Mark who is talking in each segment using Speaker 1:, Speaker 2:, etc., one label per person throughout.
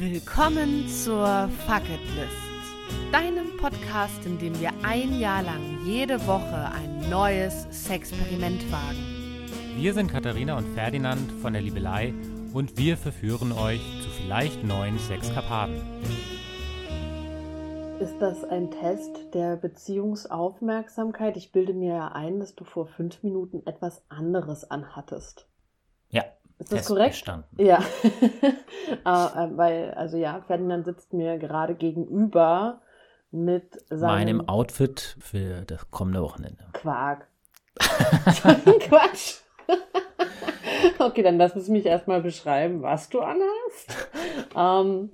Speaker 1: Willkommen zur Fuck It List, deinem Podcast, in dem wir ein Jahr lang jede Woche ein neues Sexperiment wagen.
Speaker 2: Wir sind Katharina und Ferdinand von der Liebelei und wir verführen euch zu vielleicht neuen Sexkarpaten.
Speaker 3: Ist das ein Test der Beziehungsaufmerksamkeit? Ich bilde mir ja ein, dass du vor fünf Minuten etwas anderes anhattest.
Speaker 2: Ja.
Speaker 3: Ist das
Speaker 2: Test
Speaker 3: korrekt?
Speaker 2: bestanden.
Speaker 3: Ja. äh, äh, weil, also ja, Ferdinand sitzt mir gerade gegenüber mit seinem
Speaker 2: Meinem Outfit für das kommende Wochenende.
Speaker 3: Quark. Quatsch. okay, dann lass es mich erstmal beschreiben, was du anhast. Ähm,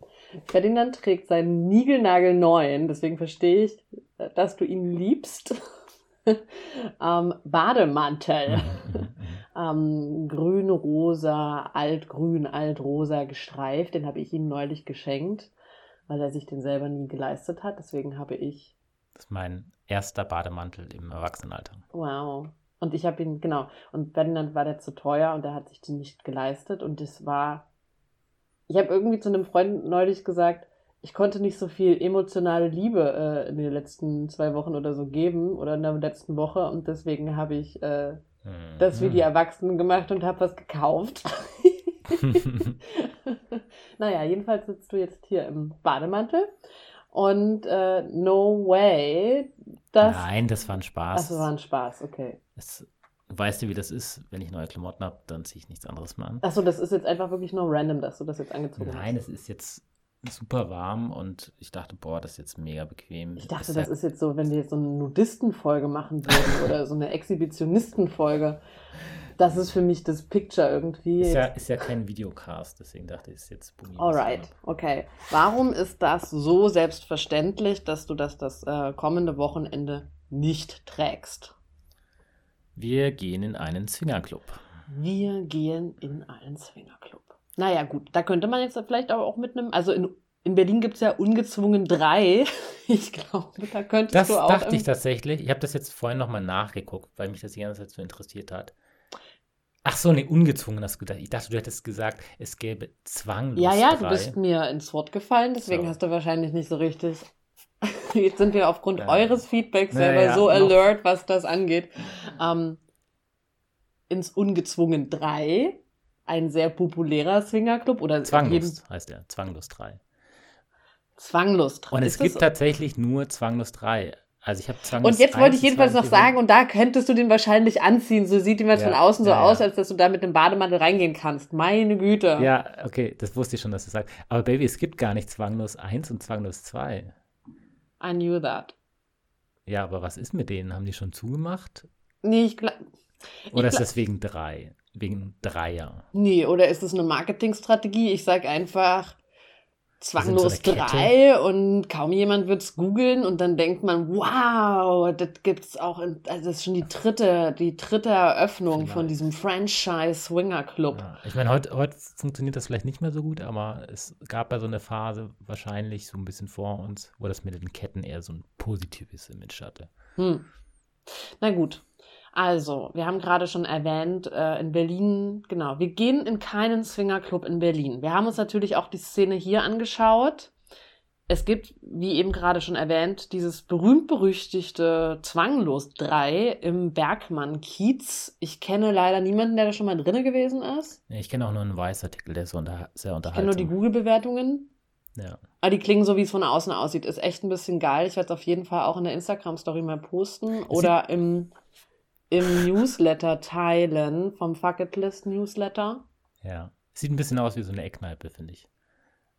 Speaker 3: Ferdinand trägt seinen Nigelnagelneuen, deswegen verstehe ich, dass du ihn liebst. ähm, Bademantel. Ähm, grün-rosa, altgrün, altrosa gestreift. Den habe ich ihm neulich geschenkt, weil er sich den selber nie geleistet hat. Deswegen habe ich,
Speaker 2: Das ist mein erster Bademantel im Erwachsenenalter.
Speaker 3: wow. Und ich habe ihn, genau. Und Ferdinand war der zu teuer und er hat sich den nicht geleistet. Und das war, ich habe irgendwie zu einem Freund neulich gesagt, ich konnte nicht so viel emotionale Liebe äh, in den letzten zwei Wochen oder so geben oder in der letzten Woche. Und deswegen habe ich äh,
Speaker 2: Hm.
Speaker 3: das wie die Erwachsenen gemacht und habe was gekauft. naja, jedenfalls sitzt du jetzt hier im Bademantel und äh, no way, das.
Speaker 2: Nein, das war ein Spaß.
Speaker 3: Das war ein Spaß, okay.
Speaker 2: Es, weißt du, wie das ist? Wenn ich neue Klamotten habe, dann ziehe ich nichts anderes mehr an.
Speaker 3: Achso, das ist jetzt einfach wirklich nur random, dass du das jetzt angezogen
Speaker 2: Nein,
Speaker 3: hast.
Speaker 2: es ist jetzt super warm und ich dachte, boah, das ist jetzt mega bequem.
Speaker 3: Ich dachte,
Speaker 2: Ist
Speaker 3: das
Speaker 2: ja-
Speaker 3: ist jetzt so, wenn wir jetzt so eine Nudistenfolge machen würden oder so eine Exhibitionistenfolge. Das ist für mich das Picture irgendwie.
Speaker 2: Ist ja, ist ja kein Videocast, deswegen dachte ich, ist jetzt Bumi.
Speaker 3: Alright, okay. Warum ist das so selbstverständlich, dass du das das äh, kommende Wochenende nicht trägst?
Speaker 2: Wir gehen in einen Swingerclub.
Speaker 3: Wir gehen in einen Swingerclub. Naja, gut, da könnte man jetzt vielleicht aber auch mit einem, also in, in Berlin gibt es ja ungezwungen drei. Ich glaube, da könntest
Speaker 2: Das
Speaker 3: du auch.
Speaker 2: dachte
Speaker 3: im-
Speaker 2: ich tatsächlich. Ich habe das jetzt vorhin nochmal nachgeguckt, weil mich das die ganze Zeit so interessiert hat. Ach so, nee, ungezwungen hast du gedacht. Ich dachte, du hättest gesagt, es gäbe zwanglos
Speaker 3: Ja, ja, du
Speaker 2: drei.
Speaker 3: bist mir ins Wort gefallen, deswegen
Speaker 2: So.
Speaker 3: hast du wahrscheinlich nicht so richtig. Jetzt sind wir aufgrund
Speaker 2: Ja.
Speaker 3: eures Feedbacks
Speaker 2: Ja,
Speaker 3: selber
Speaker 2: ja,
Speaker 3: so
Speaker 2: noch.
Speaker 3: alert, was das angeht. Ähm, ins Ungezwungen 3, ein sehr populärer Swingerclub oder
Speaker 2: Zwanglos heißt der. Zwanglos 3.
Speaker 3: Zwanglos 3.
Speaker 2: Und es
Speaker 3: Ist
Speaker 2: gibt
Speaker 3: das-
Speaker 2: tatsächlich nur Zwanglos 3. Also ich habe Zwanglos
Speaker 3: und jetzt
Speaker 2: 1
Speaker 3: wollte ich jedenfalls
Speaker 2: 2
Speaker 3: noch sagen, und da könntest du den wahrscheinlich anziehen. So sieht jemand
Speaker 2: Ja,
Speaker 3: von außen so
Speaker 2: ja,
Speaker 3: aus, als dass du da mit einem Bademantel reingehen kannst. Meine Güte.
Speaker 2: Ja, okay, das wusste ich schon, dass du sagst. Aber Baby, es gibt gar nicht Zwanglos 1 und Zwanglos 2.
Speaker 3: I knew that.
Speaker 2: Ja, aber was ist mit denen? Haben die schon zugemacht?
Speaker 3: Nee, ich glaube.
Speaker 2: Oder ist
Speaker 3: gla-
Speaker 2: das wegen 3? Wegen Dreier?
Speaker 3: Nee, oder ist es eine Marketingstrategie? Ich sag einfach zwanglos
Speaker 2: so
Speaker 3: drei und kaum jemand wird's googeln und dann denkt man, wow, das gibt's auch in, also das ist schon die dritte, die dritte Eröffnung von
Speaker 2: Vielleicht.
Speaker 3: diesem Franchise Swinger Club.
Speaker 2: Ja. Ich meine, heute, heute funktioniert das vielleicht nicht mehr so gut, aber es gab ja so eine Phase, wahrscheinlich so ein bisschen vor uns, wo das mit den Ketten eher so ein positives Image hatte.
Speaker 3: Hm. Na gut. Also, wir haben gerade schon erwähnt, äh, in Berlin, genau, wir gehen in keinen Swingerclub in Berlin. Wir haben uns natürlich auch die Szene hier angeschaut. Es gibt, wie eben gerade schon erwähnt, dieses berühmt-berüchtigte Zwanglos 3 im Bergmann-Kiez. Ich kenne leider niemanden, der da schon mal drinne gewesen ist.
Speaker 2: Nee, Ich kenne auch nur einen Weiß-Artikel, der ist so unter, sehr
Speaker 3: Ich kenne
Speaker 2: unterhaltsam.
Speaker 3: nur die Google-Bewertungen.
Speaker 2: ja.
Speaker 3: Aber die klingen so, wie es von außen aussieht. Ist echt ein bisschen geil. Ich werde es auf jeden Fall auch in der Instagram-Story mal posten oder im, im Newsletter teilen, vom Fuck It List Newsletter.
Speaker 2: ja. Sieht ein bisschen aus wie so eine Eckkneipe, finde ich.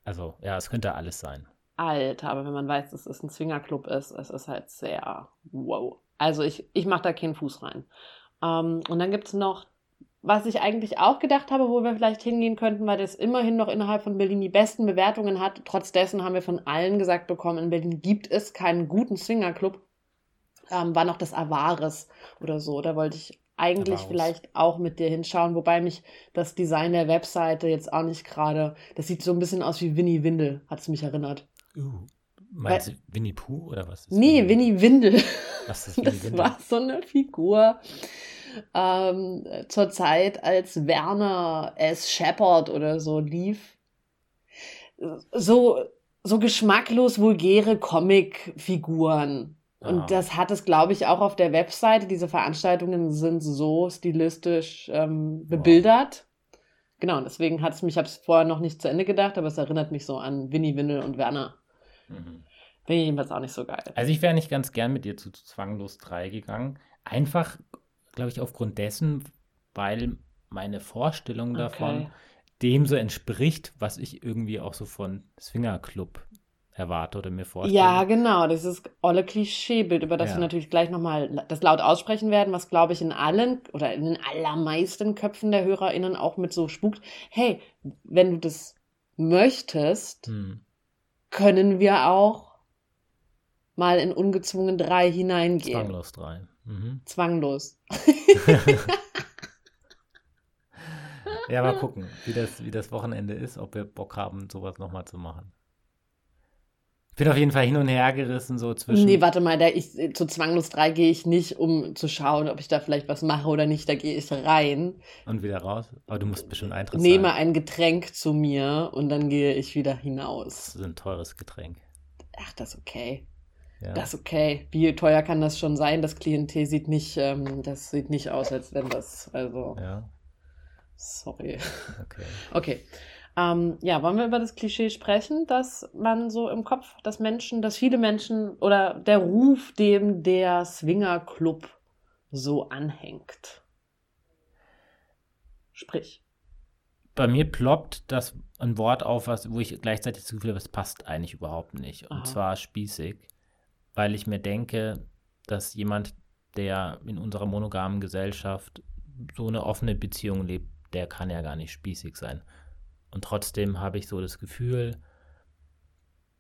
Speaker 2: Also, ja, es könnte alles sein.
Speaker 3: Alter, aber wenn man weiß, dass es ein Swingerclub ist, es ist halt sehr wow. Also ich, ich mache da keinen Fuß rein. Ähm, und dann gibt es noch, was ich eigentlich auch gedacht habe, wo wir vielleicht hingehen könnten, weil das immerhin noch innerhalb von Berlin die besten Bewertungen hat. Trotz dessen haben wir von allen gesagt bekommen, in Berlin gibt es keinen guten Swingerclub. Ähm, war noch das Avares oder so. Da wollte ich eigentlich
Speaker 2: Avaros.
Speaker 3: vielleicht auch mit dir hinschauen, wobei mich das Design der Webseite jetzt auch nicht gerade, das sieht so ein bisschen aus wie Winnie Windel, hat es mich erinnert.
Speaker 2: Uh, meinst du Winnie Pooh oder was? ist
Speaker 3: Nee, Winnie Windel.
Speaker 2: Was ist Winnie
Speaker 3: Das
Speaker 2: Windel?
Speaker 3: war so eine Figur ähm, zur Zeit, als Werner S. Shepard oder so lief. so, so geschmacklos vulgäre Comicfiguren. Und
Speaker 2: Ah.
Speaker 3: das hat es, glaube ich, auch auf der Webseite. Diese Veranstaltungen sind so stilistisch ähm, bebildert. Genau, und deswegen hat es mich, ich habe es vorher noch nicht zu Ende gedacht, aber es erinnert mich so an Winnie, Windel und Werner.
Speaker 2: Mhm.
Speaker 3: Bin ich jedenfalls auch nicht so geil.
Speaker 2: Also ich wäre nicht ganz gern mit dir zu Zwanglos 3 gegangen. Einfach, glaube ich, aufgrund dessen, weil meine Vorstellung davon
Speaker 3: Okay.
Speaker 2: dem so entspricht, was ich irgendwie auch so von Swingerclub erwarte oder mir vorstelle.
Speaker 3: Ja, genau, dieses olle Klischeebild, über das
Speaker 2: Ja.
Speaker 3: wir natürlich gleich nochmal das laut aussprechen werden, was glaube ich in allen oder in den allermeisten Köpfen der HörerInnen auch mit so spukt. Hey, wenn du das möchtest,
Speaker 2: Hm.
Speaker 3: können wir auch mal in ungezwungen drei hineingehen.
Speaker 2: Zwanglos 3. Mhm.
Speaker 3: Zwanglos.
Speaker 2: Ja, mal gucken, wie das, wie das Wochenende ist, ob wir Bock haben, sowas nochmal zu machen. Ich bin auf jeden Fall hin und her gerissen, so zwischen.
Speaker 3: Nee, warte mal, da ich, zu Zwanglos 3 gehe ich nicht, um zu schauen, ob ich da vielleicht was mache oder nicht. Da gehe ich rein,
Speaker 2: und wieder raus. Aber du musst bestimmt Eintritt
Speaker 3: nehme
Speaker 2: zahlen.
Speaker 3: ein Getränk zu mir und dann gehe ich wieder
Speaker 2: Das
Speaker 3: hinaus.
Speaker 2: ist ein teures Getränk.
Speaker 3: Ach, das ist okay.
Speaker 2: Ja.
Speaker 3: Das ist okay. Wie teuer kann das schon sein? Das Klientel sieht nicht, ähm, das sieht nicht aus, als wenn das, also,
Speaker 2: ja,
Speaker 3: sorry.
Speaker 2: okay.
Speaker 3: Okay. Ähm, ja, wollen wir über das Klischee sprechen, dass man so im Kopf, dass Menschen, dass viele Menschen oder der Ruf, dem der Swingerclub so anhängt. Sprich.
Speaker 2: Bei mir ploppt das ein Wort auf, was, wo ich gleichzeitig das Gefühl habe, es passt eigentlich überhaupt nicht. Und
Speaker 3: Aha.
Speaker 2: zwar spießig, weil ich mir denke, dass jemand, der in unserer monogamen Gesellschaft so eine offene Beziehung lebt, der kann ja gar nicht spießig sein. Und trotzdem habe ich so das Gefühl,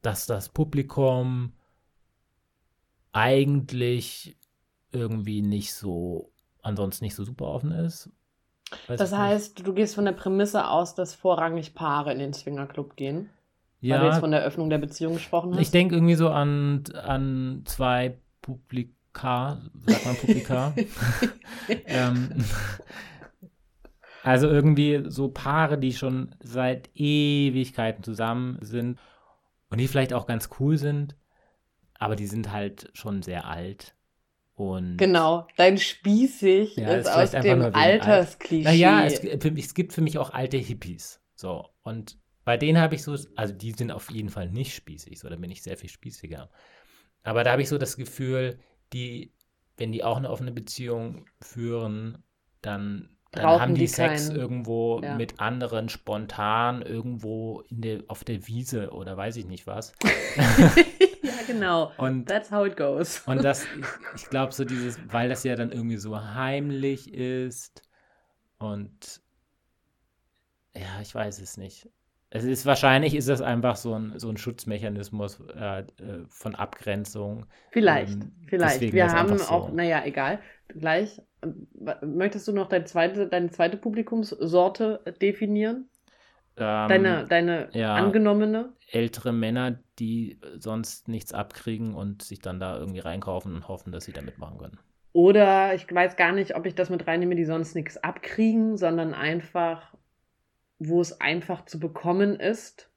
Speaker 2: dass das Publikum eigentlich irgendwie nicht so, ansonsten nicht so super offen ist. Weiß
Speaker 3: Das
Speaker 2: ich nicht.
Speaker 3: heißt, du gehst von der Prämisse aus, dass vorrangig Paare in den Swingerclub gehen, weil du jetzt
Speaker 2: ja,
Speaker 3: von der Öffnung der Beziehung gesprochen hast.
Speaker 2: ich denke irgendwie so an, an zwei Publika, sagt man Publika? ähm, also irgendwie so Paare, die schon seit Ewigkeiten zusammen sind und die vielleicht auch ganz cool sind, aber die sind halt schon sehr alt. Und
Speaker 3: Genau, dein spießig
Speaker 2: Ja,
Speaker 3: ist
Speaker 2: ist
Speaker 3: aus dem
Speaker 2: alt.
Speaker 3: Altersklischee.
Speaker 2: Naja, es, es gibt für mich auch alte Hippies. So. Und bei denen habe ich so, also die sind auf jeden Fall nicht spießig, so da bin ich sehr viel spießiger. Aber da habe ich so das Gefühl, die, wenn die auch eine offene Beziehung führen, dann, dann haben die,
Speaker 3: die
Speaker 2: Sex
Speaker 3: keinen-
Speaker 2: irgendwo
Speaker 3: Ja.
Speaker 2: mit anderen spontan irgendwo der, auf der Wiese oder weiß ich nicht was.
Speaker 3: ja, genau.
Speaker 2: Und
Speaker 3: That's how it goes.
Speaker 2: und das, ich, glaube, so dieses, weil das ja dann irgendwie so heimlich ist und ja, ich weiß es nicht. Es ist wahrscheinlich ist das einfach so ein, so ein Schutzmechanismus äh, äh, von Abgrenzung.
Speaker 3: Vielleicht,
Speaker 2: Ähm,
Speaker 3: vielleicht. Wir haben
Speaker 2: so.
Speaker 3: auch, naja, egal. Gleich. Möchtest du noch deine zweite, deine zweite Publikumssorte definieren?
Speaker 2: Ähm,
Speaker 3: Deine, deine
Speaker 2: ja.
Speaker 3: angenommene?
Speaker 2: ältere Männer, die sonst nichts abkriegen und sich dann da irgendwie reinkaufen und hoffen, dass sie da mitmachen können.
Speaker 3: Oder ich weiß gar nicht, ob ich das mit reinnehme, die sonst nichts abkriegen, sondern einfach, wo es einfach zu bekommen ist.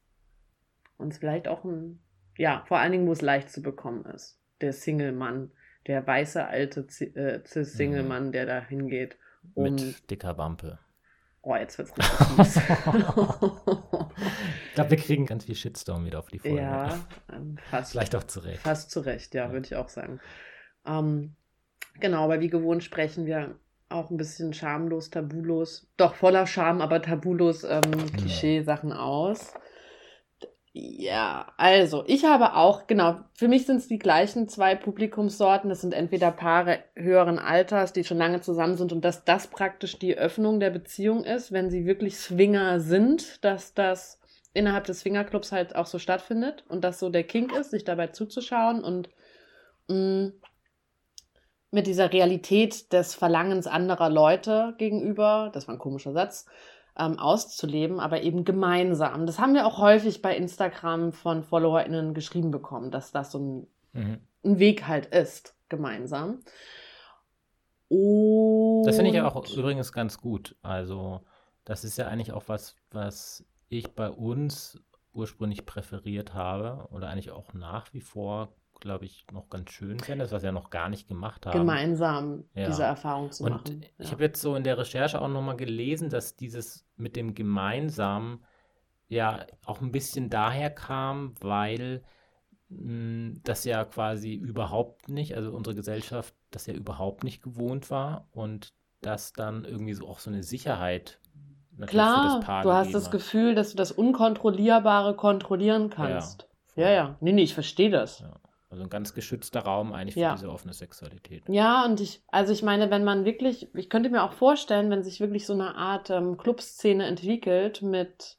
Speaker 3: Und es vielleicht auch ein, ja, vor allen Dingen, wo es leicht zu bekommen ist. Der Single-Mann, der weiße alte äh, Cis-Single-Mann, der da hingeht. Um,
Speaker 2: Mit dicker Wampe.
Speaker 3: oh, jetzt wird's richtig.
Speaker 2: Ich glaube, wir kriegen ganz viel Shitstorm wieder auf die Folge.
Speaker 3: ja, ähm, fast.
Speaker 2: Vielleicht auch zurecht.
Speaker 3: Fast zu Recht, ja,
Speaker 2: Ja.
Speaker 3: würde ich auch sagen. Ähm, genau, aber wie gewohnt sprechen wir auch ein bisschen schamlos, tabulos, doch voller Scham, aber tabulos ähm, Klischee-Sachen aus. Ja, also ich habe auch, genau, für mich sind es die gleichen zwei Publikumssorten. Das sind entweder Paare höheren Alters, die schon lange zusammen sind und dass das praktisch die Öffnung der Beziehung ist, wenn sie wirklich Swinger sind, dass das innerhalb des Swingerclubs halt auch so stattfindet und das so der Kink ist, sich dabei zuzuschauen und mh, mit dieser Realität des Verlangens anderer Leute gegenüber, das war ein komischer Satz, ähm, auszuleben, aber eben gemeinsam. Das haben wir auch häufig bei Instagram von FollowerInnen geschrieben bekommen, dass das so ein,
Speaker 2: Mhm.
Speaker 3: ein Weg halt ist, gemeinsam. Und
Speaker 2: Das finde ich ja auch übrigens ganz gut. Also, das ist ja eigentlich auch was, was ich bei uns ursprünglich präferiert habe oder eigentlich auch nach wie vor, glaube ich, noch ganz schön fände, das was wir noch gar nicht gemacht haben.
Speaker 3: Gemeinsam
Speaker 2: Ja.
Speaker 3: diese Erfahrung zu
Speaker 2: Und
Speaker 3: machen.
Speaker 2: ich
Speaker 3: ja.
Speaker 2: habe jetzt so in der Recherche auch nochmal gelesen, dass dieses mit dem Gemeinsamen ja auch ein bisschen daher kam, weil mh, das ja quasi überhaupt nicht, also unsere Gesellschaft das ja überhaupt nicht gewohnt war und dass dann irgendwie so auch so eine Sicherheit
Speaker 3: Klar,
Speaker 2: das
Speaker 3: du hast das. Gefühl, dass du das Unkontrollierbare kontrollieren kannst.
Speaker 2: voll.
Speaker 3: Ja, ja. Nee, nee, ich verstehe das.
Speaker 2: Ja. Also ein ganz geschützter Raum eigentlich für
Speaker 3: Ja.
Speaker 2: diese offene Sexualität.
Speaker 3: Ja, und ich, also ich meine, wenn man wirklich, ich könnte mir auch vorstellen, wenn sich wirklich so eine Art ähm, Clubszene entwickelt mit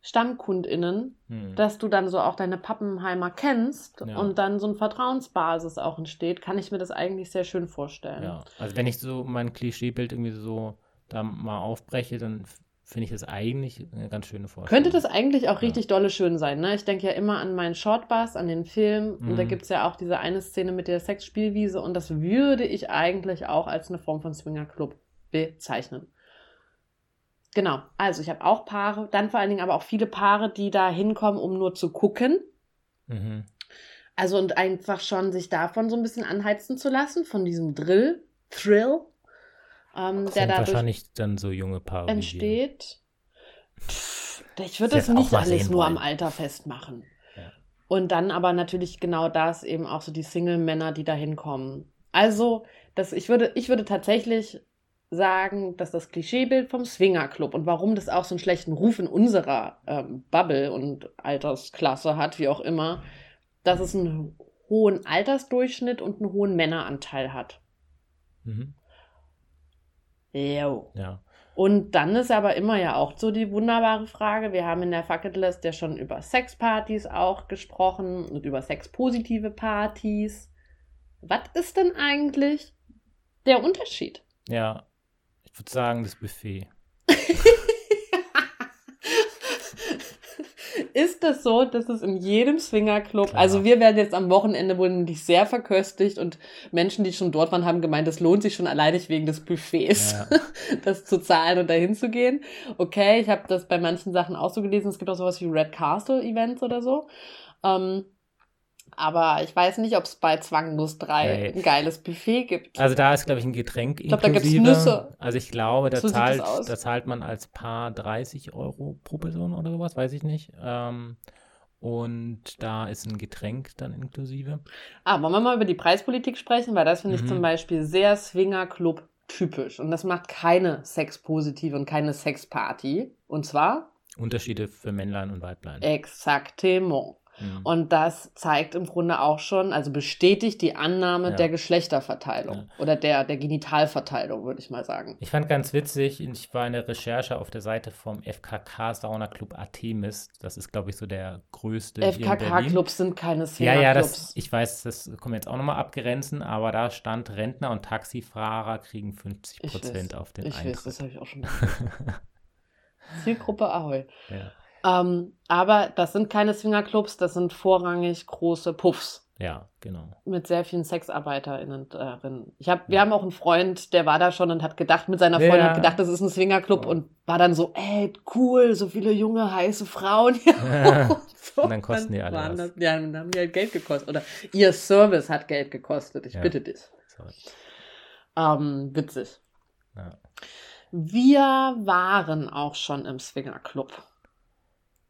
Speaker 3: StammkundInnen,
Speaker 2: Hm.
Speaker 3: dass du dann so auch deine Pappenheimer kennst
Speaker 2: Ja.
Speaker 3: und dann so eine Vertrauensbasis auch entsteht, kann ich mir das eigentlich sehr schön vorstellen.
Speaker 2: Ja, also wenn ich so mein Klischeebild irgendwie so da mal aufbreche, dann finde ich das eigentlich eine ganz schöne Vorstellung.
Speaker 3: Könnte das eigentlich auch
Speaker 2: Ja.
Speaker 3: richtig dolle schön sein, ne? Ich denke ja immer an meinen Shortbus, an den Film. Und da
Speaker 2: Mhm.
Speaker 3: gibt es ja auch diese eine Szene mit der Sexspielwiese und das würde ich eigentlich auch als eine Form von Swingerclub bezeichnen. Genau, also ich habe auch Paare, dann vor allen Dingen aber auch viele Paare, die da hinkommen, um nur zu gucken.
Speaker 2: Mhm.
Speaker 3: Also und einfach schon sich davon so ein bisschen anheizen zu lassen, von diesem Drill, Thrill, ähm,
Speaker 2: Das
Speaker 3: der
Speaker 2: sind
Speaker 3: dadurch
Speaker 2: wahrscheinlich dann so junge Paare.
Speaker 3: entsteht. Pff, Ich würde das nicht alles
Speaker 2: sehen
Speaker 3: nur am
Speaker 2: wollen.
Speaker 3: Alter festmachen.
Speaker 2: Ja.
Speaker 3: Und dann aber natürlich genau das, eben auch so die Single-Männer, die da hinkommen. Also, das, ich, würde, ich würde tatsächlich sagen, dass das Klischeebild vom Swingerclub und warum das auch so einen schlechten Ruf in unserer ähm, Bubble und Altersklasse hat, wie auch immer, dass es einen hohen Altersdurchschnitt und einen hohen Männeranteil hat.
Speaker 2: Mhm.
Speaker 3: Jo.
Speaker 2: Ja.
Speaker 3: Und dann ist aber immer ja auch so die wunderbare Frage, wir haben in der List ja schon über Sexpartys auch gesprochen und über sexpositive Partys. Was ist denn eigentlich der Unterschied?
Speaker 2: Ja. Ich würde sagen, das Buffet.
Speaker 3: Ist das so, dass es in jedem Swingerclub,
Speaker 2: Klar.
Speaker 3: also wir werden jetzt am Wochenende wurden die sehr verköstigt und Menschen, die schon dort waren, haben gemeint, es lohnt sich schon alleinig wegen des Buffets,
Speaker 2: Ja.
Speaker 3: das zu zahlen und dahin zu gehen. Okay, ich habe das bei manchen Sachen auch so gelesen, es gibt auch sowas wie Red Castle Events oder so. Ähm, aber ich weiß nicht, ob es bei Zwanglust 3
Speaker 2: Nee.
Speaker 3: ein geiles Buffet gibt.
Speaker 2: Also da ist, glaube ich, ein Getränk
Speaker 3: glaub, da gibt's
Speaker 2: inklusive.
Speaker 3: Nüsse.
Speaker 2: Also ich glaube, da
Speaker 3: So
Speaker 2: zahlt,
Speaker 3: es
Speaker 2: da zahlt man als Paar 30 Euro pro Person oder sowas, weiß ich nicht. Ähm, und da ist ein Getränk dann inklusive.
Speaker 3: Ah, wollen wir mal über die Preispolitik sprechen? Weil das finde ich
Speaker 2: Mhm.
Speaker 3: zum Beispiel sehr Swingerclub typisch. Und das macht keine Sexpositive und keine Sexparty. Und zwar
Speaker 2: Unterschiede für Männlein und Weiblein.
Speaker 3: exaktement.
Speaker 2: Mhm.
Speaker 3: Und das zeigt im Grunde auch schon, also bestätigt die Annahme
Speaker 2: Ja.
Speaker 3: der Geschlechterverteilung oder der, der Genitalverteilung, würde ich mal sagen.
Speaker 2: Ich fand ganz witzig, ich war in der Recherche auf der Seite vom FKK Sauna Club Artemis. Das ist, glaube ich, so der größte.
Speaker 3: FKK-Clubs sind keine
Speaker 2: Ja, ja, das, ich weiß, das können wir jetzt auch nochmal abgrenzen, aber da stand, Rentner und Taxifahrer kriegen 50
Speaker 3: Ich
Speaker 2: Prozent
Speaker 3: weiß,
Speaker 2: auf den
Speaker 3: ich weiß,
Speaker 2: Eintritt.
Speaker 3: das habe ich auch schon. Zielgruppe Ahoi.
Speaker 2: ja.
Speaker 3: Ähm, aber das sind keine Swingerclubs, das sind vorrangig große Puffs.
Speaker 2: ja, genau.
Speaker 3: mit sehr vielen SexarbeiterInnen darin. Ich hab, wir haben auch einen Freund, der war da schon und hat gedacht, mit seiner Freundin
Speaker 2: Ja.
Speaker 3: hat gedacht, das ist ein Swingerclub
Speaker 2: Oh.
Speaker 3: und war dann so, ey, cool, so viele junge, heiße Frauen hier. und, so.
Speaker 2: Und dann kosten die alle
Speaker 3: waren
Speaker 2: was.
Speaker 3: Das, ja, dann haben die halt Geld gekostet. Oder ihr Service hat Geld gekostet, ich
Speaker 2: Ja.
Speaker 3: bitte dich. Ähm, witzig.
Speaker 2: Ja.
Speaker 3: Wir waren auch schon im Swingerclub.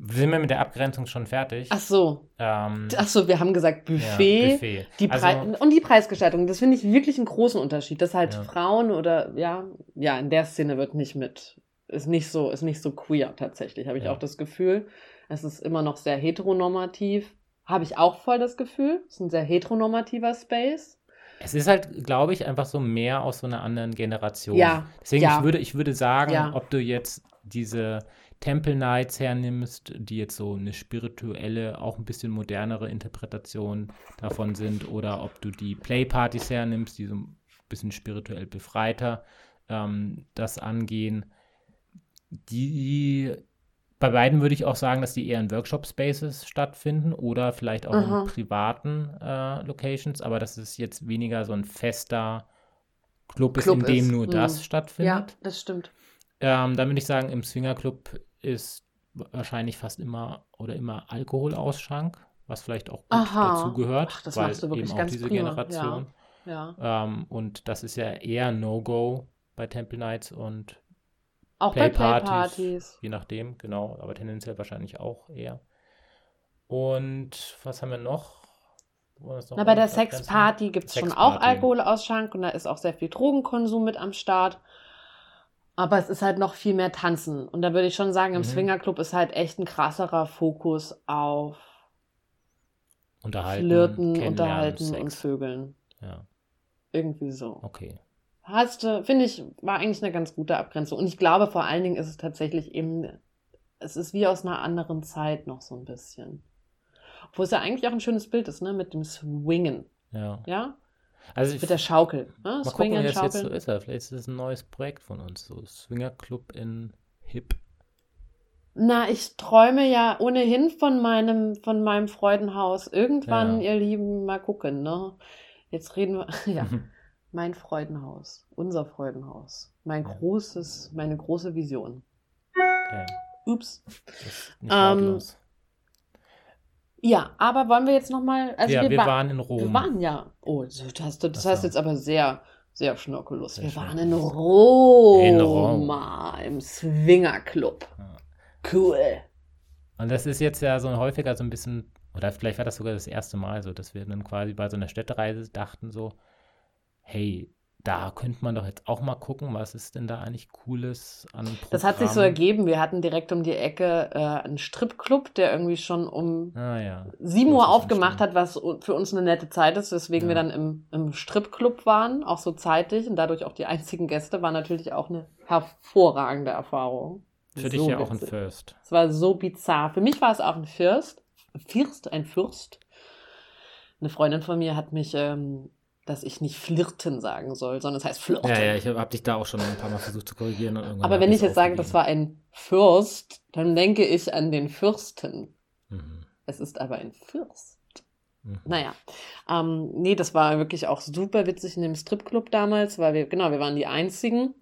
Speaker 2: Sind wir mit der Abgrenzung schon fertig?
Speaker 3: Ach so,
Speaker 2: Ähm,
Speaker 3: ach so, wir haben gesagt
Speaker 2: ja,
Speaker 3: Buffet.
Speaker 2: Buffet.
Speaker 3: Die
Speaker 2: also,
Speaker 3: und die Preisgestaltung, das finde ich wirklich einen großen Unterschied. Dass halt
Speaker 2: Ja.
Speaker 3: Frauen oder ja, ja, in der Szene wird nicht mit, ist nicht so, ist nicht so queer tatsächlich, habe ich
Speaker 2: Ja.
Speaker 3: auch das Gefühl. Es ist immer noch sehr heteronormativ. Habe ich auch voll das Gefühl. Es ist ein sehr heteronormativer Space.
Speaker 2: es ist halt, glaube ich, einfach so mehr aus so einer anderen Generation.
Speaker 3: Ja,
Speaker 2: Deswegen, ich, würde, ich würde sagen, ob du jetzt diese Temple Nights hernimmst, die jetzt so eine spirituelle, auch ein bisschen modernere Interpretation davon sind, oder ob du die Playpartys hernimmst, die so ein bisschen spirituell befreiter ähm, das angehen. Die bei beiden würde ich auch sagen, dass die eher in Workshop-Spaces stattfinden oder vielleicht auch
Speaker 3: Aha.
Speaker 2: in privaten äh, Locations, aber dass es jetzt weniger so ein fester Club, ist,
Speaker 3: Club
Speaker 2: in dem
Speaker 3: ist,
Speaker 2: nur
Speaker 3: hm.
Speaker 2: das
Speaker 3: Ja,
Speaker 2: stattfindet.
Speaker 3: das stimmt.
Speaker 2: Ähm, dann würde ich sagen, im Swingerclub ist wahrscheinlich fast immer oder immer Alkoholausschank, was vielleicht auch gut
Speaker 3: Aha.
Speaker 2: dazu gehört,
Speaker 3: Ach, das
Speaker 2: weil
Speaker 3: machst du wirklich
Speaker 2: eben auch
Speaker 3: ganz
Speaker 2: diese
Speaker 3: prima,
Speaker 2: Generation.
Speaker 3: Ja.
Speaker 2: Ähm, und das ist ja eher No-Go bei Temple Nights und
Speaker 3: Auch bei
Speaker 2: Playpartys.
Speaker 3: Playpartys.
Speaker 2: je nachdem, genau, aber tendenziell wahrscheinlich auch eher. Und was haben wir noch? Wir
Speaker 3: Na, bei der? Sexparty gibt es schon auch. Alkoholausschank und da ist auch sehr viel Drogenkonsum mit am Start. Aber es ist halt noch viel mehr Tanzen. Und da würde ich schon sagen, im
Speaker 2: Mhm.
Speaker 3: Swingerclub ist halt echt ein krasserer Fokus auf
Speaker 2: Unterhalten,
Speaker 3: Flirten, Unterhalten
Speaker 2: Sex.
Speaker 3: und Vögeln.
Speaker 2: Ja,
Speaker 3: Irgendwie so.
Speaker 2: okay.
Speaker 3: Hast du, finde ich, war eigentlich eine ganz gute Abgrenzung. Und ich glaube, vor allen Dingen ist es tatsächlich eben, es ist wie aus einer anderen Zeit noch so ein bisschen. Obwohl es ja eigentlich auch ein schönes Bild ist, ne, mit dem Swingen,
Speaker 2: Ja.
Speaker 3: ja?
Speaker 2: Also
Speaker 3: Mit der Schaukel. Ne?
Speaker 2: mal gucken,
Speaker 3: Swingen,
Speaker 2: wie das jetzt so ist. Vielleicht ist es ein neues Projekt von uns, so Swinger Club in Hip.
Speaker 3: Na, ich träume ja ohnehin von meinem, von meinem Freudenhaus. Irgendwann,
Speaker 2: Ja.
Speaker 3: ihr Lieben, mal gucken, ne? Jetzt reden wir, ja, mein Freudenhaus, unser Freudenhaus, mein
Speaker 2: Ja.
Speaker 3: großes, meine große Vision.
Speaker 2: Okay.
Speaker 3: Ups.
Speaker 2: Das ist nicht
Speaker 3: Ähm,
Speaker 2: lautlos.
Speaker 3: Ja, aber wollen wir jetzt noch mal, also
Speaker 2: ja,
Speaker 3: wir,
Speaker 2: wir
Speaker 3: wa-
Speaker 2: waren in Rom.
Speaker 3: wir waren ja, oh, das hast du, das
Speaker 2: Ach so.
Speaker 3: heißt jetzt aber sehr, sehr schnörkellos.
Speaker 2: Sehr
Speaker 3: Wir waren in Roma,
Speaker 2: In Rom.
Speaker 3: im Swingerclub.
Speaker 2: Ja.
Speaker 3: Cool.
Speaker 2: Und das ist jetzt ja so häufiger so ein bisschen, oder vielleicht war das sogar das erste Mal so, dass wir dann quasi bei so einer Städtereise dachten so, hey, da könnte man doch jetzt auch mal gucken, was ist denn da eigentlich Cooles an Programm.
Speaker 3: Das hat sich so ergeben. Wir hatten direkt um die Ecke äh, einen Stripclub, der irgendwie schon um
Speaker 2: Ah ja.
Speaker 3: 7
Speaker 2: So
Speaker 3: Uhr aufgemacht hat, was für uns eine nette Zeit ist, weswegen
Speaker 2: Ja.
Speaker 3: wir dann im, im Stripclub waren, auch so zeitig und dadurch auch die einzigen Gäste, war natürlich auch eine hervorragende Erfahrung.
Speaker 2: Für dich
Speaker 3: So
Speaker 2: ja auch ein
Speaker 3: witzig.
Speaker 2: First.
Speaker 3: Es war so bizarr. Für mich war es auch ein Fürst. Fürst, ein Fürst. Eine Freundin von mir hat mich, ähm, dass ich nicht flirten sagen soll, sondern es heißt flirten.
Speaker 2: Ja, ja, ich habe hab dich da auch schon ein paar Mal versucht zu korrigieren.
Speaker 3: Aber wenn ich jetzt sage, das war ein Fürst, dann denke ich an den Fürsten.
Speaker 2: aufgegeben.
Speaker 3: Es ist aber ein Fürst.
Speaker 2: Mhm. Mhm.
Speaker 3: Naja, ähm, nee, das war wirklich auch super witzig in dem Stripclub damals, weil wir, genau, wir waren die Einzigen,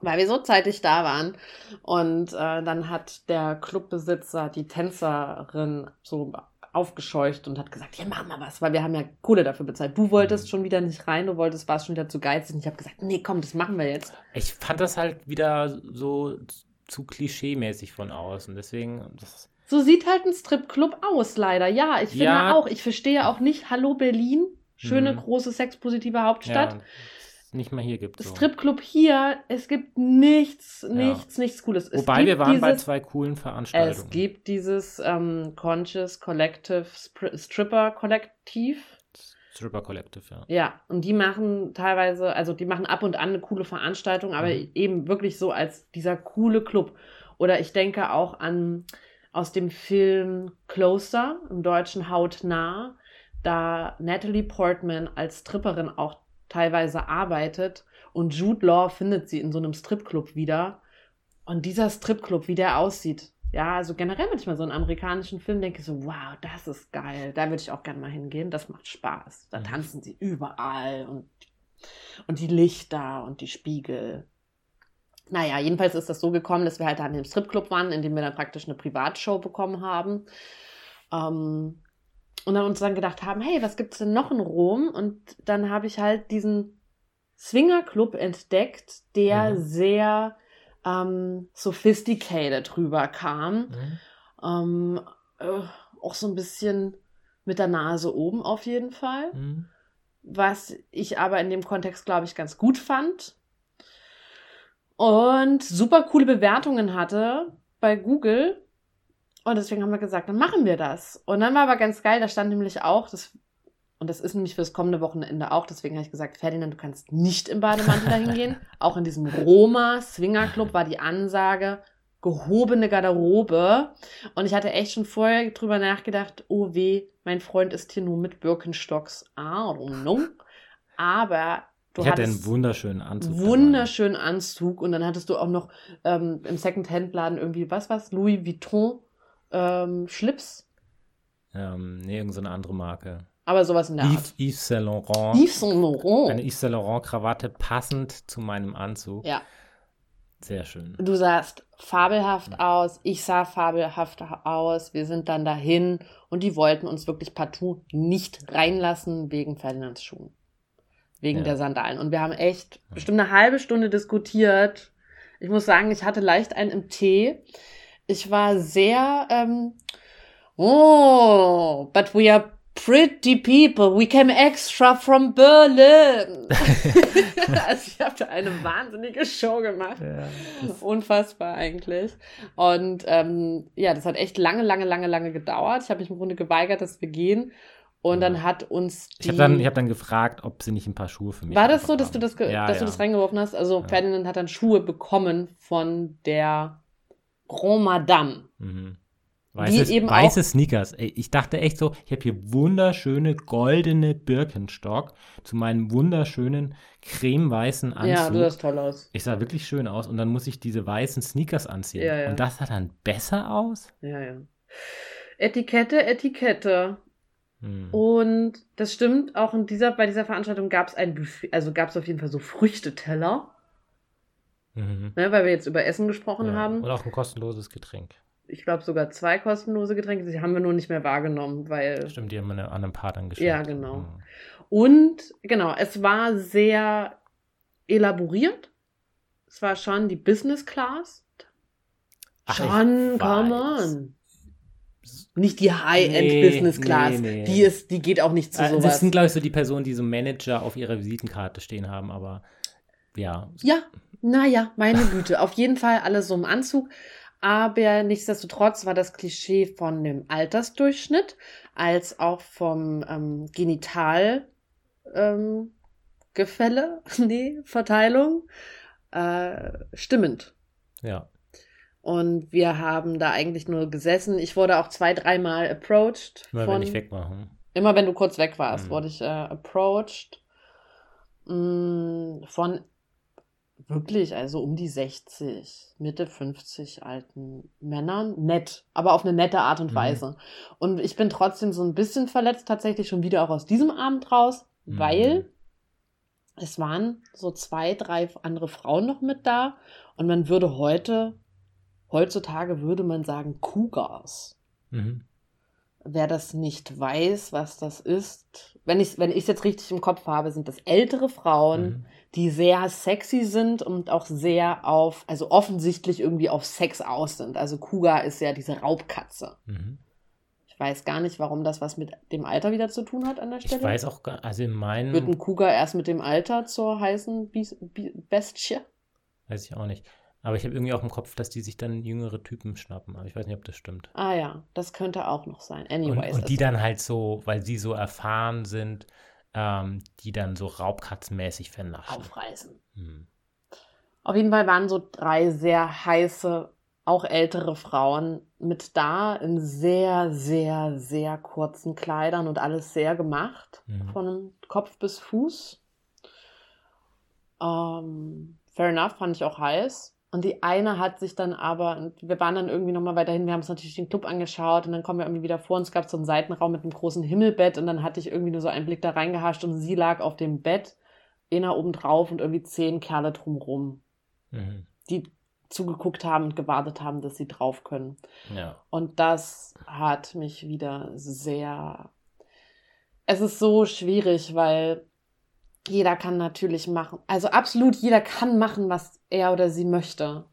Speaker 3: weil wir so zeitig da waren. Und äh, dann hat der Clubbesitzer die Tänzerin so aufgescheucht und hat gesagt, ja, mach mal was, weil wir haben ja Kohle dafür bezahlt. Du wolltest
Speaker 2: Mhm.
Speaker 3: schon wieder nicht rein, du wolltest, warst schon wieder zu geizig. Und ich habe gesagt, nee, komm, das machen wir jetzt.
Speaker 2: Ich fand das halt wieder so zu klischee-mäßig von außen. Deswegen, das,
Speaker 3: So sieht halt ein Stripclub aus, leider. Ja, ich finde
Speaker 2: Ja.
Speaker 3: auch, ich verstehe auch nicht, hallo Berlin, schöne,
Speaker 2: Mhm.
Speaker 3: große, sexpositive Hauptstadt.
Speaker 2: ja, es nicht mal hier gibt. So.
Speaker 3: Stripclub hier, es gibt nichts,
Speaker 2: Ja.
Speaker 3: nichts, nichts Cooles. Es
Speaker 2: Wobei wir waren bei
Speaker 3: dieses,
Speaker 2: zwei coolen Veranstaltungen.
Speaker 3: Es gibt dieses ähm, Conscious Collective Stripper Kollektiv.
Speaker 2: Stripper Collective, ja.
Speaker 3: Ja, und die machen teilweise, also die machen ab und an eine coole Veranstaltung, aber
Speaker 2: Mhm.
Speaker 3: eben wirklich so als dieser coole Club. Oder ich denke auch an aus dem Film Closer, im deutschen Hautnah, da Natalie Portman als Stripperin auch teilweise arbeitet und Jude Law findet sie in so einem Stripclub wieder. Und dieser Stripclub, wie der aussieht, ja, also generell, wenn ich mal so einen amerikanischen Film denke, so, wow, das ist geil, da würde ich auch gerne mal hingehen, das macht Spaß. Da
Speaker 2: Mhm.
Speaker 3: tanzen sie überall und, und die Lichter und die Spiegel. Naja, jedenfalls ist das so gekommen, dass wir halt an dem Stripclub waren, in dem wir dann praktisch eine Privatshow bekommen haben. Ähm, und dann uns dann gedacht haben, hey, was gibt's denn noch in Rom? Und dann habe ich halt diesen Swingerclub entdeckt, der
Speaker 2: Mhm.
Speaker 3: sehr ähm, sophisticated rüberkam.
Speaker 2: Mhm.
Speaker 3: Ähm, äh, auch so ein bisschen mit der Nase oben auf jeden Fall.
Speaker 2: Mhm.
Speaker 3: Was ich aber in dem Kontext, glaube ich, ganz gut fand. Und super coole Bewertungen hatte bei Google. Und deswegen haben wir gesagt, dann machen wir das. Und dann war aber ganz geil, da stand nämlich auch, das, und das ist nämlich fürs kommende Wochenende auch, deswegen habe ich gesagt, Ferdinand, du kannst nicht im Bademantel dahin gehen. Auch in diesem Roma Swinger Club war die Ansage, gehobene Garderobe. Und ich hatte echt schon vorher drüber nachgedacht, oh weh, mein Freund ist hier nur mit Birkenstocks. Don't know. Aber du
Speaker 2: ich hatte einen wunderschönen Anzug.
Speaker 3: wunderschönen Anzug und dann hattest du auch noch ähm, im Second-Hand-Laden irgendwie, was was Louis Vuitton ähm, Schlips,
Speaker 2: Ähm, nee, irgendeine andere Marke.
Speaker 3: aber sowas in der
Speaker 2: Yves, Yves Saint Laurent.
Speaker 3: Art. Yves Saint Laurent.
Speaker 2: Eine Yves Saint Laurent Krawatte passend zu meinem Anzug.
Speaker 3: Ja.
Speaker 2: Sehr schön.
Speaker 3: Du sahst fabelhaft aus, ich sah fabelhaft aus. Wir sind dann dahin und die wollten uns wirklich partout nicht reinlassen wegen Ferdinands Schuhen. Wegen
Speaker 2: Ja.
Speaker 3: der Sandalen. Und wir haben echt bestimmt eine halbe Stunde diskutiert. Ich muss sagen, ich hatte leicht einen im Tee. Ich war sehr, ähm, oh, but we are pretty people. We came extra from Berlin. also ich habe da eine wahnsinnige Show gemacht.
Speaker 2: Ja,
Speaker 3: Unfassbar eigentlich. Und ähm, ja, das hat echt lange, lange, lange, lange gedauert. Ich habe mich im Grunde geweigert, dass wir gehen. Und dann hat uns die.
Speaker 2: ich habe dann, ich hab dann gefragt, ob sie nicht ein paar Schuhe für mich
Speaker 3: war das so, dass du das,
Speaker 2: ja,
Speaker 3: dass du das reingeworfen hast? Also. Ferdinand hat dann Schuhe bekommen von der Grand Madame.
Speaker 2: Mhm.
Speaker 3: Die
Speaker 2: Weiße,
Speaker 3: eben
Speaker 2: weiße Sneakers. Ey, ich dachte echt so, ich habe hier wunderschöne goldene Birkenstock zu meinem wunderschönen cremeweißen Anzug.
Speaker 3: Ja, du sahst toll aus.
Speaker 2: ich sah wirklich schön aus und dann muss ich diese weißen Sneakers anziehen.
Speaker 3: Ja, ja.
Speaker 2: Und das sah dann besser aus?
Speaker 3: Ja, ja. Etikette, Etikette.
Speaker 2: Hm.
Speaker 3: Und das stimmt, auch in dieser, bei dieser Veranstaltung gab es ein Buffet, also gab es auf jeden Fall so Früchteteller,
Speaker 2: Mhm.
Speaker 3: ne, weil wir jetzt über Essen gesprochen
Speaker 2: Ja.
Speaker 3: haben.
Speaker 2: Und auch ein kostenloses Getränk.
Speaker 3: ich glaube sogar zwei kostenlose Getränke, die haben wir nur nicht mehr wahrgenommen, weil
Speaker 2: Stimmt, die haben wir an einem Part dann geschickt.
Speaker 3: Ja, genau.
Speaker 2: Mhm.
Speaker 3: und genau, es war sehr elaboriert. Es war schon die Business Class.
Speaker 2: Ach,
Speaker 3: Schon, come on. Nicht die High-End
Speaker 2: Nee,
Speaker 3: Business Class.
Speaker 2: nee, nee.
Speaker 3: Die ist, die geht auch nicht zu
Speaker 2: Äh,
Speaker 3: sowas.
Speaker 2: Das sind, glaube ich, so die Personen, die so Manager auf ihrer Visitenkarte stehen haben, aber ja.
Speaker 3: Ja, naja, meine Güte. Auf jeden Fall alles so im Anzug. Aber nichtsdestotrotz war das Klischee von dem Altersdurchschnitt als auch vom ähm, Genital ähm, Gefälle, nee, Verteilung, äh, stimmend.
Speaker 2: Ja.
Speaker 3: Und wir haben da eigentlich nur gesessen. Ich wurde auch zwei, dreimal approached.
Speaker 2: Immer
Speaker 3: von,
Speaker 2: wenn ich weg war. Hm.
Speaker 3: Immer wenn du kurz weg warst,
Speaker 2: Mhm.
Speaker 3: wurde ich äh, approached mh, von wirklich, also um die 60, Mitte 50 alten Männern. Nett, aber auf eine nette Art und
Speaker 2: Mhm.
Speaker 3: Weise. Und ich bin trotzdem so ein bisschen verletzt, tatsächlich schon wieder auch aus diesem Abend raus,
Speaker 2: Mhm.
Speaker 3: weil es waren so zwei, drei andere Frauen noch mit da. Und man würde heute, heutzutage würde man sagen Cougars.
Speaker 2: Mhm.
Speaker 3: Wer das nicht weiß, was das ist, wenn ich wenn ich es jetzt richtig im Kopf habe, sind das ältere Frauen,
Speaker 2: Mhm.
Speaker 3: die sehr sexy sind und auch sehr auf, also offensichtlich irgendwie auf Sex aus sind. Also Cougar ist ja diese Raubkatze.
Speaker 2: Mhm.
Speaker 3: Ich weiß gar nicht, warum das was mit dem Alter wieder zu tun hat an der Stelle.
Speaker 2: Ich weiß auch gar, also in meinen,
Speaker 3: Wird ein Cougar erst mit dem Alter zur heißen Bestie?
Speaker 2: weiß ich auch nicht. Aber ich habe irgendwie auch im Kopf, dass die sich dann jüngere Typen schnappen. Aber ich weiß nicht, ob das stimmt.
Speaker 3: Ah ja, das könnte auch noch sein.
Speaker 2: Und,
Speaker 3: Anyways.
Speaker 2: und die
Speaker 3: es-
Speaker 2: dann halt so, weil sie so erfahren sind, ähm, die dann so raubkatzenmäßig vernaschen.
Speaker 3: aufreißen.
Speaker 2: Hm.
Speaker 3: Auf jeden Fall waren so drei sehr heiße, auch ältere Frauen mit da in sehr, sehr, sehr kurzen Kleidern und alles sehr gemacht,
Speaker 2: Mhm.
Speaker 3: von Kopf bis Fuß. Ähm, fair enough, fand ich auch heiß. Und die eine hat sich dann aber, und wir waren dann irgendwie nochmal weiterhin, wir haben uns natürlich den Club angeschaut und dann kommen wir irgendwie wieder vor und es gab so einen Seitenraum mit einem großen Himmelbett und dann hatte ich irgendwie nur so einen Blick da reingehascht und sie lag auf dem Bett, einer oben drauf und irgendwie zehn Kerle drumrum
Speaker 2: Mhm.
Speaker 3: die zugeguckt haben und gewartet haben, dass sie drauf können.
Speaker 2: Ja.
Speaker 3: Und das hat mich wieder sehr. Es ist so schwierig, weil jeder kann natürlich machen, also absolut jeder kann machen, was er oder sie möchte.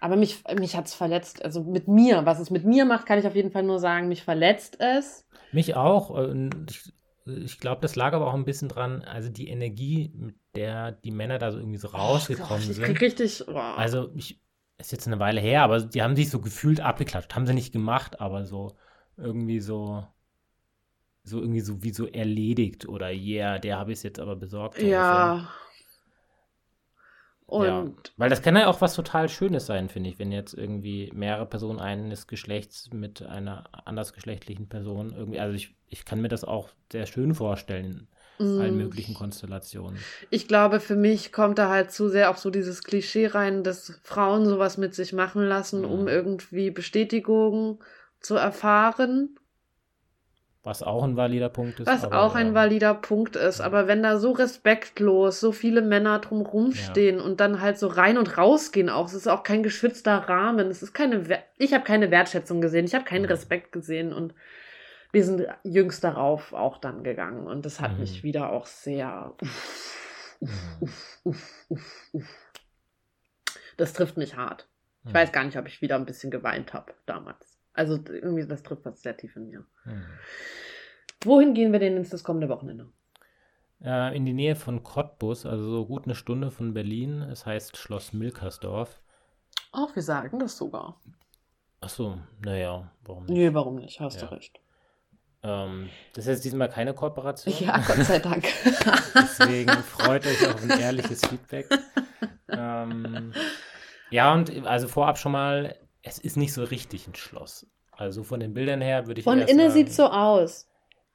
Speaker 3: Aber mich, mich hat es verletzt. Also mit mir, was es mit mir macht, kann ich auf jeden Fall nur sagen, mich verletzt es.
Speaker 2: Mich auch. Und ich, ich glaube, das lag aber auch ein bisschen dran, also die Energie, mit der die Männer da so irgendwie so rausgekommen
Speaker 3: Oh Gott, ich
Speaker 2: sind.
Speaker 3: krieg richtig. Oh.
Speaker 2: Also, ich, ist jetzt eine Weile her, aber die haben sich so gefühlt abgeklatscht. Haben sie nicht gemacht, aber so irgendwie so, so irgendwie so wie so erledigt oder yeah, der habe ich es jetzt aber besorgt. so
Speaker 3: ja. Und
Speaker 2: ja. Weil das kann ja auch was total Schönes sein, finde ich, wenn jetzt irgendwie mehrere Personen eines Geschlechts mit einer andersgeschlechtlichen Person irgendwie, also ich, ich kann mir das auch sehr schön vorstellen in allen
Speaker 3: mm,
Speaker 2: möglichen Konstellationen.
Speaker 3: Ich glaube, für mich kommt da halt zu sehr auch so dieses Klischee rein, dass Frauen sowas mit sich machen lassen, um
Speaker 2: Mhm.
Speaker 3: irgendwie Bestätigung zu erfahren.
Speaker 2: Was auch ein valider Punkt ist.
Speaker 3: Was
Speaker 2: aber,
Speaker 3: auch ein
Speaker 2: ähm,
Speaker 3: valider Punkt ist. Aber wenn da so respektlos so viele Männer drumherum
Speaker 2: Ja.
Speaker 3: stehen und dann halt so rein und rausgehen auch, es ist auch kein geschützter Rahmen. Es ist keine, Wer- ich habe keine Wertschätzung gesehen, ich habe keinen
Speaker 2: Mhm.
Speaker 3: Respekt gesehen und wir sind jüngst darauf auch dann gegangen und das hat
Speaker 2: Mhm.
Speaker 3: mich wieder auch sehr.
Speaker 2: Mhm.
Speaker 3: Uff, uff, uff, uff. Das trifft mich hart. Ich
Speaker 2: Mhm.
Speaker 3: weiß gar nicht, ob ich wieder ein bisschen geweint habe damals. Also irgendwie, das trifft was sehr tief in mir.
Speaker 2: Mhm.
Speaker 3: Wohin gehen wir denn ins das kommende Wochenende?
Speaker 2: Äh, in die Nähe von Cottbus, also so gut eine Stunde von Berlin. Es heißt Schloss Milkersdorf.
Speaker 3: Ach, wir sagen das sogar.
Speaker 2: Ach so, naja, warum nicht?
Speaker 3: Nee, warum nicht? Hast
Speaker 2: Ja.
Speaker 3: du recht.
Speaker 2: Ähm, das ist jetzt diesmal keine Kooperation.
Speaker 3: Ja, Gott sei Dank.
Speaker 2: Deswegen freut euch auf ein ehrliches Feedback. Ähm, ja, und also vorab schon mal, es ist nicht so richtig ein Schloss. Also von den Bildern her würde ich.
Speaker 3: Von innen
Speaker 2: sieht
Speaker 3: es so aus.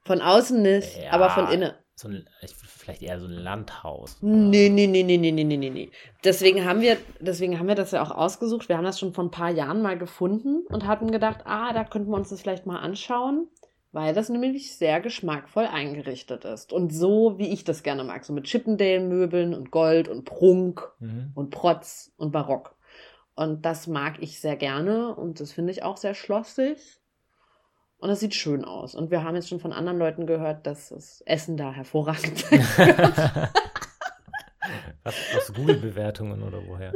Speaker 3: Von außen nicht,
Speaker 2: ja,
Speaker 3: aber von innen.
Speaker 2: So ein, vielleicht eher so ein Landhaus.
Speaker 3: Nee, nee, nee, nee, nee, nee, nee, nee. Deswegen haben, wir, deswegen haben wir das ja auch ausgesucht. Wir haben das schon vor ein paar Jahren mal gefunden und hatten gedacht, ah, da könnten wir uns das vielleicht mal anschauen, weil das nämlich sehr geschmackvoll eingerichtet ist. Und so, wie ich das gerne mag. So mit Chippendale-Möbeln und Gold und Prunk
Speaker 2: mhm.
Speaker 3: und Protz und Barock. Und das mag ich sehr gerne und das finde ich auch sehr schlossig. Und das sieht schön aus. Und wir haben jetzt schon von anderen Leuten gehört, dass das Essen da hervorragend sein wird.
Speaker 2: Was, aus Google-Bewertungen oder woher?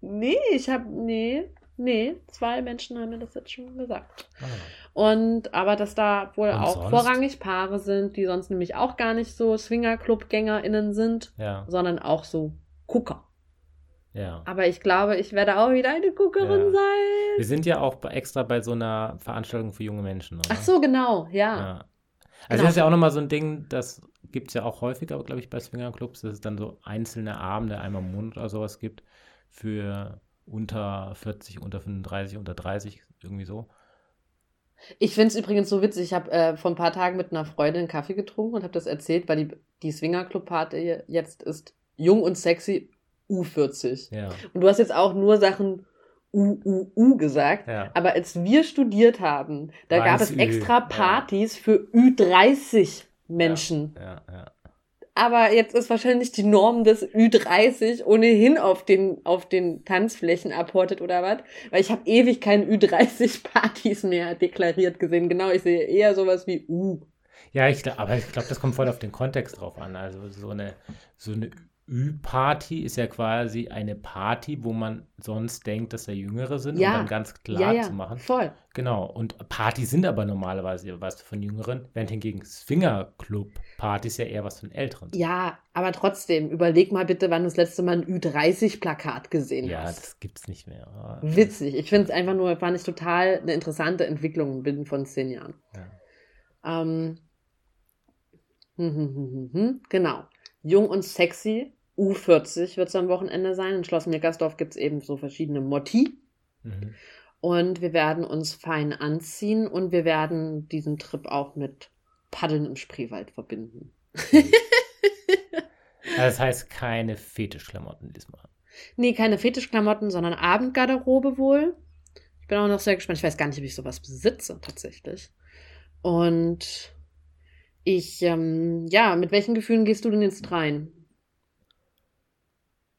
Speaker 3: nee, ich habe, nee, nee, zwei Menschen haben mir das jetzt schon gesagt.
Speaker 2: Ah.
Speaker 3: Und aber dass da wohl
Speaker 2: Und
Speaker 3: auch
Speaker 2: sonst?
Speaker 3: vorrangig Paare sind, die sonst nämlich auch gar nicht so Swingerclub-GängerInnen sind,
Speaker 2: Ja,
Speaker 3: sondern auch so Gucker.
Speaker 2: Ja.
Speaker 3: Aber ich glaube, ich werde auch wieder eine Guckerin
Speaker 2: Ja.
Speaker 3: sein.
Speaker 2: Wir sind ja auch extra bei so einer Veranstaltung für junge Menschen, oder?
Speaker 3: Ach so, genau, ja.
Speaker 2: Ja. Also
Speaker 3: Genau.
Speaker 2: das ist ja auch nochmal so ein Ding, das gibt es ja auch häufiger, glaube ich, bei Swingerclubs, dass es dann so einzelne Abende einmal im Monat oder sowas gibt für unter 40, unter 35, unter 30, irgendwie so.
Speaker 3: Ich finde es übrigens so witzig. Ich habe äh, vor ein paar Tagen mit einer Freundin einen Kaffee getrunken und habe das erzählt, weil die, die Swinger-Club-Party jetzt ist jung und sexy U40.
Speaker 2: Ja,
Speaker 3: Und du hast jetzt auch nur Sachen U, U, U gesagt.
Speaker 2: ja.
Speaker 3: Aber als wir studiert haben, da
Speaker 2: War
Speaker 3: gab
Speaker 2: es
Speaker 3: extra
Speaker 2: ja.
Speaker 3: Partys für Ü30 Menschen.
Speaker 2: Ja, ja.
Speaker 3: Aber jetzt ist wahrscheinlich die Norm des Ü30 ohnehin auf den, auf den Tanzflächen abhortet oder was. Weil ich habe ewig keine Ü30-Partys mehr deklariert gesehen. Genau, ich sehe eher sowas wie U.
Speaker 2: Ja, ich, aber ich glaube, das kommt voll auf den Kontext drauf an. Also so eine, so eine Ü-Party ist ja quasi eine Party, wo man sonst denkt, dass da Jüngere sind,
Speaker 3: Ja.
Speaker 2: um dann ganz klar
Speaker 3: ja, ja,
Speaker 2: zu machen.
Speaker 3: voll.
Speaker 2: Genau, und Partys sind aber normalerweise was von Jüngeren, während hingegen Swingerclub-Partys ja eher was von Älteren sind.
Speaker 3: Ja, aber trotzdem, überleg mal bitte, wann du das letzte Mal ein Ü30-Plakat gesehen
Speaker 2: Ja,
Speaker 3: hast.
Speaker 2: das gibt's nicht mehr. Ah,
Speaker 3: Witzig. Ich finde es einfach nur, fand ich total eine interessante Entwicklung binnen von zehn Jahren.
Speaker 2: Ja.
Speaker 3: Ähm, hm, hm, hm, hm, hm. Genau. Jung und sexy. U40 wird es am Wochenende sein. In Schloss Meckersdorf gibt es eben so verschiedene Motti.
Speaker 2: Mhm.
Speaker 3: Und wir werden uns fein anziehen und wir werden diesen Trip auch mit Paddeln im Spreewald verbinden.
Speaker 2: Also das heißt keine Fetischklamotten diesmal.
Speaker 3: Nee, keine Fetischklamotten, sondern Abendgarderobe wohl. Ich bin auch noch sehr gespannt. Ich weiß gar nicht, ob ich sowas besitze, tatsächlich. Und ich, ähm, ja, mit welchen Gefühlen gehst du denn jetzt rein?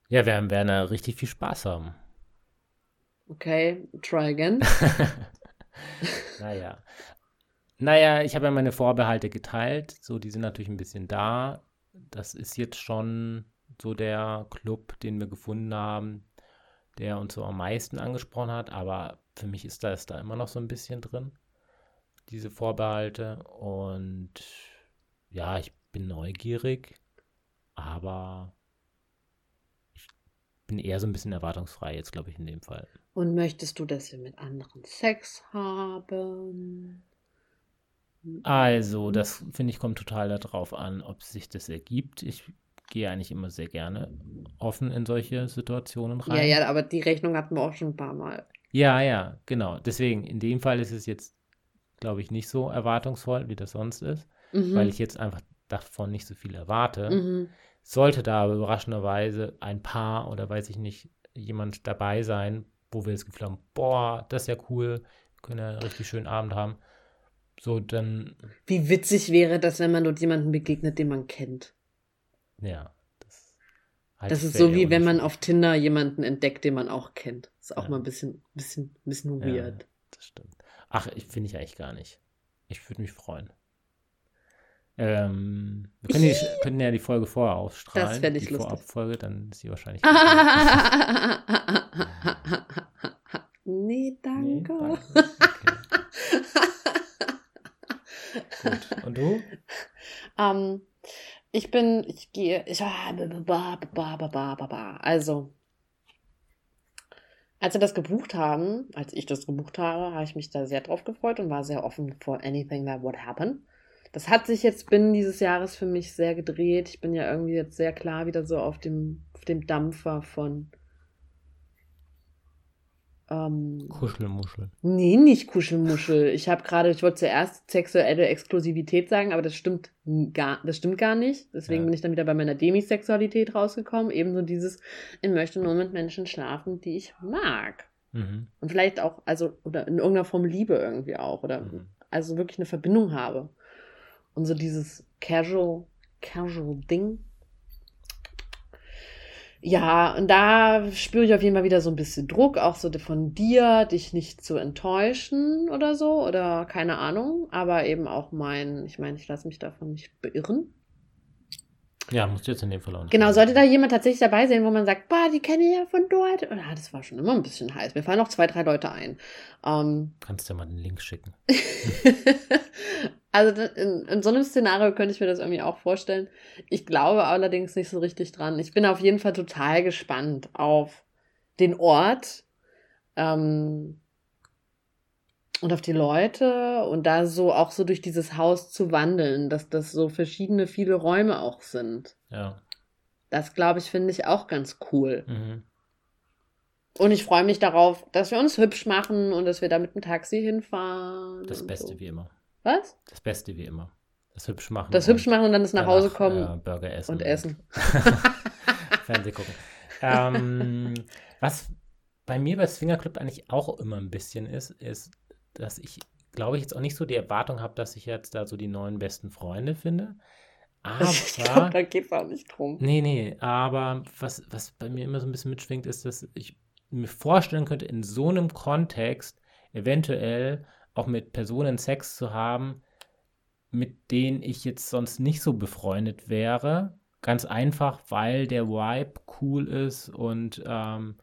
Speaker 2: Ja, wir werden da richtig viel Spaß haben.
Speaker 3: Okay, try again.
Speaker 2: Naja. Naja, ich habe ja meine Vorbehalte geteilt. So, die sind natürlich ein bisschen da. Das ist jetzt schon so der Club, den wir gefunden haben, der uns so am meisten angesprochen hat. Aber für mich ist da, ist da immer noch so ein bisschen drin, diese Vorbehalte. Und ja, ich bin neugierig, aber ich bin eher so ein bisschen erwartungsfrei jetzt, glaube ich, in dem Fall.
Speaker 3: Und möchtest du, dass wir mit anderen Sex haben?
Speaker 2: Also, das finde ich, kommt total darauf an, ob sich das ergibt. Ich gehe eigentlich immer sehr gerne offen in solche Situationen rein.
Speaker 3: Ja, ja, aber die Rechnung hatten wir auch schon ein paar Mal.
Speaker 2: Ja, ja, genau. Deswegen, in dem Fall ist es jetzt, glaube ich, nicht so erwartungsvoll, wie das sonst ist,
Speaker 3: Mhm.
Speaker 2: weil ich jetzt einfach davon nicht so viel erwarte.
Speaker 3: Mhm.
Speaker 2: Sollte da aber überraschenderweise ein Paar oder weiß ich nicht, jemand dabei sein, wo wir das Gefühl haben, boah, das ist ja cool, wir können ja einen richtig schönen Abend haben, so dann,
Speaker 3: Wie witzig wäre das, wenn man dort jemanden begegnet, den man kennt.
Speaker 2: ja. Das, halt
Speaker 3: Das ist so wie wenn man auf Tinder jemanden entdeckt, den man auch kennt. ist auch
Speaker 2: Ja.
Speaker 3: mal ein bisschen, bisschen, bisschen
Speaker 2: Ja,
Speaker 3: weird.
Speaker 2: das stimmt. Ach, ich finde ich eigentlich gar nicht. Ich würde mich freuen. Ähm, wir können, die, können ja die Folge vorher ausstrahlen.
Speaker 3: Das fänd ich
Speaker 2: die
Speaker 3: lustig.
Speaker 2: Vorabfolge, dann ist sie wahrscheinlich.
Speaker 3: nee,
Speaker 2: Nee,
Speaker 3: danke.
Speaker 2: Okay. Gut. Und du?
Speaker 3: Ähm, ich bin, ich gehe, ich, ah, also, als wir das gebucht haben, als ich das gebucht habe, habe ich mich da sehr drauf gefreut und war sehr offen for anything that would happen. Das hat sich jetzt binnen dieses Jahres für mich sehr gedreht. Ich bin ja irgendwie jetzt sehr klar wieder so auf dem, auf dem Dampfer von ähm,
Speaker 2: Kuschelmuschel.
Speaker 3: Nee, nicht Kuschelmuschel. Ich habe gerade, ich wollte zuerst sexuelle Exklusivität sagen, aber das stimmt gar, das stimmt gar nicht. Deswegen
Speaker 2: Ja.
Speaker 3: bin ich dann wieder bei meiner Demisexualität rausgekommen. Ebenso dieses, ich möchte nur mit Menschen schlafen, die ich mag.
Speaker 2: Mhm.
Speaker 3: Und vielleicht auch, also, oder in irgendeiner Form Liebe irgendwie auch. Oder
Speaker 2: Mhm.
Speaker 3: also wirklich eine Verbindung habe. Und so dieses casual, casual Ding. Ja, und da spüre ich auf jeden Fall wieder so ein bisschen Druck, auch so von dir, dich nicht zu enttäuschen oder so, oder keine Ahnung, aber eben auch mein, ich meine, ich lasse mich davon nicht beirren.
Speaker 2: Ja, musst du jetzt in dem Fall auch nicht.
Speaker 3: Genau, sollte da jemand tatsächlich dabei sein, wo man sagt, bah, die kenne ich ja von dort. Und, ah, das war schon immer ein bisschen heiß. Mir fallen noch zwei, drei Leute ein. Ähm,
Speaker 2: Kannst du ja mal den Link schicken.
Speaker 3: also in, in so einem Szenario könnte ich mir das irgendwie auch vorstellen. Ich glaube allerdings nicht so richtig dran. Ich bin auf jeden Fall total gespannt auf den Ort ähm, und auf die Leute und da so auch so durch dieses Haus zu wandeln, dass das so verschiedene, viele Räume auch sind.
Speaker 2: Ja.
Speaker 3: Das glaube ich, finde ich auch ganz cool.
Speaker 2: Mhm.
Speaker 3: Und ich freue mich darauf, dass wir uns hübsch machen und dass wir da mit dem Taxi hinfahren.
Speaker 2: Das Beste
Speaker 3: so.
Speaker 2: wie immer.
Speaker 3: Was?
Speaker 2: Das Beste wie immer. Das hübsch machen.
Speaker 3: Das hübsch machen und dann das nach Hause kommen
Speaker 2: äh, Burger essen.
Speaker 3: und essen.
Speaker 2: Fernseh gucken. ähm, was bei mir bei Swinger Club eigentlich auch immer ein bisschen ist, ist, dass ich, glaube ich, jetzt auch nicht so die Erwartung habe, dass ich jetzt da so die neuen besten Freunde finde.
Speaker 3: ich glaube,
Speaker 2: Aber,
Speaker 3: da geht es auch nicht drum.
Speaker 2: nee, nee, aber was, was bei mir immer so ein bisschen mitschwingt, ist, dass ich mir vorstellen könnte, in so einem Kontext eventuell auch mit Personen Sex zu haben, mit denen ich jetzt sonst nicht so befreundet wäre. Ganz einfach, weil der Vibe cool ist und ähm,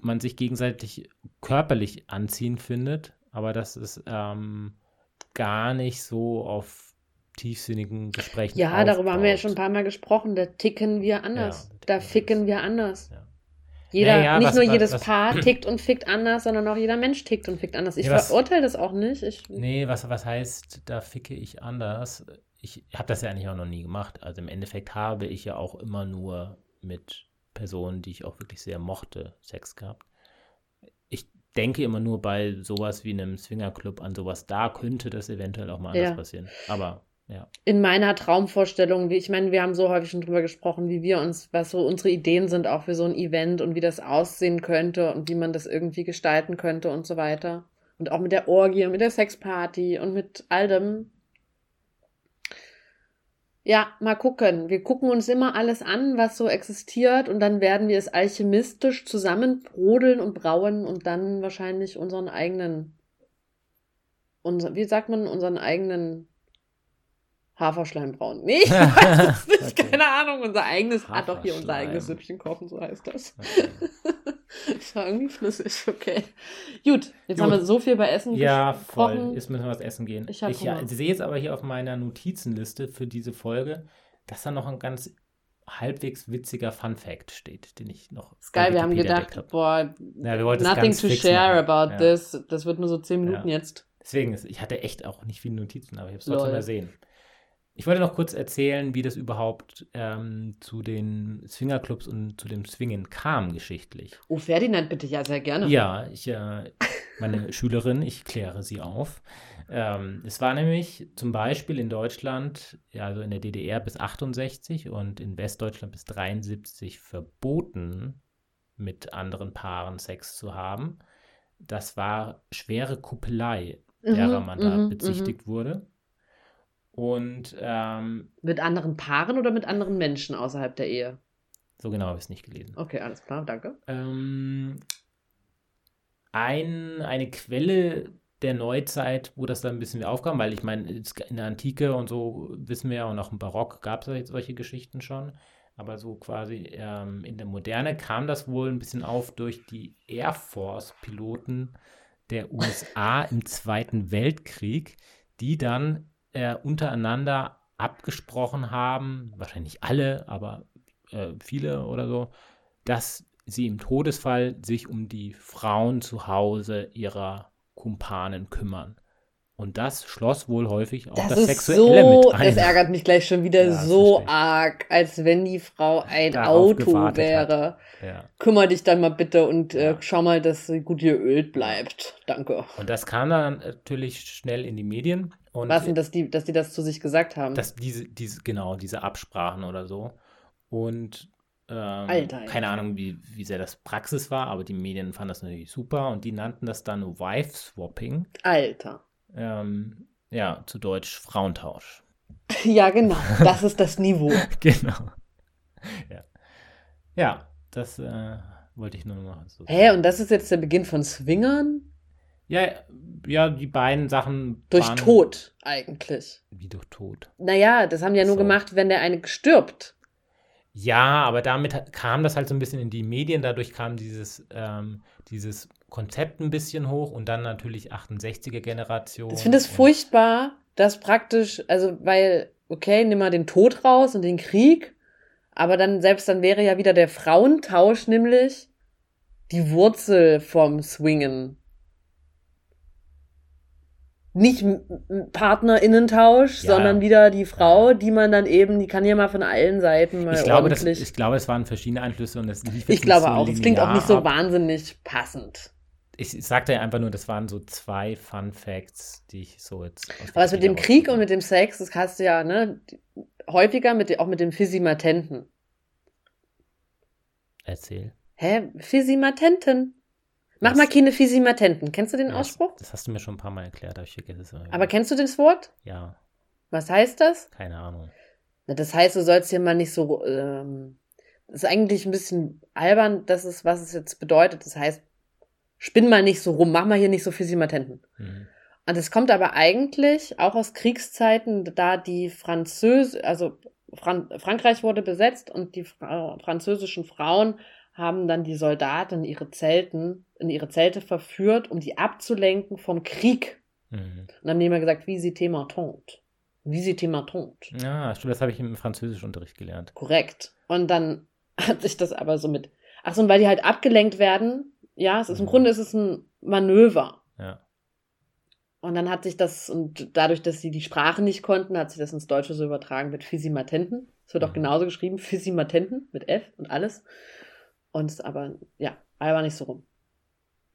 Speaker 2: man sich gegenseitig körperlich anziehen findet, aber das ist ähm, gar nicht so auf tiefsinnigen Gesprächen.
Speaker 3: Ja, darüber haben wir ja
Speaker 2: aufbaut.
Speaker 3: schon ein paar Mal gesprochen. Da ticken wir anders.
Speaker 2: Ja, da
Speaker 3: ficken
Speaker 2: anders.
Speaker 3: wir anders.
Speaker 2: Ja.
Speaker 3: Jeder,
Speaker 2: Naja,
Speaker 3: nicht
Speaker 2: was-
Speaker 3: nur
Speaker 2: was-
Speaker 3: jedes
Speaker 2: was-
Speaker 3: Paar tickt und fickt anders, sondern auch jeder Mensch tickt und fickt anders. Ich
Speaker 2: Ja,
Speaker 3: verurteile das auch nicht. Ich,
Speaker 2: Nee, was, was heißt, da ficke ich anders? Ich habe das ja eigentlich auch noch nie gemacht. Also im Endeffekt habe ich ja auch immer nur mit Personen, die ich auch wirklich sehr mochte, Sex gehabt. Ich denke immer nur bei sowas wie einem Swingerclub an sowas, da könnte das eventuell auch mal anders
Speaker 3: Ja.
Speaker 2: passieren. Aber ja.
Speaker 3: in meiner Traumvorstellung, wie ich meine, wir haben so häufig schon drüber gesprochen, wie wir uns, was so unsere Ideen sind auch für so ein Event und wie das aussehen könnte und wie man das irgendwie gestalten könnte und so weiter. Und auch mit der Orgie und mit der Sexparty und mit all dem. Ja, mal gucken. Wir gucken uns immer alles an, was so existiert und dann werden wir es alchemistisch zusammenbrodeln und brauen und dann wahrscheinlich unseren eigenen, unser, wie sagt man, unseren eigenen Haferschleim brauen. Nee, ich weiß es nicht,
Speaker 2: Okay.
Speaker 3: keine Ahnung. Unser eigenes, ah doch, hier unser eigenes Süppchen kochen, so heißt das.
Speaker 2: Okay.
Speaker 3: Das war irgendwie flüssig, okay. Gut, jetzt
Speaker 2: Gut.
Speaker 3: haben wir so viel bei Essen
Speaker 2: Ja,
Speaker 3: gesprochen.
Speaker 2: voll. Jetzt müssen wir was essen gehen.
Speaker 3: Ich
Speaker 2: ich ja, sehe jetzt aber hier auf meiner Notizenliste für diese Folge, dass da noch ein ganz halbwegs witziger Fun-Fact steht, den ich noch.
Speaker 3: Ist geil,
Speaker 2: bei
Speaker 3: wir haben gedacht,
Speaker 2: hab.
Speaker 3: boah,
Speaker 2: Ja,
Speaker 3: nothing to share
Speaker 2: machen.
Speaker 3: about
Speaker 2: Ja.
Speaker 3: this. Das wird nur so zehn Minuten jetzt.
Speaker 2: Deswegen, ich hatte echt auch nicht viele Notizen, aber ich habe es trotzdem ersehen. Ich wollte noch kurz erzählen, wie das überhaupt ähm, zu den Swingerclubs und zu dem Swingen kam, geschichtlich.
Speaker 3: Oh, Ferdinand, bitte, ja, sehr gerne.
Speaker 2: Ja, ich, äh, meine Schülerin, ich kläre sie auf. Ähm, es war nämlich zum Beispiel in Deutschland, also in der DDR bis 68 und in Westdeutschland bis 73 verboten, mit anderen Paaren Sex zu haben. Das war schwere Kuppelei. derer
Speaker 3: Mhm,
Speaker 2: man da
Speaker 3: mhm,
Speaker 2: bezichtigt wurde. Und ähm,
Speaker 3: Mit anderen Paaren oder mit anderen Menschen außerhalb der Ehe?
Speaker 2: so genau habe ich es nicht gelesen.
Speaker 3: Okay, alles klar, danke.
Speaker 2: Ähm, ein, eine Quelle der Neuzeit, wo das dann ein bisschen wieder aufkam, weil ich meine, in der Antike und so wissen wir ja, und auch im Barock gab es solche Geschichten schon, aber so quasi ähm, in der Moderne kam das wohl ein bisschen auf durch die Air Force-Piloten der USA im Zweiten Weltkrieg, die dann äh, untereinander abgesprochen haben, wahrscheinlich alle, aber äh, viele oder so, dass sie im Todesfall sich um die Frauen zu Hause ihrer Kumpanen kümmern. Und das schloss wohl häufig auch das,
Speaker 3: Das,
Speaker 2: Sexuelle
Speaker 3: so,
Speaker 2: mit ein.
Speaker 3: das ärgert mich gleich schon wieder
Speaker 2: Ja,
Speaker 3: so arg, als wenn die Frau ein
Speaker 2: Darauf
Speaker 3: Auto wäre.
Speaker 2: ja.
Speaker 3: Kümmer dich dann mal bitte und äh, schau mal, dass sie gut geölt bleibt. Danke.
Speaker 2: Und das kam dann natürlich schnell in die Medien. Und
Speaker 3: Was denn, dass die, dass die das zu sich gesagt haben?
Speaker 2: dass diese, diese, genau, diese Absprachen oder so. Und ähm,
Speaker 3: Alter,
Speaker 2: keine
Speaker 3: Alter.
Speaker 2: Ahnung, wie, wie sehr das Praxis war, aber die Medien fanden das natürlich super und die nannten das dann Wife-Swapping.
Speaker 3: Alter.
Speaker 2: Ähm, ja, zu Deutsch Frauentausch.
Speaker 3: Ja, genau. Das ist das Niveau.
Speaker 2: genau. Ja. Ja, das äh, wollte ich nur noch so
Speaker 3: Hä, und das ist jetzt der Beginn von Swingern?
Speaker 2: Ja, ja, die beiden Sachen
Speaker 3: Durch
Speaker 2: waren
Speaker 3: Tod eigentlich.
Speaker 2: wie durch Tod.
Speaker 3: Naja, das haben die ja nur
Speaker 2: So.
Speaker 3: gemacht, wenn der eine stirbt.
Speaker 2: Ja, aber damit kam das halt so ein bisschen in die Medien, dadurch kam dieses, ähm, dieses Konzept ein bisschen hoch und dann natürlich 68er Generation.
Speaker 3: Ich finde es furchtbar, dass praktisch, also weil, okay, nimm mal den Tod raus und den Krieg, aber dann selbst dann wäre ja wieder der Frauentausch nämlich die Wurzel vom Swingen. Nicht Partnerinnentausch,
Speaker 2: Ja.
Speaker 3: sondern wieder die Frau, die man dann eben, die kann ja mal von allen Seiten mal
Speaker 2: Ich glaube, das, ich glaube, es waren verschiedene Einflüsse und es lief
Speaker 3: ich
Speaker 2: nicht
Speaker 3: glaube
Speaker 2: so
Speaker 3: auch. Es klingt auch nicht so
Speaker 2: ab.
Speaker 3: wahnsinnig passend.
Speaker 2: Ich sagte ja einfach nur, das waren so zwei Fun Facts, die ich so jetzt.
Speaker 3: Aber das mit dem Krieg und mit dem Sex, das hast du ja, ne, häufiger mit, auch mit dem Physimatenten.
Speaker 2: Erzähl.
Speaker 3: Hä? Physimatenten. Mach mal keine Physimatenten. Kennst du den
Speaker 2: Ja,
Speaker 3: Ausspruch?
Speaker 2: Das, das hast du mir schon ein paar Mal erklärt, aber ich vergesse es immer.
Speaker 3: Aber kennst du das Wort?
Speaker 2: Ja,
Speaker 3: Was heißt das?
Speaker 2: keine Ahnung.
Speaker 3: Na, Das heißt, du sollst hier mal nicht so. Ähm, das ist eigentlich ein bisschen albern, das ist, was es jetzt bedeutet. Das heißt, spinn mal nicht so rum, mach mal hier nicht so Physimatenten.
Speaker 2: Mhm.
Speaker 3: Und es kommt aber eigentlich auch aus Kriegszeiten, da die Französ, also Fran Frankreich wurde besetzt und die Fra französischen Frauen haben dann die Soldaten in ihre Zelten, in ihre Zelte verführt, um die abzulenken vom Krieg.
Speaker 2: Mhm.
Speaker 3: Und dann haben die immer gesagt, visitez ma tante. Visitez ma tante.
Speaker 2: Ja, stimmt, das habe ich im Französischunterricht gelernt.
Speaker 3: Korrekt. Und dann hat sich das aber so mit, ach so, und weil die halt abgelenkt werden, ja, es ist im
Speaker 2: Mhm.
Speaker 3: Grunde ist es ein Manöver.
Speaker 2: Ja.
Speaker 3: Und dann hat sich das, und dadurch, dass sie die Sprache nicht konnten, hat sich das ins Deutsche so übertragen mit Physimatenten. Es wird auch
Speaker 2: Mhm.
Speaker 3: genauso geschrieben, Physimatenten mit F und alles. Und es aber, ja, aber nicht so rum.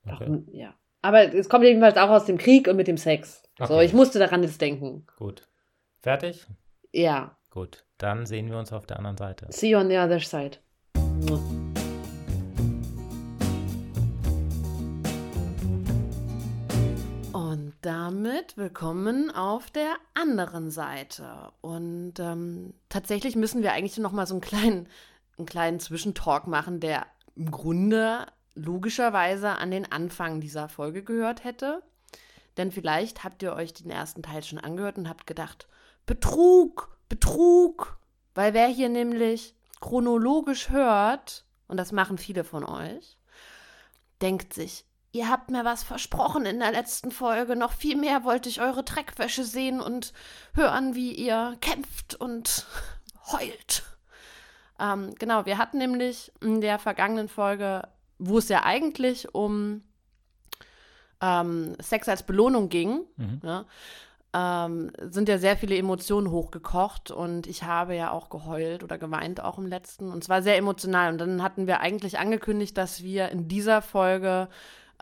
Speaker 3: Auch,
Speaker 2: Okay.
Speaker 3: ja. Aber es kommt jedenfalls auch aus dem Krieg und mit dem Sex. So,
Speaker 2: Okay.
Speaker 3: ich musste daran jetzt denken.
Speaker 2: Gut. Fertig?
Speaker 3: Ja.
Speaker 2: Gut. Dann sehen wir uns auf der anderen Seite.
Speaker 3: See you on the other side. Und damit willkommen auf der anderen Seite. Und ähm, tatsächlich müssen wir eigentlich noch mal so einen kleinen, einen kleinen Zwischentalk machen, der im Grunde logischerweise an den Anfang dieser Folge gehört hätte. Denn vielleicht habt ihr euch den ersten Teil schon angehört und habt gedacht, Betrug, Betrug. Weil wer hier nämlich chronologisch hört, und das machen viele von euch, denkt sich, ihr habt mir was versprochen in der letzten Folge, noch viel mehr wollte ich eure Dreckwäsche sehen und hören, wie ihr kämpft und heult. Ähm, genau, wir hatten nämlich in der vergangenen Folge, wo es ja eigentlich um ähm, Sex als Belohnung ging,
Speaker 2: Mhm.
Speaker 3: ja, ähm, sind ja sehr viele Emotionen hochgekocht und ich habe ja auch geheult oder geweint auch im letzten und es war sehr emotional und dann hatten wir eigentlich angekündigt, dass wir in dieser Folge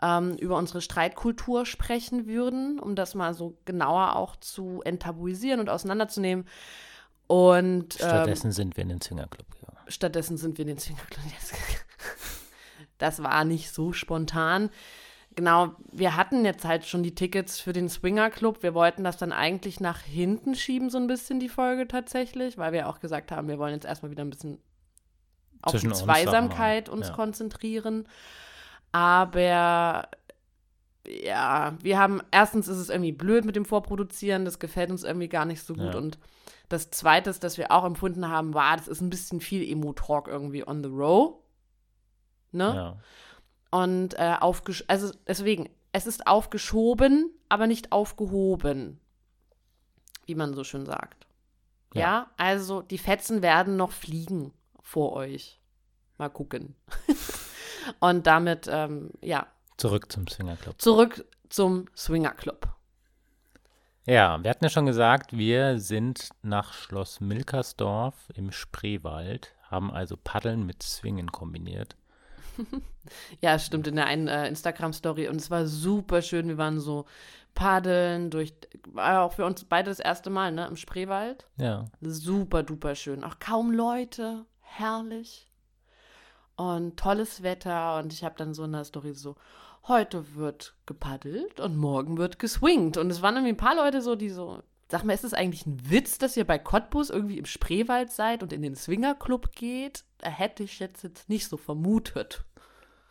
Speaker 3: ähm, über unsere Streitkultur sprechen würden, um das mal so genauer auch zu enttabuisieren und auseinanderzunehmen und ähm,
Speaker 2: Stattdessen sind wir in den Zwingerclub gegangen.
Speaker 3: Stattdessen sind wir in den Swingerclub. Das war nicht so spontan. genau, wir hatten jetzt halt schon die Tickets für den Swinger Club. Wir wollten das dann eigentlich nach hinten schieben, so ein bisschen die Folge tatsächlich, weil wir auch gesagt haben, wir wollen jetzt erstmal wieder ein bisschen auf
Speaker 2: Zwischen
Speaker 3: die
Speaker 2: uns,
Speaker 3: Zweisamkeit
Speaker 2: mal.
Speaker 3: uns
Speaker 2: Ja.
Speaker 3: konzentrieren. Aber ja, wir haben, erstens ist es irgendwie blöd mit dem Vorproduzieren, das gefällt uns irgendwie gar nicht so gut.
Speaker 2: Ja.
Speaker 3: Und das Zweite, das wir auch empfunden haben, war, das ist ein bisschen viel Emo-Talk irgendwie on the row. Ne?
Speaker 2: Ja.
Speaker 3: Und äh, aufgesch also deswegen, es ist aufgeschoben, aber nicht aufgehoben, wie man so schön sagt. Ja,
Speaker 2: Ja.
Speaker 3: also die Fetzen werden noch fliegen vor euch. Mal gucken. Und damit, ähm, ja,
Speaker 2: Zurück zum Swingerclub.
Speaker 3: zurück zum Swinger Club.
Speaker 2: Ja, wir hatten ja schon gesagt, wir sind nach Schloss Milkersdorf im Spreewald, haben also Paddeln mit Swingen kombiniert.
Speaker 3: Ja, es stimmt in der einen äh, Instagram-Story und es war super schön. Wir waren so paddeln durch, war auch für uns beide das erste Mal, ne, im Spreewald.
Speaker 2: Ja,
Speaker 3: Super duper schön. Auch kaum Leute. Herrlich. Und tolles Wetter. Und ich habe dann so in der Story so, heute wird gepaddelt und morgen wird geswingt. Und es waren irgendwie ein paar Leute so, die so, sag mal, ist es eigentlich ein Witz, dass ihr bei Cottbus irgendwie im Spreewald seid und in den Swingerclub geht? Da hätte ich jetzt, jetzt nicht so vermutet.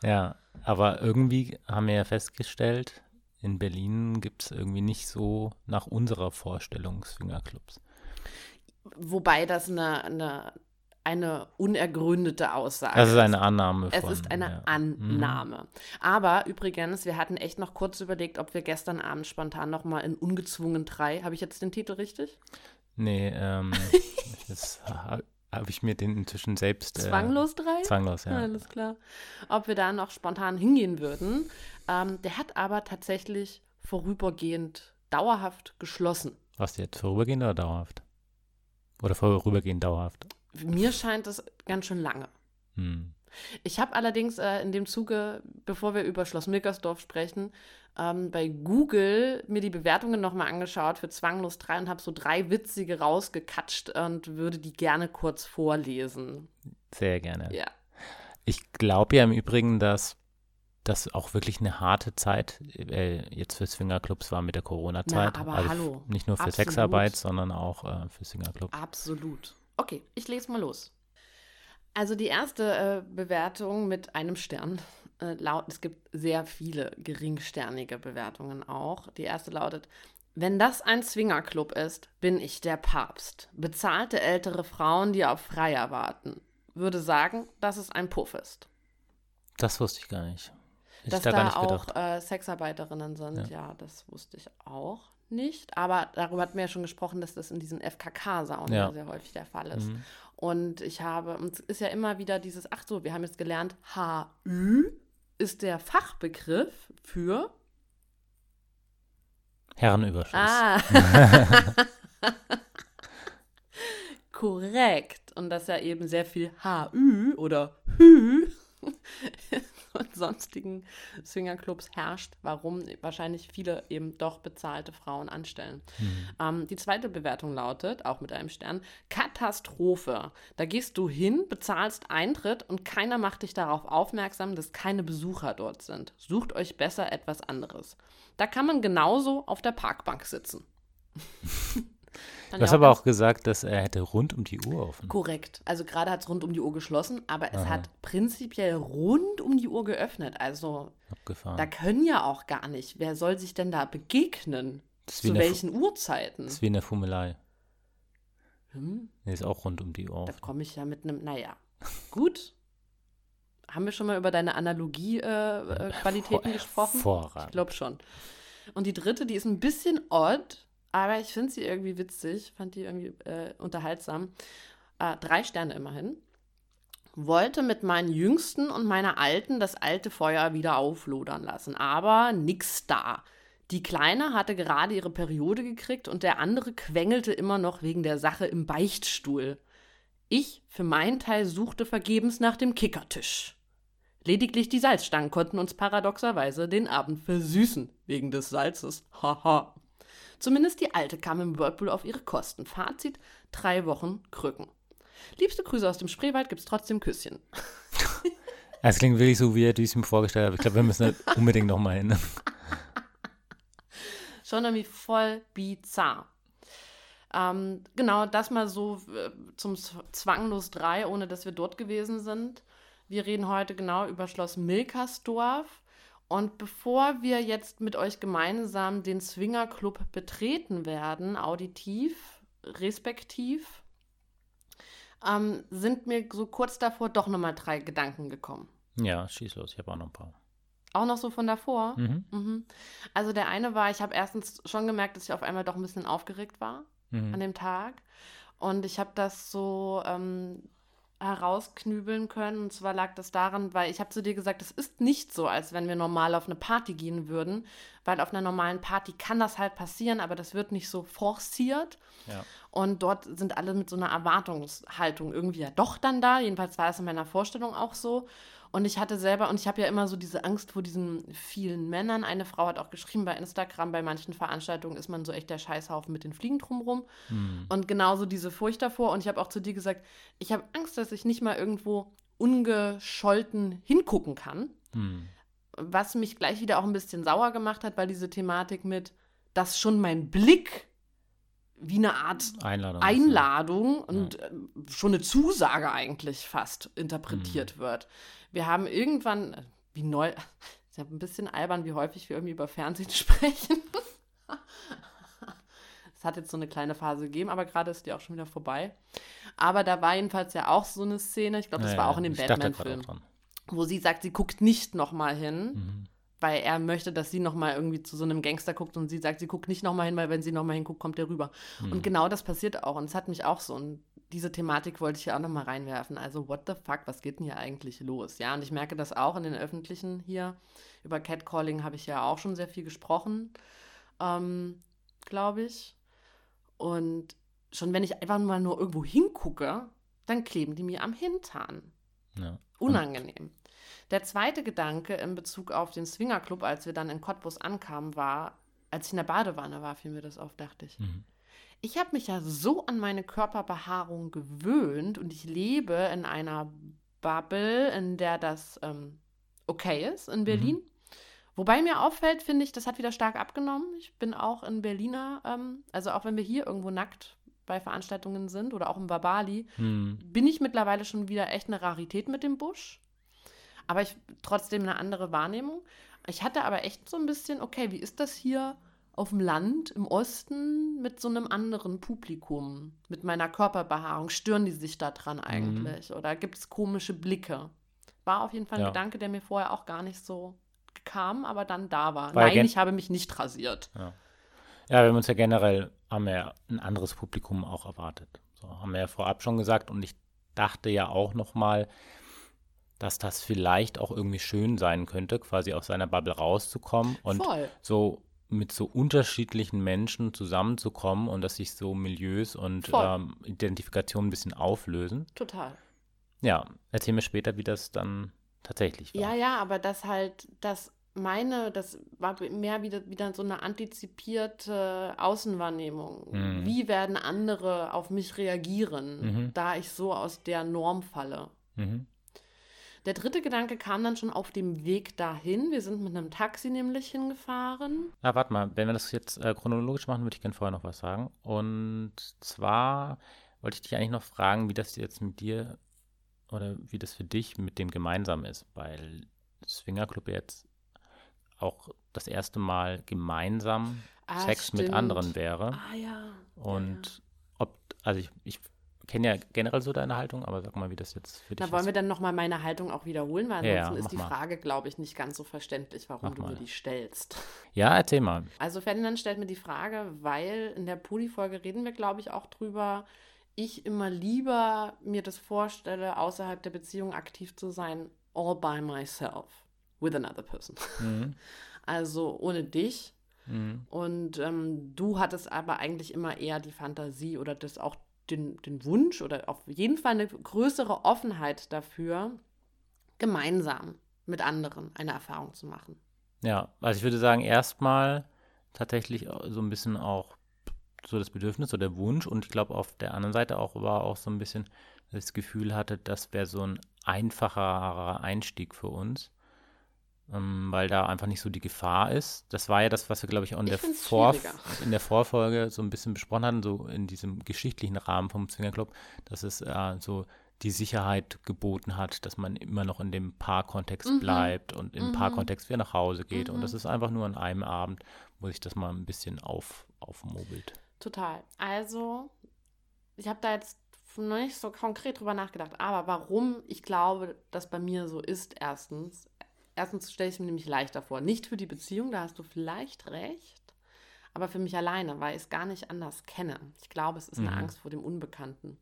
Speaker 2: ja, aber irgendwie haben wir ja festgestellt, in Berlin gibt es irgendwie nicht so nach unserer Vorstellung Swingerclubs.
Speaker 3: Wobei das eine, eine, eine unergründete Aussage
Speaker 2: Das ist eine Annahme
Speaker 3: Es
Speaker 2: von.
Speaker 3: ist eine
Speaker 2: ja.
Speaker 3: Annahme. Aber übrigens, wir hatten echt noch kurz überlegt, ob wir gestern Abend spontan noch mal in Ungezwungen 3, habe ich jetzt den Titel richtig?
Speaker 2: Nee, ähm, das ha- habe ich mir den inzwischen selbst. Äh,
Speaker 3: Zwanglos 3?
Speaker 2: Zwanglos, ja.
Speaker 3: Alles klar. Ob wir da noch spontan hingehen würden. Ähm, der hat aber tatsächlich vorübergehend dauerhaft geschlossen.
Speaker 2: Was jetzt vorübergehend oder dauerhaft? Oder vorübergehend dauerhaft?
Speaker 3: Mir scheint es ganz schön lange.
Speaker 2: Hm.
Speaker 3: Ich habe allerdings äh, in dem Zuge, bevor wir über Schloss Milkersdorf sprechen, ähm, bei Google mir die Bewertungen nochmal angeschaut für Zwanglos 3 und habe so drei witzige rausgekatscht und würde die gerne kurz vorlesen.
Speaker 2: Sehr gerne.
Speaker 3: Ja.
Speaker 2: Ich glaube ja im Übrigen, dass das auch wirklich eine harte Zeit äh, jetzt für Swingerclubs war mit der Corona-Zeit.
Speaker 3: Na, aber
Speaker 2: also
Speaker 3: hallo.
Speaker 2: Nicht nur für
Speaker 3: Absolut.
Speaker 2: Sexarbeit, sondern auch äh, für Swingerclubs.
Speaker 3: Absolut. Okay, ich lese mal los. Also die erste äh, Bewertung mit einem Stern äh, laut, es gibt sehr viele geringsternige Bewertungen auch. Die erste lautet, wenn das ein Swingerclub ist, bin ich der Papst. Bezahlte ältere Frauen, die auf Freier warten. Würde sagen, dass es ein Puff ist.
Speaker 2: Das wusste ich gar nicht. Hätte
Speaker 3: Dass
Speaker 2: ich da
Speaker 3: da,
Speaker 2: gar nicht
Speaker 3: auch äh, Sexarbeiterinnen sind, ja.
Speaker 2: Ja.
Speaker 3: das wusste ich auch nicht. Aber darüber hatten wir ja schon gesprochen, dass das in diesen FKK-Saunen
Speaker 2: Ja.
Speaker 3: sehr häufig der Fall ist.
Speaker 2: Mhm.
Speaker 3: Und ich habe, und es ist ja immer wieder dieses, ach so, wir haben jetzt gelernt, HÜ ist der Fachbegriff für.
Speaker 2: Herrenüberschuss.
Speaker 3: Ah. Korrekt. Und dass ja eben sehr viel HÜ oder Hü und sonstigen Swingerclubs herrscht, warum wahrscheinlich viele eben doch bezahlte Frauen anstellen. Ähm, die zweite Bewertung lautet, auch mit einem Stern, Katastrophe. Da gehst du hin, bezahlst Eintritt und keiner macht dich darauf aufmerksam, dass keine Besucher dort sind. Sucht euch besser etwas anderes. Da kann man genauso auf der Parkbank sitzen.
Speaker 2: Du hast aber auch gesagt, dass er hätte rund um die Uhr offen.
Speaker 3: Korrekt. Also gerade hat es rund um die Uhr geschlossen, aber es
Speaker 2: Aha.
Speaker 3: hat prinzipiell rund um die Uhr geöffnet. Also
Speaker 2: Abgefahren.
Speaker 3: da können ja auch gar nicht. Wer soll sich denn da begegnen? Zu
Speaker 2: Fu-
Speaker 3: welchen Uhrzeiten?
Speaker 2: Das ist wie in der Fummelei.
Speaker 3: Hm,
Speaker 2: Nee, ist auch rund um die Uhr
Speaker 3: da komme ich ja mit einem, naja, gut. Haben wir schon mal über deine Analogie-Qualitäten äh, Qualitäten gesprochen? Ich
Speaker 2: Hervorragend.
Speaker 3: glaube schon. Und die dritte, die ist ein bisschen odd, aber ich finde sie irgendwie witzig, fand die irgendwie äh, unterhaltsam. Äh, drei Sterne immerhin. Wollte mit meinen Jüngsten und meiner Alten das alte Feuer wieder auflodern lassen, aber nix da. Die Kleine hatte gerade ihre Periode gekriegt und der andere quengelte immer noch wegen der Sache im Beichtstuhl. Ich für meinen Teil suchte vergebens nach dem Kickertisch. Lediglich die Salzstangen konnten uns paradoxerweise den Abend versüßen, wegen des Salzes. Haha. Zumindest die Alte kam im Whirlpool auf ihre Kosten. Fazit: drei Wochen Krücken. Liebste Grüße aus dem Spreewald, gibt's trotzdem Küsschen.
Speaker 2: Es klingt wirklich so, wie er es mir vorgestellt hat. Ich glaube, wir müssen da unbedingt nochmal hin.
Speaker 3: Schon irgendwie voll bizarr. Ähm, genau, das mal so äh, zum Zwanglos 3, ohne dass wir dort gewesen sind. Wir reden heute genau über Schloss Milkersdorf. Und bevor wir jetzt mit euch gemeinsam den Swinger Club betreten werden, auditiv, respektiv, ähm, sind mir so kurz davor doch nochmal drei Gedanken gekommen.
Speaker 2: Ja, schieß los, ich habe auch noch ein paar.
Speaker 3: Auch noch so von davor? Mhm. Mhm. Also der eine war, ich habe erstens schon gemerkt, dass ich auf einmal doch ein bisschen aufgeregt war mhm. an dem Tag. Und ich habe das so ähm, herausknübeln können. Und zwar lag das daran, weil ich habe zu dir gesagt, es ist nicht so, als wenn wir normal auf eine Party gehen würden, weil auf einer normalen Party kann das halt passieren, aber das wird nicht so forciert. Ja. Und dort sind alle mit so einer Erwartungshaltung irgendwie ja doch dann da. Jedenfalls war es in meiner Vorstellung auch so. Und ich hatte selber, und ich habe ja immer so diese Angst vor diesen vielen Männern. Eine Frau hat auch geschrieben bei Instagram, bei manchen Veranstaltungen ist man so echt der Scheißhaufen mit den Fliegen drumrum. Mhm. Und genauso diese Furcht davor. Und ich habe auch zu dir gesagt, ich habe Angst, dass ich nicht mal irgendwo ungescholten hingucken kann. Mhm. Was mich gleich wieder auch ein bisschen sauer gemacht hat, weil diese Thematik mit, dass schon mein Blick wie eine Art
Speaker 2: Einladung,
Speaker 3: Einladung und ja. Äh, schon eine Zusage eigentlich fast interpretiert mhm. wird. Wir haben irgendwann, äh, wie neu, ist ja ein bisschen albern, wie häufig wir irgendwie über Fernsehen sprechen. Es hat jetzt so eine kleine Phase gegeben, aber gerade ist die auch schon wieder vorbei. Aber da war jedenfalls ja auch so eine Szene, ich glaube, das ja, war auch in dem Batman-Film, wo sie sagt, sie guckt nicht nochmal hin. Mhm weil er möchte, dass sie nochmal irgendwie zu so einem Gangster guckt und sie sagt, sie guckt nicht nochmal hin, weil wenn sie nochmal hinguckt, kommt der rüber. Mhm. Und genau das passiert auch und es hat mich auch so und diese Thematik wollte ich ja auch nochmal reinwerfen. Also what the fuck, was geht denn hier eigentlich los? Ja, und ich merke das auch in den Öffentlichen hier. Über Catcalling habe ich ja auch schon sehr viel gesprochen, ähm, glaube ich. Und schon wenn ich einfach mal nur irgendwo hingucke, dann kleben die mir am Hintern. Ja. Unangenehm. Der zweite Gedanke in Bezug auf den Swingerclub, als wir dann in Cottbus ankamen, war, als ich in der Badewanne war, fiel mir das auf, dachte ich. Mhm. Ich habe mich ja so an meine Körperbehaarung gewöhnt und ich lebe in einer Bubble, in der das ähm, okay ist in Berlin. Mhm. Wobei mir auffällt, finde ich, das hat wieder stark abgenommen. Ich bin auch in Berliner, ähm, also auch wenn wir hier irgendwo nackt bei Veranstaltungen sind oder auch im Babali, mhm. bin ich mittlerweile schon wieder echt eine Rarität mit dem Busch aber ich trotzdem eine andere Wahrnehmung. Ich hatte aber echt so ein bisschen, okay, wie ist das hier auf dem Land im Osten mit so einem anderen Publikum, mit meiner Körperbehaarung? Stören die sich da dran mhm. eigentlich? Mhm. Oder gibt es komische Blicke? War auf jeden Fall ein ja. Gedanke, der mir vorher auch gar nicht so kam, aber dann da war. war Nein, ich habe mich nicht rasiert.
Speaker 2: Ja. ja, wir haben uns ja generell haben wir ein anderes Publikum auch erwartet. So haben wir ja vorab schon gesagt und ich dachte ja auch noch mal, dass das vielleicht auch irgendwie schön sein könnte, quasi aus seiner Bubble rauszukommen und Voll. so mit so unterschiedlichen Menschen zusammenzukommen und dass sich so Milieus und ähm, Identifikationen ein bisschen auflösen.
Speaker 3: Total.
Speaker 2: Ja, erzähl mir später, wie das dann tatsächlich war.
Speaker 3: Ja, ja, aber das halt, das meine, das war mehr wieder, wieder so eine antizipierte Außenwahrnehmung. Mhm. Wie werden andere auf mich reagieren, mhm. da ich so aus der Norm falle? Mhm. Der dritte Gedanke kam dann schon auf dem Weg dahin. Wir sind mit einem Taxi nämlich hingefahren.
Speaker 2: Ah, warte mal, wenn wir das jetzt äh, chronologisch machen, würde ich gerne vorher noch was sagen. Und zwar wollte ich dich eigentlich noch fragen, wie das jetzt mit dir oder wie das für dich mit dem gemeinsam ist, weil Swingerclub jetzt auch das erste Mal gemeinsam ah, Sex stimmt. mit anderen wäre.
Speaker 3: Ah ja.
Speaker 2: Und ja, ja. ob, also ich, ich kenne ja generell so deine Haltung, aber sag mal, wie das jetzt für dich
Speaker 3: ist. Da wollen wir dann nochmal meine Haltung auch wiederholen, weil ansonsten ja, ist die mal. Frage, glaube ich, nicht ganz so verständlich, warum mach du mal. mir die stellst.
Speaker 2: Ja, erzähl mal.
Speaker 3: Also Ferdinand stellt mir die Frage, weil in der Poli-Folge reden wir, glaube ich, auch drüber, ich immer lieber mir das vorstelle, außerhalb der Beziehung aktiv zu sein, all by myself, with another person. Mhm. Also ohne dich. Mhm. Und ähm, du hattest aber eigentlich immer eher die Fantasie oder das auch den, den Wunsch oder auf jeden Fall eine größere Offenheit dafür, gemeinsam mit anderen eine Erfahrung zu machen.
Speaker 2: Ja, also ich würde sagen, erstmal tatsächlich so ein bisschen auch so das Bedürfnis oder der Wunsch und ich glaube auf der anderen Seite auch war auch so ein bisschen das Gefühl hatte, das wäre so ein einfacherer Einstieg für uns, ähm, weil da einfach nicht so die Gefahr ist. Das war ja das, was wir, glaube ich, auch in
Speaker 3: Ich
Speaker 2: der,
Speaker 3: find's
Speaker 2: Vor
Speaker 3: schwieriger.
Speaker 2: in der Vorfolge so ein bisschen besprochen hatten, so in diesem geschichtlichen Rahmen vom Zwingerclub, dass es äh, so die Sicherheit geboten hat, dass man immer noch in dem Paarkontext
Speaker 3: Mhm.
Speaker 2: bleibt und im
Speaker 3: Mhm.
Speaker 2: Paarkontext wieder nach Hause geht. Und
Speaker 3: Mhm.
Speaker 2: das ist einfach nur an einem Abend, wo sich das mal ein bisschen auf, aufmobelt.
Speaker 3: Total. Also, ich habe da jetzt noch nicht so konkret drüber nachgedacht, aber warum ich glaube, dass bei mir so ist, erstens. Erstens stelle ich es mir nämlich leichter vor. Nicht für die Beziehung, da hast du vielleicht recht, aber für mich alleine, weil ich es gar nicht anders kenne. Ich glaube, es ist eine
Speaker 2: Mhm.
Speaker 3: Angst vor dem Unbekannten.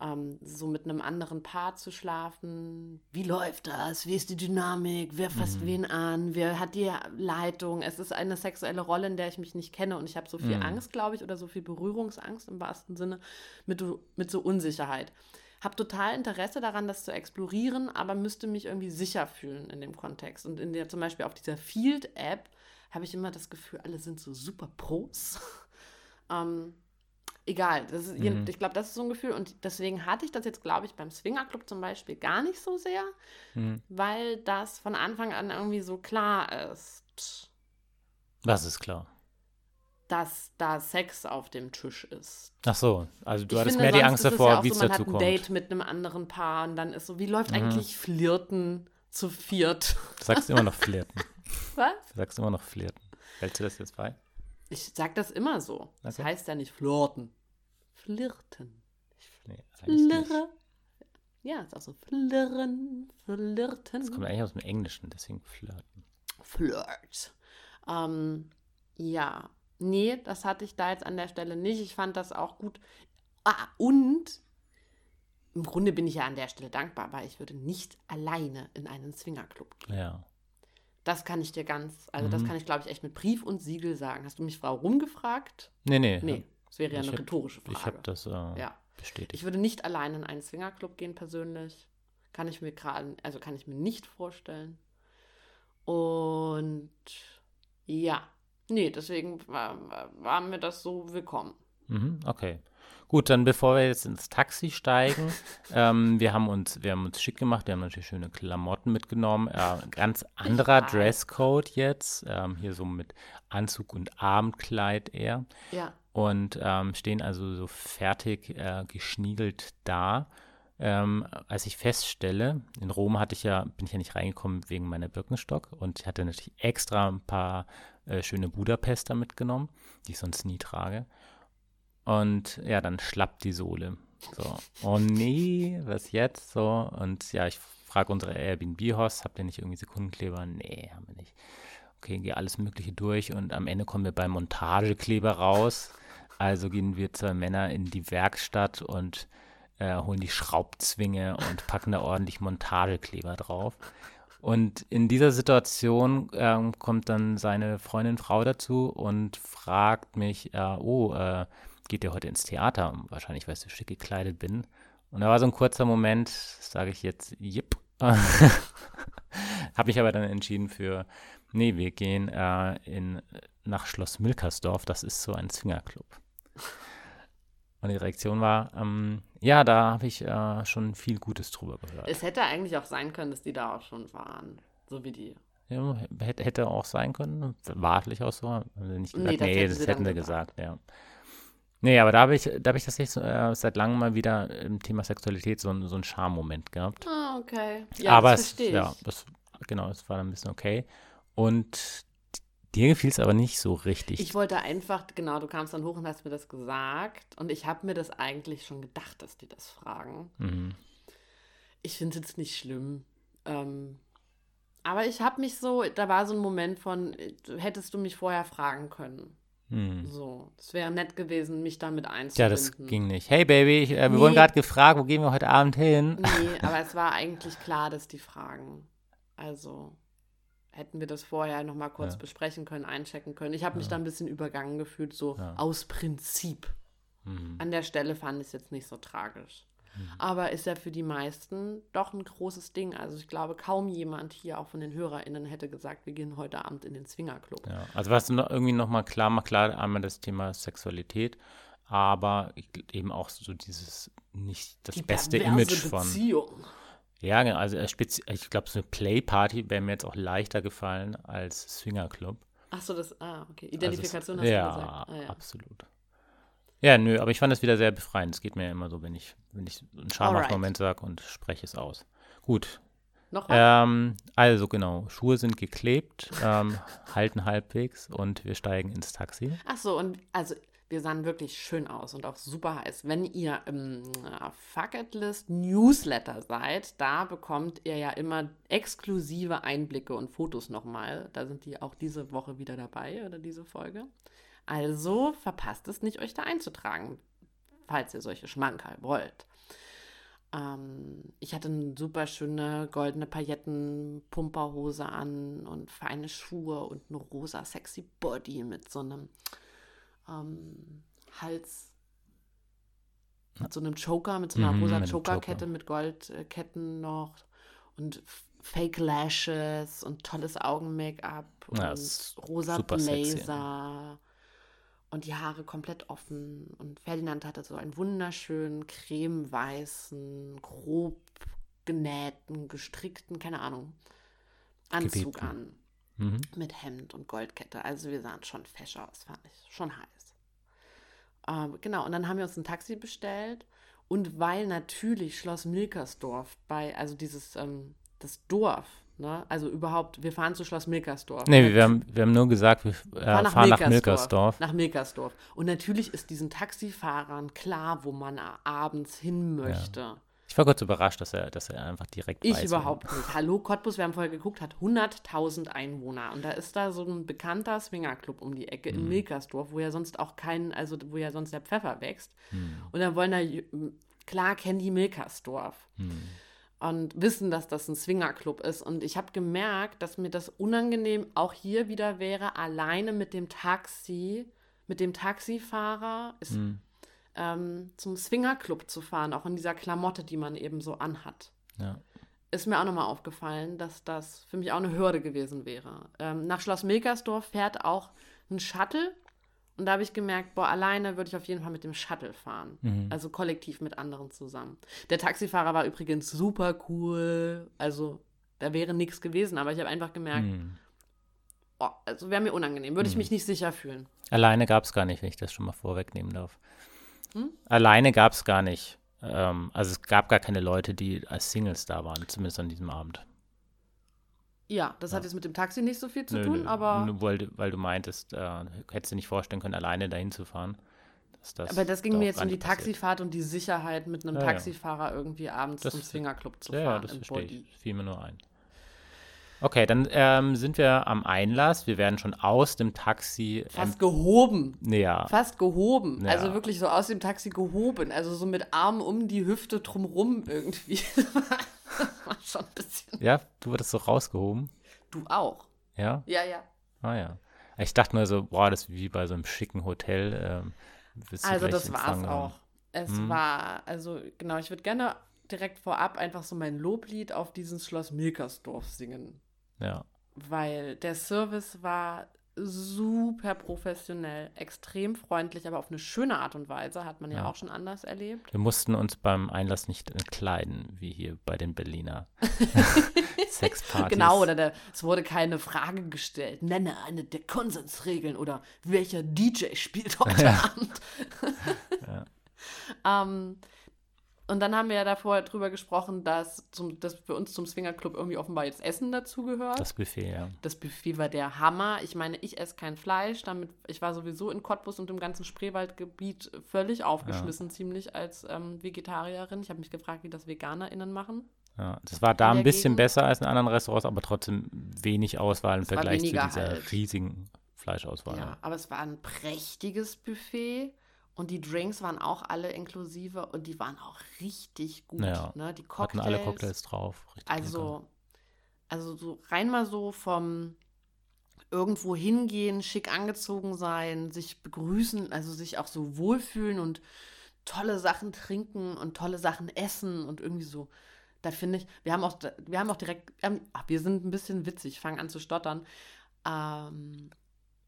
Speaker 3: Ähm, so mit einem anderen Paar zu schlafen. Wie läuft das? Wie ist die Dynamik? Wer fasst
Speaker 2: Mhm.
Speaker 3: wen an? Wer hat die Leitung? Es ist eine sexuelle Rolle, in der ich mich nicht kenne und ich habe so viel
Speaker 2: Mhm.
Speaker 3: Angst, glaube ich, oder so viel Berührungsangst im wahrsten Sinne mit, mit so Unsicherheit. Habe total Interesse daran, das zu explorieren, aber müsste mich irgendwie sicher fühlen in dem Kontext. Und in der, zum Beispiel auf dieser Field-App habe ich immer das Gefühl, alle sind so super Pros. ähm, egal, das ist,
Speaker 2: Mhm.
Speaker 3: ich glaube, das ist so ein Gefühl. Und deswegen hatte ich das jetzt, glaube ich, beim Swingerclub zum Beispiel gar nicht so sehr,
Speaker 2: Mhm.
Speaker 3: weil das von Anfang an irgendwie so klar ist,
Speaker 2: Das ist klar.
Speaker 3: Dass da Sex auf dem Tisch ist.
Speaker 2: Ach so, also du
Speaker 3: Ich
Speaker 2: hattest
Speaker 3: finde,
Speaker 2: mehr die Angst davor,
Speaker 3: ja
Speaker 2: wie
Speaker 3: so,
Speaker 2: es
Speaker 3: man
Speaker 2: dazu
Speaker 3: hat ein
Speaker 2: kommt.
Speaker 3: Date mit einem anderen Paar und dann ist so, wie läuft
Speaker 2: Mhm.
Speaker 3: eigentlich Flirten zu viert?
Speaker 2: Du sagst immer noch flirten.
Speaker 3: Was?
Speaker 2: Du sagst immer noch flirten. Hältst du das jetzt bei?
Speaker 3: Ich sag das immer so. Das
Speaker 2: Okay.
Speaker 3: heißt ja nicht flirten. Flirten.
Speaker 2: Nee.
Speaker 3: Flirre. Ja, ist auch so flirren, flirten.
Speaker 2: Das kommt eigentlich aus dem Englischen, deswegen flirten.
Speaker 3: Flirt. Ähm, ja, nee, das hatte ich da jetzt an der Stelle nicht. Ich fand das auch gut. Ah, und im Grunde bin ich ja an der Stelle dankbar, aber ich würde nicht alleine in einen Swingerclub gehen.
Speaker 2: Ja.
Speaker 3: Das kann ich dir ganz, also das
Speaker 2: Mhm.
Speaker 3: kann ich, glaube ich, echt mit Brief und Siegel sagen. Hast du mich Frau rumgefragt?
Speaker 2: Nee, nee.
Speaker 3: Nee, das wäre ja eine
Speaker 2: hab-
Speaker 3: rhetorische Frage.
Speaker 2: Ich habe das äh,
Speaker 3: ja.
Speaker 2: bestätigt.
Speaker 3: Ich würde nicht alleine in einen Swingerclub gehen, persönlich. Kann ich mir gerade, also kann ich mir nicht vorstellen. Und ja, nee, deswegen war, war- mir das so willkommen.
Speaker 2: Mhm, okay. Gut, dann bevor wir jetzt ins Taxi steigen, ähm, wir haben uns, wir haben uns schick gemacht, wir haben natürlich schöne Klamotten mitgenommen. Äh, ganz anderer. Dresscode jetzt, ähm, hier so mit Anzug und Abendkleid eher.
Speaker 3: Ja,
Speaker 2: und ähm, stehen also so fertig äh, geschniegelt da. Ähm, als ich feststelle, in Rom hatte ich ja, bin ich ja nicht reingekommen wegen meiner Birkenstock und ich hatte natürlich extra ein paar äh, schöne Budapester mitgenommen, die ich sonst nie trage. Und ja, dann schlappt die Sohle. So, oh nee, was jetzt? So, und ja, ich frage unsere Airbnb-Host, habt ihr nicht irgendwie Sekundenkleber? Nee, haben wir nicht. Okay, gehe alles Mögliche durch und am Ende kommen wir beim Montagekleber raus. Also gehen wir zwei Männer in die Werkstatt und äh, holen die Schraubzwinge und packen da ordentlich Montagekleber drauf. Und in dieser Situation ähm, kommt dann seine Freundin Frau dazu und fragt mich, äh, oh, äh, geht ihr heute ins Theater? Wahrscheinlich, weil ich so schick gekleidet bin. Und da war so ein kurzer Moment, sage ich jetzt, jipp. Habe mich aber dann entschieden für, nee, wir gehen äh, in, nach Schloss Milkersdorf, das ist so ein Swingerclub. Und die Reaktion war, ähm, ja, da habe ich äh, schon viel Gutes drüber gehört.
Speaker 3: es hätte eigentlich auch sein können, dass die da auch schon waren. So wie die.
Speaker 2: Ja, hätte, auch sein können. Wahrlich auch so. Sie nicht
Speaker 3: Nee,
Speaker 2: gesagt.
Speaker 3: das
Speaker 2: Nee,
Speaker 3: hätten
Speaker 2: das
Speaker 3: sie
Speaker 2: hätten sie gesagt, ja. Nee, aber da habe ich, da habe ich tatsächlich äh, seit langem mal wieder im Thema Sexualität so, so einen Charme-Moment gehabt.
Speaker 3: Ah, okay. Ja,
Speaker 2: aber
Speaker 3: das
Speaker 2: es,
Speaker 3: verstehe ich.
Speaker 2: ja, das, genau, es war dann ein bisschen okay. Und dir gefiel es aber nicht so richtig.
Speaker 3: Ich wollte einfach, genau, du kamst dann hoch und hast mir das gesagt. Und ich habe mir das eigentlich schon gedacht, dass die das fragen.
Speaker 2: mhm.
Speaker 3: Ich finde es jetzt nicht schlimm. Ähm, aber ich habe mich so, da war so ein Moment von, hättest du mich vorher fragen können.
Speaker 2: Mhm.
Speaker 3: So, es wäre nett gewesen, mich damit
Speaker 2: Ja,
Speaker 3: einzubinden.
Speaker 2: das ging nicht. Hey Baby, ich, äh, wir
Speaker 3: Nee.
Speaker 2: wurden gerade gefragt, wo gehen wir heute Abend hin?
Speaker 3: Nee, aber es war eigentlich klar, dass die fragen. Also hätten wir das vorher noch mal kurz
Speaker 2: Ja.
Speaker 3: besprechen können, einchecken können. Ich habe mich
Speaker 2: Ja.
Speaker 3: da ein bisschen übergangen gefühlt, so
Speaker 2: Ja.
Speaker 3: aus Prinzip.
Speaker 2: Mhm.
Speaker 3: An der Stelle fand ich es jetzt nicht so tragisch. aber ist ja für die meisten doch ein großes Ding. Also ich glaube, kaum jemand hier auch von den HörerInnen hätte gesagt, wir gehen heute Abend in den Swingerclub.
Speaker 2: Ja, also was noch irgendwie nochmal klar macht, klar einmal das Thema Sexualität, aber eben auch so dieses nicht das
Speaker 3: Die
Speaker 2: beste Image von.
Speaker 3: Beziehung.
Speaker 2: Ja, genau, also äh, ich glaube, so eine Playparty wäre mir jetzt auch leichter gefallen als Swingerclub.
Speaker 3: Ach so, das, ah, okay. Identifikation
Speaker 2: also es,
Speaker 3: hast
Speaker 2: ja,
Speaker 3: du gesagt. Ah, ja.
Speaker 2: absolut. Ja, nö, aber ich fand das wieder sehr befreiend. Es geht mir ja immer so, wenn ich, wenn ich einen schamhaften. Moment sage und spreche es aus. Gut.
Speaker 3: Noch was?
Speaker 2: Ähm, also genau, Schuhe sind geklebt, ähm, halten halbwegs und wir steigen ins Taxi.
Speaker 3: Ach so, und also wir sahen wirklich schön aus und auch super heiß. Wenn ihr im äh, Fucketlist Newsletter seid, da bekommt ihr ja immer exklusive Einblicke und Fotos nochmal. Da sind die auch diese Woche wieder dabei oder diese Folge. Also verpasst es nicht, euch da einzutragen, falls ihr solche Schmankerl wollt. Ähm, ich hatte eine super schöne goldene Pailletten-Pumperhose an und feine Schuhe und eine rosa sexy Body mit so einem ähm, Hals, mit so einem Choker, mit so einer
Speaker 2: Mhm,
Speaker 3: rosa Chokerkette
Speaker 2: Choker.
Speaker 3: mit Goldketten noch und Fake Lashes und tolles Augen-Make-up
Speaker 2: Ja,
Speaker 3: und
Speaker 2: ist
Speaker 3: rosa. Blazer und die Haare komplett offen. Und Ferdinand hatte so einen wunderschönen, cremeweißen, grob genähten, gestrickten, keine Ahnung, Anzug
Speaker 2: Gewebten.
Speaker 3: an
Speaker 2: Mhm.
Speaker 3: mit Hemd und Goldkette. Also wir sahen schon fesch aus, fand ich. Schon heiß. Ähm, genau, und dann haben wir uns ein Taxi bestellt. Und weil natürlich Schloss Milkersdorf bei, also dieses, ähm, das Dorf, ne, also überhaupt, wir fahren zu Schloss Milkersdorf.
Speaker 2: Nee, wir haben, wir haben nur gesagt, wir äh,
Speaker 3: fahren
Speaker 2: fahren nach Milkersdorf.
Speaker 3: Nach Milkersdorf. Und natürlich ist diesen Taxifahrern klar, wo man abends hin möchte.
Speaker 2: Ich war kurz überrascht, dass er, dass er einfach direkt
Speaker 3: Ich
Speaker 2: weiß,
Speaker 3: überhaupt nicht. Hallo, Cottbus, wir haben vorher geguckt, hat 100.000 Einwohner. Und da ist da so ein bekannter Swingerclub um die Ecke
Speaker 2: Mhm.
Speaker 3: in Milkersdorf, wo ja sonst auch kein, also wo ja sonst der Pfeffer wächst.
Speaker 2: Mhm.
Speaker 3: Und dann wollen da, klar kennen die Milkersdorf.
Speaker 2: Mhm.
Speaker 3: Und wissen, dass das ein Swingerclub ist. Und ich habe gemerkt, dass mir das unangenehm auch hier wieder wäre, alleine mit dem Taxi, mit dem Taxifahrer ist,
Speaker 2: Mhm.
Speaker 3: Ähm, zum Swingerclub zu fahren, auch in dieser Klamotte, die man eben so anhat
Speaker 2: Ja.
Speaker 3: ist mir auch nochmal aufgefallen, dass das für mich auch eine Hürde gewesen wäre. Ähm, nach Schloss Milkersdorf fährt auch ein Shuttle. Und da habe ich gemerkt, boah, alleine würde ich auf jeden Fall mit dem Shuttle fahren.
Speaker 2: Mhm.
Speaker 3: Also kollektiv mit anderen zusammen. Der Taxifahrer war übrigens super cool. Also da wäre nichts gewesen. Aber ich habe einfach gemerkt,
Speaker 2: Mhm.
Speaker 3: oh, also wäre mir unangenehm. Würde ich mich nicht sicher fühlen.
Speaker 2: Alleine gab es gar nicht, wenn ich das schon mal vorwegnehmen darf.
Speaker 3: Hm?
Speaker 2: Alleine gab es gar nicht. Ähm, also es gab gar keine Leute, die als Singles da waren, zumindest an diesem Abend.
Speaker 3: Ja, das hat jetzt mit dem Taxi nicht so viel zu
Speaker 2: Nö,
Speaker 3: tun,
Speaker 2: nö,
Speaker 3: aber,
Speaker 2: weil, du- weil du meintest, äh, hättest du nicht vorstellen können, alleine dahin zu fahren. Das
Speaker 3: aber das ging
Speaker 2: da
Speaker 3: mir jetzt um die
Speaker 2: passiert.
Speaker 3: Taxifahrt und die Sicherheit, mit einem
Speaker 2: Ja, ja.
Speaker 3: Taxifahrer irgendwie abends
Speaker 2: Das-
Speaker 3: zum Swingerclub zu
Speaker 2: Ja, ja,
Speaker 3: fahren
Speaker 2: das
Speaker 3: im
Speaker 2: verstehe ich. Fiel mir nur ein. Okay, dann ähm, sind wir am Einlass. Wir werden schon aus dem Taxi.
Speaker 3: Fast gehoben.
Speaker 2: Ja,
Speaker 3: Fast gehoben.
Speaker 2: Ja.
Speaker 3: Also wirklich so aus dem Taxi gehoben. Also so mit Armen um die Hüfte drumrum irgendwie. war schon ein bisschen.
Speaker 2: ja, du wurdest so rausgehoben.
Speaker 3: Du auch.
Speaker 2: Ja,
Speaker 3: Ja, ja.
Speaker 2: ah ja. Ich dachte nur so, boah, das ist wie bei so einem schicken Hotel. Ähm,
Speaker 3: Also das war es auch. Es
Speaker 2: Hm.
Speaker 3: war, also genau, ich würde gerne direkt vorab einfach so mein Loblied auf dieses Schloss Milkersdorf singen.
Speaker 2: Ja,
Speaker 3: Weil der Service war super professionell, extrem freundlich, aber auf eine schöne Art und Weise, hat man ja,
Speaker 2: Ja.
Speaker 3: auch schon anders erlebt.
Speaker 2: wir mussten uns beim Einlass nicht entkleiden, wie hier bei den Berliner Sexpartys.
Speaker 3: Genau, oder der, es wurde keine Frage gestellt. Nenne eine der Konsensregeln oder welcher DJ spielt heute Abend. ähm, und dann haben wir ja davor drüber gesprochen, dass, zum, dass für uns zum Swingerclub irgendwie offenbar jetzt Essen dazugehört.
Speaker 2: Das Buffet, ja.
Speaker 3: Das Buffet war der Hammer. Ich meine, ich esse kein Fleisch. Damit, ich war sowieso in Cottbus und im ganzen Spreewaldgebiet völlig aufgeschmissen, ziemlich als ähm, Vegetarierin. Ich habe mich gefragt, wie das VeganerInnen machen.
Speaker 2: Ja, das war da
Speaker 3: In
Speaker 2: ein bisschen
Speaker 3: Gegend.
Speaker 2: besser als in anderen Restaurants, aber trotzdem wenig Auswahl im
Speaker 3: Es
Speaker 2: Vergleich zu dieser
Speaker 3: halt.
Speaker 2: riesigen Fleischauswahl.
Speaker 3: Ja, aber es war ein prächtiges Buffet und die Drinks waren auch alle inklusive und die waren auch richtig gut.
Speaker 2: Ja,
Speaker 3: Ne? Die
Speaker 2: Hatten
Speaker 3: Cocktails.
Speaker 2: alle Cocktails drauf.
Speaker 3: Also, also so rein mal so vom irgendwo hingehen, schick angezogen sein, sich begrüßen, also sich auch so wohlfühlen und tolle Sachen trinken und tolle Sachen essen und irgendwie so. Da finde ich, wir haben auch, wir haben auch direkt, wir, haben, ach, wir sind ein bisschen witzig, fangen an zu stottern, ähm,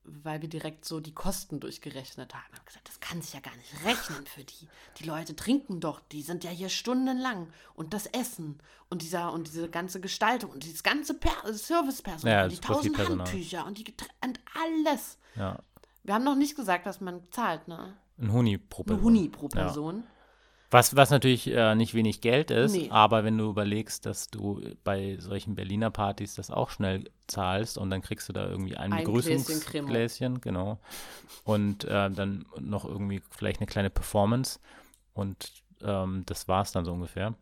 Speaker 3: weil wir direkt so die Kosten durchgerechnet haben. Wir haben gesagt, das kann sich ja gar nicht rechnen für die. Die Leute trinken doch, die sind ja hier stundenlang. Und das Essen und dieser und diese ganze Gestaltung und dieses ganze per Servicepersonal,
Speaker 2: Ja,
Speaker 3: die tausend. Handtücher und die Geträ und alles.
Speaker 2: Ja.
Speaker 3: Wir haben noch nicht gesagt, was man zahlt, ne?
Speaker 2: Ein Huni pro Person.
Speaker 3: Huni pro
Speaker 2: Ja. Was, was natürlich äh, nicht wenig Geld ist,
Speaker 3: Nee.
Speaker 2: aber wenn du überlegst, dass du bei solchen Berliner Partys das auch schnell zahlst und dann kriegst du da irgendwie ein,
Speaker 3: Ein.
Speaker 2: Begrüßungsgläschen, genau. Und äh, dann noch irgendwie vielleicht eine kleine Performance und ähm, das war es dann so ungefähr.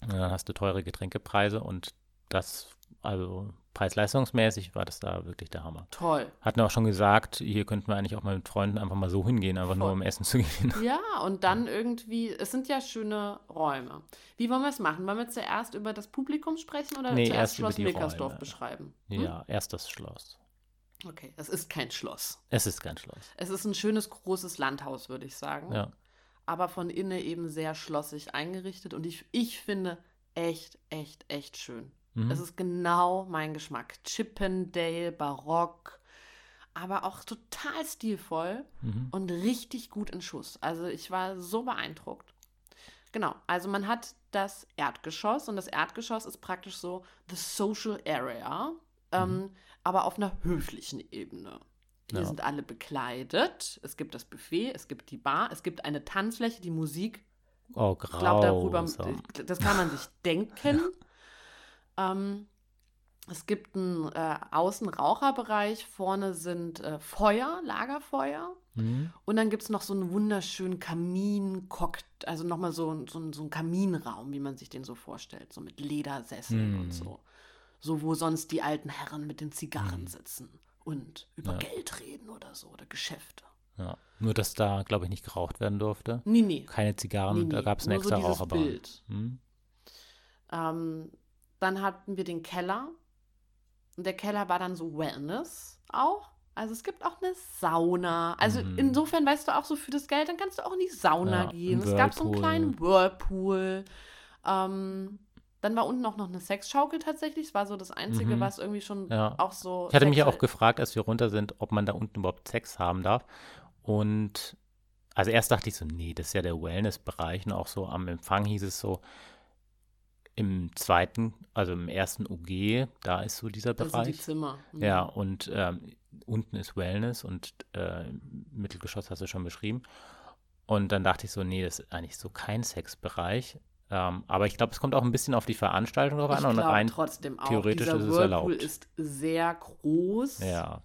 Speaker 2: Und dann hast du teure Getränkepreise und das, also preis-leistungsmäßig war das da wirklich der Hammer.
Speaker 3: Toll.
Speaker 2: Hatten auch schon gesagt, hier könnten wir eigentlich auch mal mit Freunden einfach mal so hingehen, einfach nur
Speaker 3: Voll.
Speaker 2: um essen zu gehen.
Speaker 3: Ja, und dann irgendwie, es sind ja schöne Räume. Wie wollen wir es machen? Wollen wir zuerst über das Publikum sprechen oder
Speaker 2: Nee,
Speaker 3: zuerst Schloss Milkersdorf
Speaker 2: Räume.
Speaker 3: beschreiben? Hm?
Speaker 2: Ja, erst das Schloss.
Speaker 3: Okay, es ist kein Schloss.
Speaker 2: Es ist kein Schloss.
Speaker 3: Es ist ein schönes, großes Landhaus, würde ich sagen.
Speaker 2: Ja.
Speaker 3: Aber von innen eben sehr schlossig eingerichtet. Und ich, ich finde echt, echt, echt schön.
Speaker 2: Mhm.
Speaker 3: Es ist genau mein Geschmack. Chippendale, Barock, aber auch total stilvoll
Speaker 2: Mhm.
Speaker 3: und richtig gut in Schuss. Also ich war so beeindruckt. Genau, also man hat das Erdgeschoss und das Erdgeschoss ist praktisch so the social area, ähm, aber auf einer höflichen Ebene. Hier
Speaker 2: Ja.
Speaker 3: sind alle bekleidet, es gibt das Buffet, es gibt die Bar, es gibt eine Tanzfläche, die Musik
Speaker 2: Oh,
Speaker 3: ich glaube, darüber, das kann man sich denken. Ähm, es gibt einen äh, Außenraucherbereich, vorne sind äh, Feuer, Lagerfeuer.
Speaker 2: Mhm.
Speaker 3: Und dann gibt es noch so einen wunderschönen Kamin, also nochmal so, so, so einen Kaminraum, wie man sich den so vorstellt, so mit Ledersesseln
Speaker 2: Mm.
Speaker 3: und so. So, wo sonst die alten Herren mit den Zigarren
Speaker 2: Mm.
Speaker 3: sitzen und über
Speaker 2: Ja.
Speaker 3: Geld reden oder so, oder Geschäfte.
Speaker 2: Ja. Nur, dass da, glaube ich, nicht geraucht werden durfte.
Speaker 3: Nee, nee.
Speaker 2: Keine Zigarren,
Speaker 3: nee,
Speaker 2: da
Speaker 3: nee.
Speaker 2: gab es eine
Speaker 3: Nur so
Speaker 2: extra
Speaker 3: dieses
Speaker 2: Raucherbahn.
Speaker 3: Bild.
Speaker 2: Mhm.
Speaker 3: Ähm, dann hatten wir den Keller. Und der Keller war dann so Wellness auch. Also es gibt auch eine Sauna. Also
Speaker 2: Mhm.
Speaker 3: insofern weißt du auch so für das Geld, dann kannst du auch in die Sauna
Speaker 2: Ja,
Speaker 3: gehen. Es gab so einen kleinen Whirlpool. Ähm, dann war unten auch noch eine Sexschaukel tatsächlich. Es war so das Einzige,
Speaker 2: Mhm.
Speaker 3: was irgendwie schon
Speaker 2: Ja.
Speaker 3: auch so.
Speaker 2: Ich hatte mich ja auch gefragt, als wir runter sind, ob man da unten überhaupt Sex haben darf. Und also erst dachte ich so, nee, das ist ja der Wellness-Bereich. Und auch so am Empfang hieß es so, im zweiten, also im ersten OG, da ist so dieser
Speaker 3: Das sind die
Speaker 2: Bereich.
Speaker 3: Zimmer. Mhm.
Speaker 2: Ja, und ähm, unten ist Wellness und äh, Mittelgeschoss hast du schon beschrieben. Und dann dachte ich so, nee, das ist eigentlich so kein Sexbereich. Ähm, aber ich glaube, es kommt auch ein bisschen auf die Veranstaltung drauf
Speaker 3: Ich
Speaker 2: an und rein.
Speaker 3: trotzdem auch.
Speaker 2: theoretisch
Speaker 3: Dieser
Speaker 2: ist es
Speaker 3: Whirlpool
Speaker 2: erlaubt.
Speaker 3: ist sehr groß.
Speaker 2: Ja,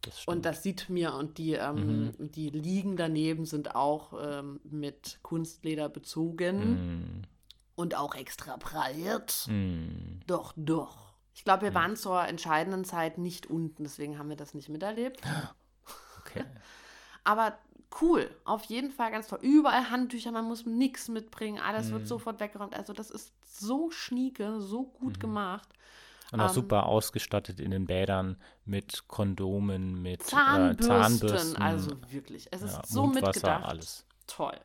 Speaker 2: das.
Speaker 3: Und das sieht mir, und die, ähm, die Liegen daneben sind auch ähm, mit Kunstleder bezogen
Speaker 2: Mm,
Speaker 3: und auch extra breit.
Speaker 2: mm.
Speaker 3: Doch, doch. Ich glaube, wir
Speaker 2: Hm.
Speaker 3: waren zur entscheidenden Zeit nicht unten, deswegen haben wir das nicht miterlebt.
Speaker 2: Okay.
Speaker 3: Aber cool, auf jeden Fall ganz toll. Überall Handtücher, man muss nichts mitbringen, alles
Speaker 2: Hm.
Speaker 3: wird sofort weggeräumt. Also das ist so schnieke, so gut gemacht.
Speaker 2: Und auch
Speaker 3: Ähm,
Speaker 2: super ausgestattet in den Bädern mit Kondomen, mit
Speaker 3: Zahnbürsten,
Speaker 2: äh, Zahnbürsten.
Speaker 3: also wirklich. Es ist
Speaker 2: ja,
Speaker 3: so
Speaker 2: Mundwasser,
Speaker 3: mitgedacht.
Speaker 2: alles.
Speaker 3: Toll.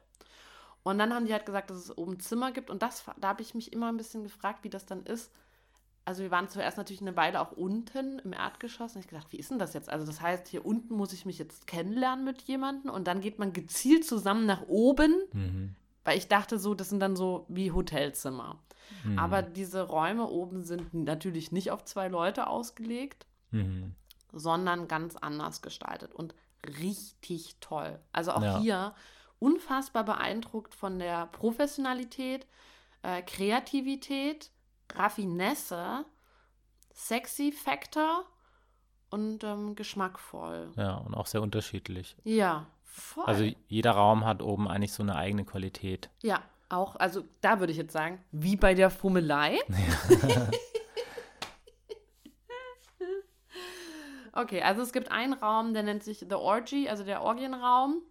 Speaker 3: Und dann haben die halt gesagt, dass es oben Zimmer gibt. Und das, da habe ich mich immer ein bisschen gefragt, wie das dann ist. Also wir waren zuerst natürlich eine Weile auch unten im Erdgeschoss. Und ich gedacht, wie ist denn das jetzt? Also das heißt, hier unten muss ich mich jetzt kennenlernen mit jemandem. Und dann geht man gezielt zusammen nach oben.
Speaker 2: Mhm.
Speaker 3: Weil ich dachte so, das sind dann so wie Hotelzimmer.
Speaker 2: Mhm.
Speaker 3: Aber diese Räume oben sind natürlich nicht auf zwei Leute ausgelegt
Speaker 2: Mhm.
Speaker 3: sondern ganz anders gestaltet und richtig toll. Also auch
Speaker 2: Ja.
Speaker 3: hier unfassbar beeindruckt von der Professionalität, äh, Kreativität, Raffinesse, Sexy Factor und ähm, geschmackvoll.
Speaker 2: Ja, und auch sehr unterschiedlich.
Speaker 3: Ja, voll.
Speaker 2: Also jeder Raum hat oben eigentlich so eine eigene Qualität.
Speaker 3: ja, auch, also da würde ich jetzt sagen, wie bei der Fummelei. Okay, also es gibt einen Raum, der nennt sich The Orgy, also der Orgienraum.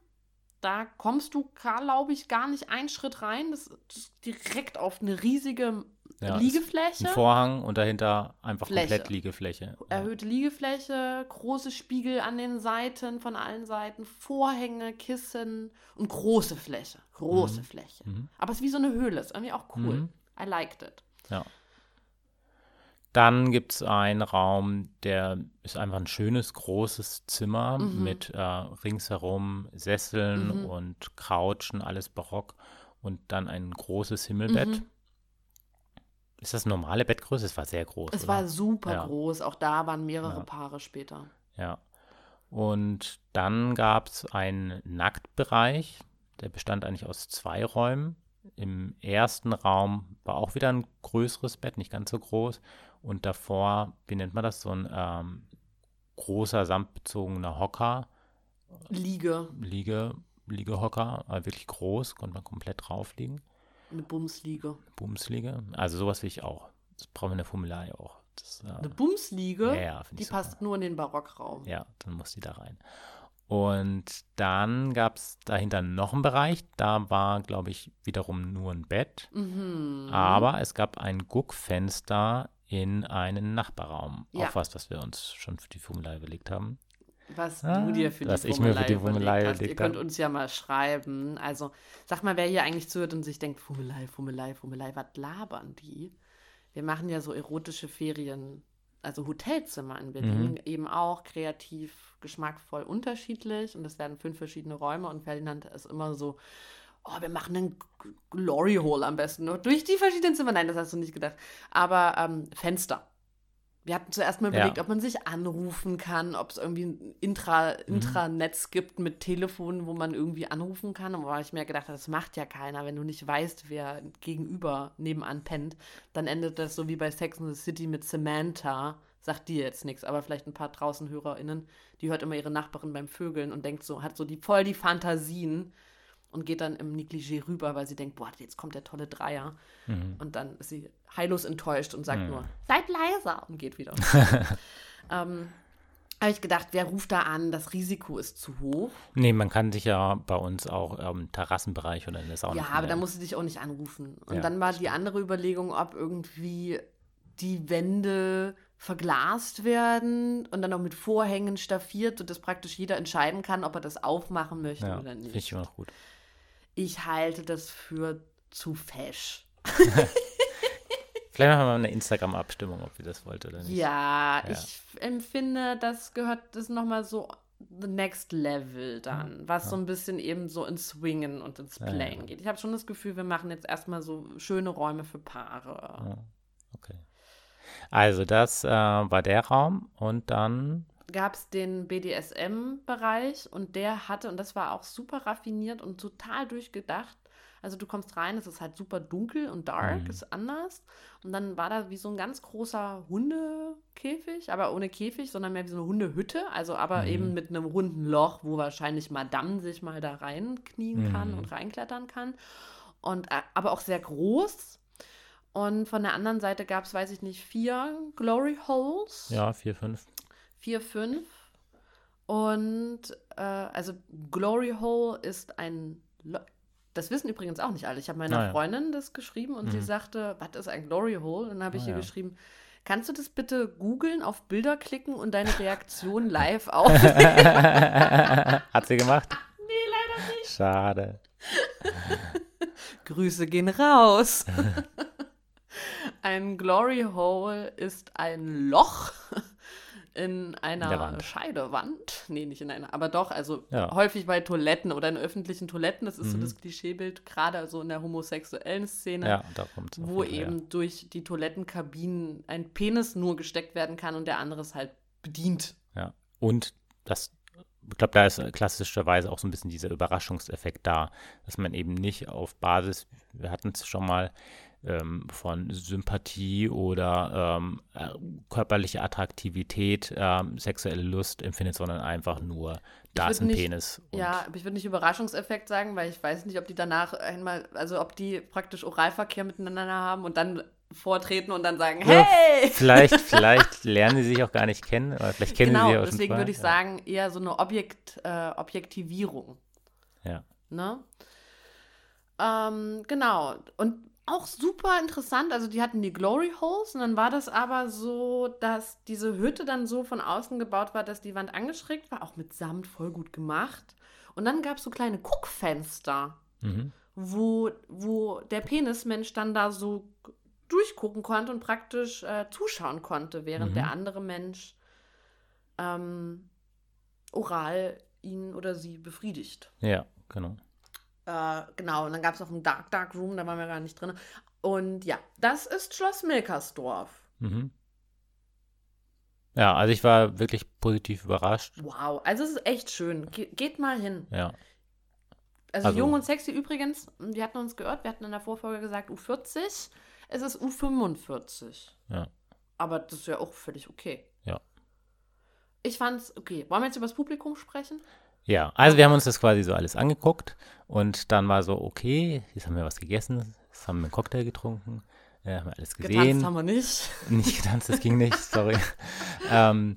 Speaker 3: Da kommst du, glaube ich, gar nicht einen Schritt rein. Das ist direkt auf eine riesige
Speaker 2: Ja,
Speaker 3: Liegefläche.
Speaker 2: Ein Vorhang und dahinter einfach
Speaker 3: Fläche.
Speaker 2: komplett Liegefläche.
Speaker 3: Erhöhte Liegefläche, große Spiegel an den Seiten, von allen Seiten, Vorhänge, Kissen und große Fläche. Große Fläche.
Speaker 2: Mhm.
Speaker 3: Aber es ist wie so eine Höhle, ist irgendwie auch cool.
Speaker 2: Mhm.
Speaker 3: I liked it.
Speaker 2: Ja. Dann gibt es einen Raum, der ist einfach ein schönes, großes Zimmer
Speaker 3: Mhm.
Speaker 2: mit äh, ringsherum Sesseln
Speaker 3: Mhm.
Speaker 2: und Couchen, alles barock. Und dann ein großes Himmelbett.
Speaker 3: Mhm.
Speaker 2: Ist das normale Bettgröße? Es war sehr groß.
Speaker 3: Es
Speaker 2: oder?
Speaker 3: war super
Speaker 2: Ja.
Speaker 3: groß. Auch da waren mehrere
Speaker 2: Ja.
Speaker 3: Paare später.
Speaker 2: Ja. Und dann gab es einen Nacktbereich, der bestand eigentlich aus zwei Räumen. Im ersten Raum war auch wieder ein größeres Bett, nicht ganz so groß. Und davor, wie nennt man das, so ein ähm, großer samtbezogener Hocker,
Speaker 3: Liege,
Speaker 2: Liege, Liegehocker, äh, wirklich groß, konnte man komplett drauf liegen.
Speaker 3: eine Bumsliege.
Speaker 2: Bumsliege, also sowas will ich auch. Das brauchen wir in der Formelei auch. Das, äh,
Speaker 3: Eine Bumsliege,
Speaker 2: ja, ja,
Speaker 3: die
Speaker 2: super.
Speaker 3: passt nur in den Barockraum.
Speaker 2: Ja, dann muss die da rein. Und dann gab es dahinter noch einen Bereich, da war, glaube ich, wiederum nur ein Bett.
Speaker 3: Mhm.
Speaker 2: Aber es gab ein Guckfenster in einen Nachbarraum.
Speaker 3: Ja.
Speaker 2: Auch was, was wir uns schon für die Formelei überlegt haben.
Speaker 3: Was
Speaker 2: Ah,
Speaker 3: du dir für
Speaker 2: was
Speaker 3: die
Speaker 2: ich mir für die
Speaker 3: Formelei
Speaker 2: Formelei
Speaker 3: überlegt hast. Ihr könnt uns ja mal schreiben. Also, sag mal, wer hier eigentlich zuhört und sich denkt, Formelei, Formelei, Formelei, was labern die? Wir machen ja so erotische Ferien, also Hotelzimmer in Berlin,
Speaker 2: Mhm.
Speaker 3: eben auch kreativ, geschmackvoll unterschiedlich. Und es werden fünf verschiedene Räume und Ferdinand ist immer so, oh, wir machen einen Glory Hole am besten. Nur durch die verschiedenen Zimmer. Nein, das hast du nicht gedacht. Aber ähm, Fenster. Wir hatten zuerst mal
Speaker 2: Ja.
Speaker 3: überlegt, ob man sich anrufen kann, ob es irgendwie ein Intra, Intranetz gibt mit Telefonen, wo man irgendwie anrufen kann. Und weil ich mir gedacht habe, das macht ja keiner, wenn du nicht weißt, wer gegenüber nebenan pennt, dann endet das so wie bei Sex in the City mit Samantha. Sagt dir jetzt nichts, aber vielleicht ein paar draußen HörerInnen, die hört immer ihre Nachbarin beim Vögeln und denkt so, hat so die voll die Fantasien und geht dann im Negligé rüber, weil sie denkt, boah, jetzt kommt der tolle Dreier.
Speaker 2: Mhm.
Speaker 3: Und dann ist sie heillos enttäuscht und sagt
Speaker 2: Mhm.
Speaker 3: nur, seid leiser und geht wieder. ähm, habe ich gedacht, wer ruft da an? Das Risiko ist zu hoch.
Speaker 2: Nee, man kann sich ja bei uns auch im Terrassenbereich oder in der Sauna.
Speaker 3: ja, aber da musst du dich auch nicht anrufen. Und
Speaker 2: Ja,
Speaker 3: dann war die andere Überlegung, ob irgendwie die Wände verglast werden und dann auch mit Vorhängen staffiert, sodass praktisch jeder entscheiden kann, ob er das aufmachen möchte
Speaker 2: ja,
Speaker 3: oder
Speaker 2: finde
Speaker 3: nicht.
Speaker 2: ich immer noch gut.
Speaker 3: Ich halte das für zu fesch.
Speaker 2: Vielleicht machen wir mal eine Instagram-Abstimmung, ob ihr das wollt oder nicht.
Speaker 3: Ja,
Speaker 2: Ja.
Speaker 3: ich empfinde, das gehört, das ist nochmal so the next level dann, was so ein bisschen eben so ins Swingen und ins
Speaker 2: Ja, ja.
Speaker 3: Playen geht. Ich habe schon das Gefühl, wir machen jetzt erstmal so schöne Räume für Paare.
Speaker 2: Ja, Okay. Also, das äh, war der Raum und dann.
Speaker 3: Gab es den BDSM-Bereich und der hatte, und das war auch super raffiniert und total durchgedacht. Also du kommst rein, es ist halt super dunkel und dark,
Speaker 2: Mhm.
Speaker 3: ist anders. Und dann war da wie so ein ganz großer Hundekäfig, aber ohne Käfig, sondern mehr wie so eine Hundehütte. Also aber
Speaker 2: Mhm.
Speaker 3: eben mit einem runden Loch, wo wahrscheinlich Madame sich mal da reinknien kann
Speaker 2: Mhm.
Speaker 3: und reinklettern kann. Und äh, aber auch sehr groß. Und von der anderen Seite gab es, weiß ich nicht, vier Glory Holes.
Speaker 2: Ja, vier, fünf.
Speaker 3: Vier, fünf. Und äh, also Glory Hole ist ein. Lo das wissen übrigens auch nicht alle. Ich habe meiner
Speaker 2: Ah, ja.
Speaker 3: Freundin das geschrieben und sie
Speaker 2: Mhm.
Speaker 3: sagte, was ist ein Glory Hole? Und dann habe ich
Speaker 2: Ah,
Speaker 3: ihr geschrieben, kannst du das bitte googeln, auf Bilder klicken und deine Reaktion live aufnehmen?
Speaker 2: Hat sie gemacht?
Speaker 3: nee, leider nicht.
Speaker 2: Schade.
Speaker 3: Grüße gehen raus. ein Glory Hole ist ein Loch in einer
Speaker 2: Wand.
Speaker 3: Scheidewand. Nee, nicht in einer, aber doch, also
Speaker 2: Ja.
Speaker 3: häufig bei Toiletten oder in öffentlichen Toiletten. Das ist so
Speaker 2: Mhm.
Speaker 3: das Klischeebild, gerade so in der homosexuellen Szene.
Speaker 2: Ja.
Speaker 3: Wo eben durch die Toilettenkabinen ein Penis nur gesteckt werden kann und der andere ist halt bedient.
Speaker 2: Ja. Und das, ich glaube, da ist klassischerweise auch so ein bisschen dieser Überraschungseffekt da, dass man eben nicht auf Basis, wir hatten es schon mal, ähm, von Sympathie oder ähm, äh, körperliche Attraktivität, ähm, sexuelle Lust empfindet, sondern einfach nur, da ist ein
Speaker 3: nicht-
Speaker 2: Penis.
Speaker 3: Ja, aber ich würde nicht Überraschungseffekt sagen, weil ich weiß nicht, ob die danach einmal, also ob die praktisch Oralverkehr miteinander haben und dann vortreten und dann sagen,
Speaker 2: Ja,
Speaker 3: hey!
Speaker 2: Vielleicht, vielleicht lernen sie sich auch gar nicht kennen, oder vielleicht kennen
Speaker 3: genau,
Speaker 2: sie sich auch
Speaker 3: deswegen würde ich sagen, eher so eine Objekt, äh, Objektivierung.
Speaker 2: Ja.
Speaker 3: Ne? Ähm, genau. Und auch super interessant. Also die hatten die Glory Holes und dann war das aber so, dass diese Hütte dann so von außen gebaut war, dass die Wand angeschrägt war, auch mit Samt voll gut gemacht. Und dann gab es so kleine Guckfenster,
Speaker 2: Mhm.
Speaker 3: wo, wo der Penismensch dann da so durchgucken konnte und praktisch äh, zuschauen konnte, während
Speaker 2: Mhm.
Speaker 3: der andere Mensch ähm, oral ihn oder sie befriedigt.
Speaker 2: Ja, genau.
Speaker 3: Äh, genau, und dann gab es noch einen Dark Dark Room, da waren wir gar nicht drin. Und ja, das ist Schloss Milkersdorf.
Speaker 2: Mhm. Ja, also ich war wirklich positiv überrascht.
Speaker 3: Wow, also es ist echt schön. Ge geht mal hin.
Speaker 2: Ja.
Speaker 3: Also,
Speaker 2: Also-
Speaker 3: Jung und Sexy übrigens, wir hatten uns gehört, wir hatten in der Vorfolge gesagt U40, es ist U45.
Speaker 2: Ja.
Speaker 3: Aber das ist ja auch völlig okay.
Speaker 2: Ja.
Speaker 3: Ich fand's okay. Wollen wir jetzt über das Publikum sprechen?
Speaker 2: Ja, also wir haben uns das quasi so alles angeguckt und dann war so, okay, jetzt haben wir was gegessen, jetzt haben wir einen Cocktail getrunken, äh, haben wir alles gesehen.
Speaker 3: Getanzt haben wir nicht.
Speaker 2: Nicht getanzt, das ging nicht, sorry. ähm,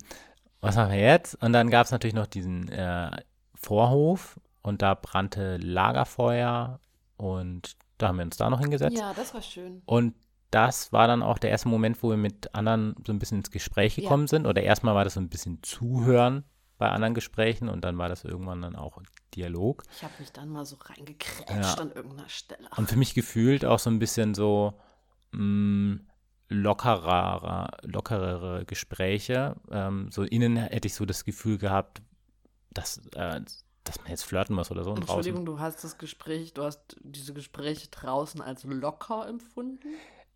Speaker 2: was machen wir jetzt? Und dann gab es natürlich noch diesen äh, Vorhof und da brannte Lagerfeuer und da haben wir uns da noch hingesetzt.
Speaker 3: Ja, das war schön.
Speaker 2: Und das war dann auch der erste Moment, wo wir mit anderen so ein bisschen ins Gespräch
Speaker 3: Ja.
Speaker 2: gekommen sind. Oder erstmal war das so ein bisschen Zuhören bei anderen Gesprächen und dann war das irgendwann dann auch Dialog.
Speaker 3: Ich habe mich dann mal so reingekrätscht
Speaker 2: Ja.
Speaker 3: an irgendeiner Stelle.
Speaker 2: Und für mich gefühlt auch so ein bisschen so mh, lockerer, lockerere Gespräche. Ähm, so innen hätte ich so das Gefühl gehabt, dass, äh, dass man jetzt flirten muss oder so. Und
Speaker 3: Entschuldigung,
Speaker 2: draußen.
Speaker 3: du hast das Gespräch, du hast diese Gespräche draußen als locker empfunden?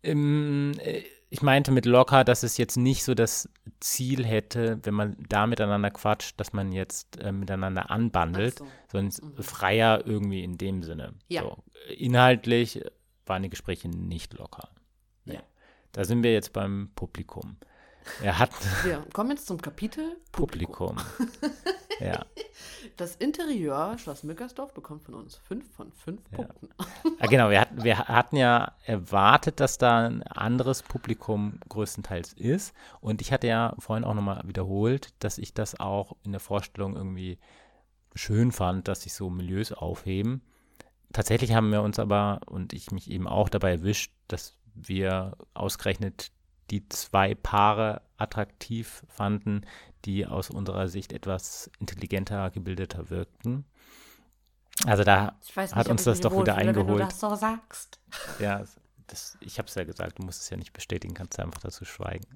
Speaker 2: Ähm, äh, ich meinte mit locker, dass es jetzt nicht so das Ziel hätte, wenn man da miteinander quatscht, dass man jetzt äh, miteinander anbandelt,
Speaker 3: so.
Speaker 2: sondern
Speaker 3: Mhm.
Speaker 2: freier irgendwie in dem Sinne.
Speaker 3: Ja.
Speaker 2: So, inhaltlich waren die Gespräche nicht locker.
Speaker 3: Ja.
Speaker 2: Da sind wir jetzt beim Publikum. Er hat
Speaker 3: Wir kommen jetzt zum Kapitel
Speaker 2: Publikum. ja.
Speaker 3: Das Interieur Schloss Mückersdorf bekommt von uns fünf von fünf
Speaker 2: Ja.
Speaker 3: Punkten.
Speaker 2: Ah, genau, wir hatten, wir hatten ja erwartet, dass da ein anderes Publikum größtenteils ist. Und ich hatte ja vorhin auch nochmal wiederholt, dass ich das auch in der Vorstellung irgendwie schön fand, dass sich so Milieus aufheben. Tatsächlich haben wir uns aber, und ich mich eben auch dabei erwischt, dass wir ausgerechnet die zwei Paare attraktiv fanden, die aus unserer Sicht etwas intelligenter, gebildeter wirkten. Also da
Speaker 3: Ich weiß
Speaker 2: Hat uns das doch wieder
Speaker 3: wohlfühle, Wenn du
Speaker 2: eingeholt.
Speaker 3: das so sagst.
Speaker 2: Ja, das, ich habe es ja gesagt, du musst es ja nicht bestätigen, kannst ja einfach dazu schweigen.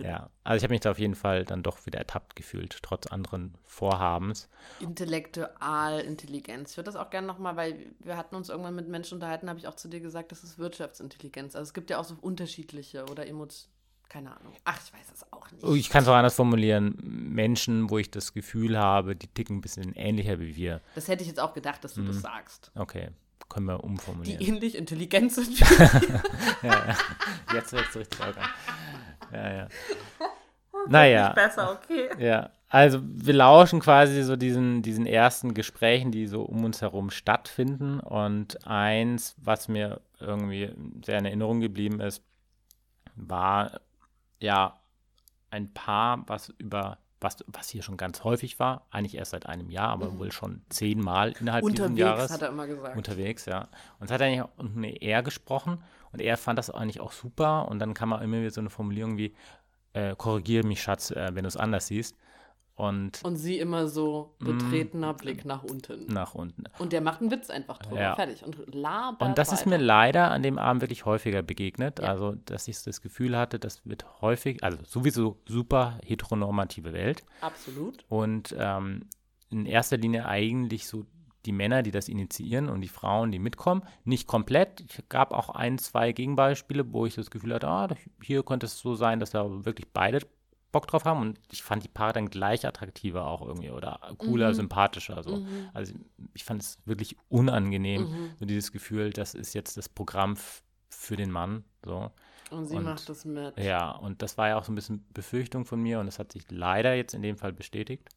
Speaker 2: Ja, also ich habe mich da auf jeden Fall dann doch wieder ertappt gefühlt, trotz anderen Vorhabens.
Speaker 3: Intellektual Intelligenz. Ich würde das auch gerne nochmal, weil wir hatten uns irgendwann mit Menschen unterhalten, habe ich auch zu dir gesagt, das ist Wirtschaftsintelligenz. Also es gibt ja auch so unterschiedliche oder Emotionen. Keine Ahnung. Ach, ich weiß es auch nicht.
Speaker 2: Oh, Ich kann es auch anders formulieren. Menschen, wo ich das Gefühl habe, die ticken ein bisschen ähnlicher wie wir.
Speaker 3: Das hätte ich jetzt auch gedacht, dass du
Speaker 2: Mhm.
Speaker 3: das sagst.
Speaker 2: Okay, können wir
Speaker 3: Die
Speaker 2: umformulieren.
Speaker 3: ähnlich intelligent sind.
Speaker 2: ja, ja. Jetzt wird es richtig an. Ja, ja. Naja.
Speaker 3: Besser, okay.
Speaker 2: Ja, also wir lauschen quasi so diesen, diesen ersten Gesprächen, die so um uns herum stattfinden. Und eins, was mir irgendwie sehr in Erinnerung geblieben ist, war ja ein Paar, was über was, was hier schon ganz häufig war, eigentlich erst seit einem Jahr, aber
Speaker 3: Mhm.
Speaker 2: wohl schon zehnmal innerhalb dieses
Speaker 3: Unterwegs,
Speaker 2: Jahres.
Speaker 3: hat er immer gesagt.
Speaker 2: Unterwegs, ja. Und es hat eigentlich auch eine Er gesprochen und er fand das eigentlich auch super und dann kam auch immer wieder so eine Formulierung wie, äh, korrigiere mich, Schatz, äh, wenn du es anders siehst. Und
Speaker 3: Und sie immer so
Speaker 2: Mm.
Speaker 3: betretener Blick nach unten.
Speaker 2: nach unten.
Speaker 3: Und der macht einen Witz einfach drüber.
Speaker 2: Ja.
Speaker 3: Fertig. Und labert
Speaker 2: Und das ist mir
Speaker 3: weiter.
Speaker 2: leider an dem Abend wirklich häufiger begegnet.
Speaker 3: Ja.
Speaker 2: Also, dass ich das Gefühl hatte, das wird häufig, also sowieso super heteronormative Welt.
Speaker 3: Absolut.
Speaker 2: Und ähm, in erster Linie eigentlich so die Männer, die das initiieren und die Frauen, die mitkommen. Nicht komplett. Ich gab auch ein, zwei Gegenbeispiele, wo ich das Gefühl hatte, ah, hier könnte es so sein, dass da wirklich beide Bock drauf haben. Und ich fand die Paare dann gleich attraktiver auch irgendwie oder cooler,
Speaker 3: Mhm.
Speaker 2: sympathischer. So.
Speaker 3: Mhm.
Speaker 2: Also ich fand es wirklich unangenehm,
Speaker 3: Mhm.
Speaker 2: so dieses Gefühl, das ist jetzt das Programm für den Mann. So.
Speaker 3: Und sie
Speaker 2: Und-
Speaker 3: macht das mit.
Speaker 2: Ja, und das war ja auch so ein bisschen Befürchtung von mir und das hat sich leider jetzt in dem Fall bestätigt.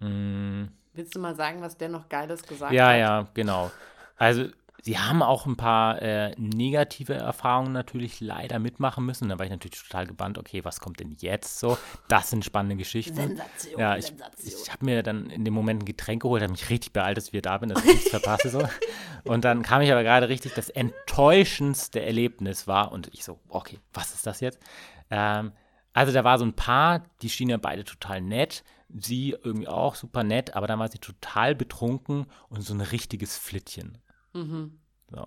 Speaker 2: Mm,
Speaker 3: Willst du mal sagen, was der noch Geiles gesagt
Speaker 2: ja,
Speaker 3: hat?
Speaker 2: ja, genau. Also sie haben auch ein paar äh, negative Erfahrungen natürlich leider mitmachen müssen. Da war ich natürlich total gebannt, okay, was kommt denn jetzt so? Das sind spannende Geschichten.
Speaker 3: Sensation,
Speaker 2: Ja, ich,
Speaker 3: Sensation.
Speaker 2: ich habe mir dann in dem Moment ein Getränk geholt, habe mich richtig beeilt, dass ich wieder da bin, dass ich nichts verpasse. So. Und dann kam ich aber gerade richtig, das enttäuschendste Erlebnis war, und ich so, okay, was ist das jetzt? Ähm, also da war so ein Paar, die schienen ja beide total nett, sie irgendwie auch super nett, aber dann war sie total betrunken und so ein richtiges Flittchen.
Speaker 3: Mhm.
Speaker 2: So.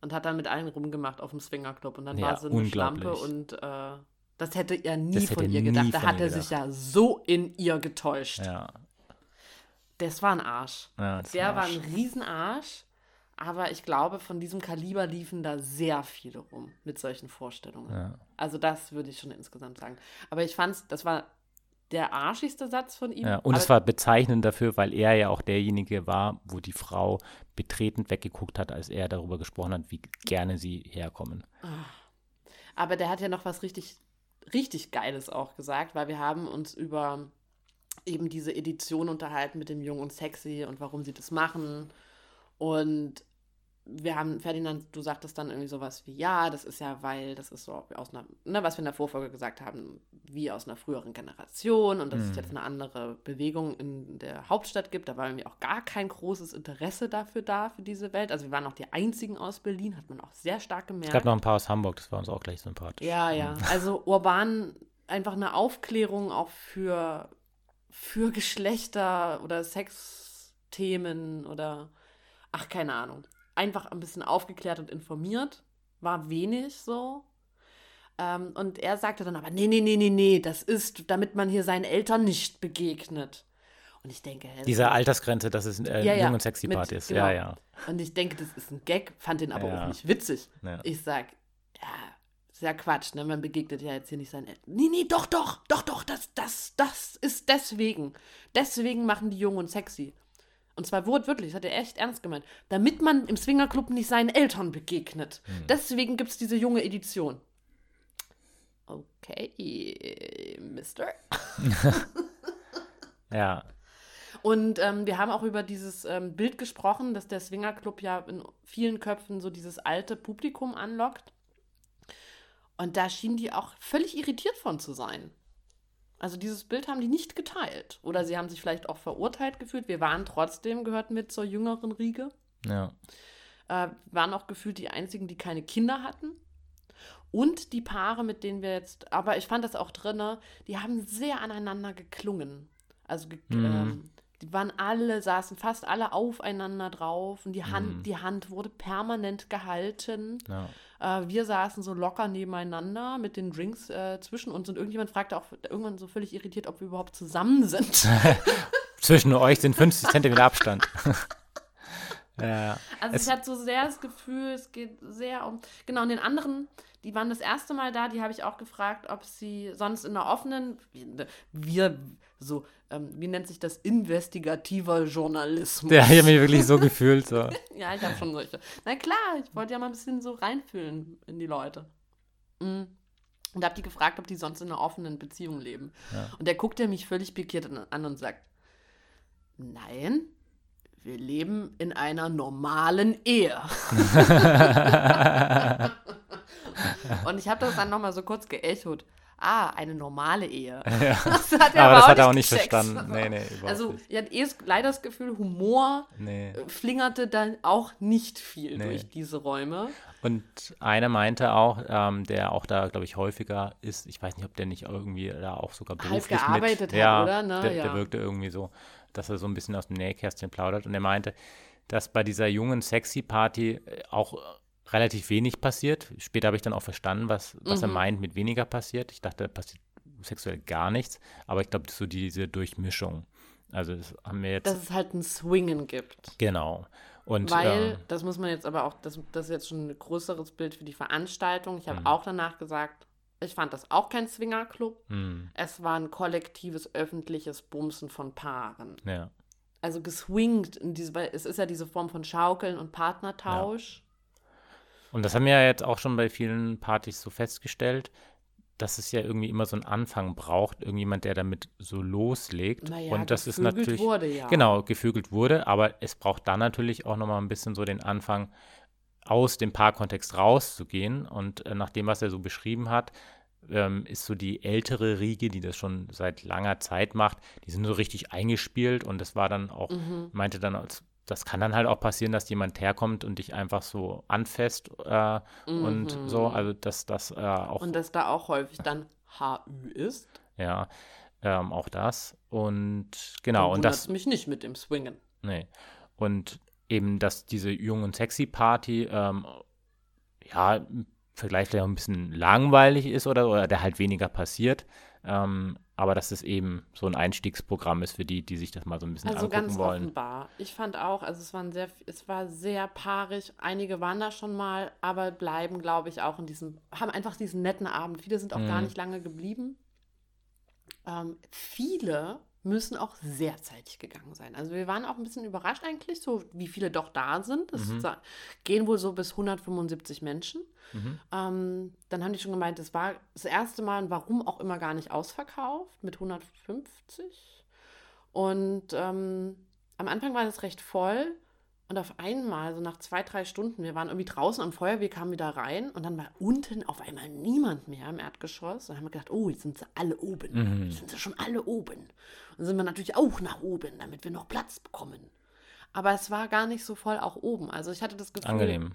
Speaker 3: Und hat dann mit allen rumgemacht auf dem Swingerclub. Und dann
Speaker 2: Ja,
Speaker 3: war sie eine Schlampe und äh, das hätte er nie
Speaker 2: Das hätte
Speaker 3: von ihr
Speaker 2: nie
Speaker 3: gedacht. Da hat er sich ja so in ihr getäuscht.
Speaker 2: Ja,
Speaker 3: Das war ein Arsch.
Speaker 2: ja
Speaker 3: Der war
Speaker 2: Arsch.
Speaker 3: ein Riesenarsch. Aber ich glaube, von diesem Kaliber liefen da sehr viele rum mit solchen Vorstellungen.
Speaker 2: Ja.
Speaker 3: Also das würde ich schon insgesamt sagen. Aber ich fand, das war der arschigste Satz von ihm.
Speaker 2: Ja, und es war bezeichnend dafür, weil er ja auch derjenige war, wo die Frau betretend weggeguckt hat, als er darüber gesprochen hat, wie gerne sie herkommen.
Speaker 3: Aber der hat ja noch was richtig, richtig Geiles auch gesagt, weil wir haben uns über eben diese Edition unterhalten mit dem Jung und Sexy und warum sie das machen. Und wir haben, Ferdinand, du sagtest dann irgendwie sowas wie, ja, das ist ja, weil, das ist so aus einer, ne, was wir in der Vorfolge gesagt haben, wie aus einer früheren Generation und dass es
Speaker 2: Mhm.
Speaker 3: jetzt eine andere Bewegung in der Hauptstadt gibt. Da war irgendwie auch gar kein großes Interesse dafür da, für diese Welt. Also wir waren auch die einzigen aus Berlin, hat man auch sehr stark gemerkt.
Speaker 2: Es gab noch ein paar aus Hamburg, das war uns auch gleich sympathisch.
Speaker 3: Ja, ja. Also urban einfach eine Aufklärung auch für, für Geschlechter oder Sexthemen oder ach, keine Ahnung. Einfach ein bisschen aufgeklärt und informiert. War wenig so. Ähm, und er sagte dann aber, nee, nee, nee, nee, nee, das ist, damit man hier seinen Eltern nicht begegnet. Und ich denke, hä,
Speaker 2: Diese Altersgrenze, dass es äh,
Speaker 3: Ja, ja,
Speaker 2: jung und sexy Party ist.
Speaker 3: genau.
Speaker 2: Ja, ja.
Speaker 3: Und ich denke, das ist ein Gag, fand den aber
Speaker 2: Ja.
Speaker 3: auch nicht witzig. Ich sag, ja, ist ja Quatsch, ne? Man begegnet ja jetzt hier nicht seinen Eltern. Nee, nee, doch, doch, doch, doch, das, das, das ist deswegen. Deswegen machen die jung und sexy. Und zwar wortwörtlich, das hat er echt ernst gemeint. Damit man im Swingerclub nicht seinen Eltern begegnet.
Speaker 2: Hm.
Speaker 3: Deswegen gibt es diese junge Edition. Okay, Mister.
Speaker 2: Ja,
Speaker 3: Und ähm, wir haben auch über dieses ähm, Bild gesprochen, dass der Swingerclub ja in vielen Köpfen so dieses alte Publikum anlockt. Und da schienen die auch völlig irritiert von zu sein. Also dieses Bild haben die nicht geteilt. Oder sie haben sich vielleicht auch verurteilt gefühlt. Wir waren trotzdem, gehörten mit zur jüngeren Riege.
Speaker 2: ja.
Speaker 3: Äh, waren auch gefühlt die einzigen, die keine Kinder hatten. Und die Paare, mit denen wir jetzt, aber ich fand das auch drinne, die haben sehr aneinander geklungen. Also ge
Speaker 2: Mhm.
Speaker 3: ähm, die waren alle, saßen fast alle aufeinander drauf und die Hand,
Speaker 2: Mhm.
Speaker 3: die Hand wurde permanent gehalten.
Speaker 2: ja.
Speaker 3: Äh, wir saßen so locker nebeneinander mit den Drinks äh, zwischen uns und irgendjemand fragte auch irgendwann so völlig irritiert, ob wir überhaupt zusammen sind.
Speaker 2: Zwischen euch sind 50 Zentimeter Abstand. ja,
Speaker 3: Also
Speaker 2: Es-
Speaker 3: ich hatte so sehr das Gefühl, es geht sehr um. Genau, und den anderen, die waren das erste Mal da, die habe ich auch gefragt, ob sie sonst in der offenen, wir, so, ähm, wie nennt sich das, investigativer Journalismus.
Speaker 2: ich habe mich wirklich so gefühlt. So.
Speaker 3: Ja, ich habe schon solche. Na klar, ich wollte ja mal ein bisschen so reinfühlen in die Leute. Mm. Und habe die gefragt, ob die sonst in einer offenen Beziehung leben.
Speaker 2: Ja.
Speaker 3: Und der guckte mich völlig pikiert an und sagt, nein, wir leben in einer normalen Ehe. und ich habe das dann nochmal so kurz geechot. Ah, eine normale Ehe.
Speaker 2: Ja.
Speaker 3: Das hat er
Speaker 2: Aber
Speaker 3: aber,
Speaker 2: das hat er auch
Speaker 3: nicht gecheckt.
Speaker 2: verstanden. Nee, nee,
Speaker 3: Also,
Speaker 2: nicht.
Speaker 3: ich hatte eh leider das Gefühl, Humor
Speaker 2: Nee.
Speaker 3: äh, flingerte dann auch nicht viel durch diese Räume.
Speaker 2: Und einer meinte auch, ähm, der auch da, glaube ich, häufiger ist, ich weiß nicht, ob der nicht irgendwie da auch sogar
Speaker 3: Halb
Speaker 2: beruflich
Speaker 3: gearbeitet
Speaker 2: mit,
Speaker 3: hat,
Speaker 2: ja,
Speaker 3: oder? Ne?
Speaker 2: Der,
Speaker 3: Ja.
Speaker 2: der wirkte irgendwie so, dass er so ein bisschen aus dem Nähkästchen plaudert. Und er meinte, dass bei dieser jungen Sexy-Party auch relativ wenig passiert. Später habe ich dann auch verstanden, was, was er
Speaker 3: Mhm.
Speaker 2: meint mit weniger passiert. Ich dachte, da passiert sexuell gar nichts. Aber ich glaube, so diese Durchmischung. Also das haben wir jetzt,
Speaker 3: Dass es halt ein Swingen gibt.
Speaker 2: genau. Und
Speaker 3: Weil,
Speaker 2: ähm,
Speaker 3: das muss man jetzt aber auch, das, das ist jetzt schon ein größeres Bild für die Veranstaltung. Ich habe
Speaker 2: Mhm.
Speaker 3: auch danach gesagt, ich fand das auch kein Swingerclub.
Speaker 2: mh,
Speaker 3: Es war ein kollektives, öffentliches Bumsen von Paaren.
Speaker 2: ja.
Speaker 3: Also geswingt, in diese, weil es ist ja diese Form von Schaukeln und Partnertausch.
Speaker 2: Und das haben wir ja jetzt auch schon bei vielen Partys so festgestellt. dass es ja irgendwie immer so einen Anfang braucht, irgendjemand, der damit so loslegt.
Speaker 3: Naja,
Speaker 2: und das ist natürlich
Speaker 3: wurde ja.
Speaker 2: genau gefügelt wurde, aber es braucht dann natürlich auch nochmal ein bisschen so den Anfang, aus dem Paarkontext rauszugehen. Und äh, nach dem, was er so beschrieben hat, ähm, ist so die ältere Riege, die das schon seit langer Zeit macht, die sind so richtig eingespielt und das war dann auch,
Speaker 3: Mhm.
Speaker 2: meinte dann, als- das kann dann halt auch passieren, dass jemand herkommt und dich einfach so anfasst äh, und so, also dass das äh, auch,
Speaker 3: Mhm. Und dass da auch häufig dann HÜ ist.
Speaker 2: ja, ähm, auch das und genau,
Speaker 3: Dann
Speaker 2: und das,
Speaker 3: mich nicht mit dem Swingen.
Speaker 2: nee, und eben, dass diese Jung- und Sexy-Party, ähm, ja, vielleicht auch ein bisschen langweilig ist oder, oder der halt weniger passiert, ähm, aber dass es eben so ein Einstiegsprogramm ist für die, die sich das mal so ein bisschen
Speaker 3: Also
Speaker 2: angucken
Speaker 3: ganz
Speaker 2: wollen.
Speaker 3: offenbar. Ich fand auch, also es, waren sehr, es war sehr paarig. Einige waren da schon mal, aber bleiben, glaube ich, auch in diesem, haben einfach diesen netten Abend. Viele sind auch gar
Speaker 2: Mhm.
Speaker 3: nicht lange geblieben. Ähm, viele müssen auch sehr zeitig gegangen sein. Also wir waren auch ein bisschen überrascht eigentlich, so wie viele doch da sind. Es
Speaker 2: Mhm.
Speaker 3: gehen wohl so bis 175 Menschen.
Speaker 2: Mhm.
Speaker 3: Ähm, dann haben die schon gemeint, das war das erste Mal warum auch immer gar nicht ausverkauft mit 150. Und ähm, am Anfang war das recht voll und auf einmal, so nach zwei, drei Stunden, wir waren irgendwie draußen am Feuer, wir kamen wieder rein und dann war unten auf einmal niemand mehr im Erdgeschoss. Dann haben wir gedacht, oh, jetzt sind sie alle oben.
Speaker 2: Mhm.
Speaker 3: Jetzt sind sie schon alle oben. Und dann sind wir natürlich auch nach oben, damit wir noch Platz bekommen. Aber es war gar nicht so voll auch oben. Also ich hatte das Gefühl,
Speaker 2: Angenehm.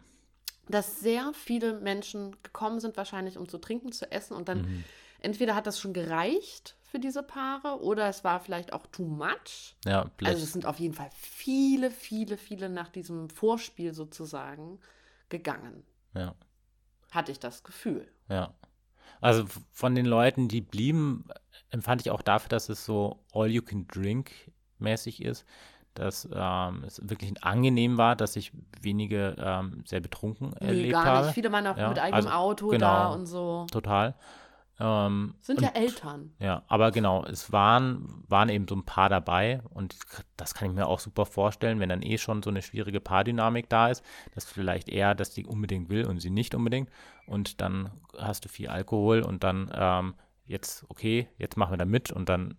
Speaker 3: dass sehr viele Menschen gekommen sind, wahrscheinlich um zu trinken, zu essen. Und dann
Speaker 2: Mhm.
Speaker 3: entweder hat das schon gereicht für diese Paare oder es war vielleicht auch too much.
Speaker 2: Ja, vielleicht.
Speaker 3: Also es sind auf jeden Fall viele, viele, viele nach diesem Vorspiel sozusagen gegangen.
Speaker 2: ja.
Speaker 3: Hatte ich das Gefühl.
Speaker 2: Ja. Also von den Leuten, die blieben, empfand ich auch dafür, dass es so All-You-Can-Drink-mäßig ist, dass ähm, es wirklich angenehm war, dass ich wenige ähm, sehr betrunken
Speaker 3: Nee,
Speaker 2: erlebt
Speaker 3: gar
Speaker 2: habe.
Speaker 3: nicht. Viele waren auch
Speaker 2: Ja,
Speaker 3: mit eigenem
Speaker 2: also,
Speaker 3: Auto
Speaker 2: genau.
Speaker 3: da und so.
Speaker 2: Total. Ähm,
Speaker 3: Sind
Speaker 2: und,
Speaker 3: ja Eltern.
Speaker 2: Ja, aber genau, es waren, waren eben so ein paar dabei und das kann ich mir auch super vorstellen, wenn dann eh schon so eine schwierige Paardynamik da ist, dass vielleicht eher, dass die unbedingt will und sie nicht unbedingt und dann hast du viel Alkohol und dann ähm, jetzt, okay, jetzt machen wir da mit und dann,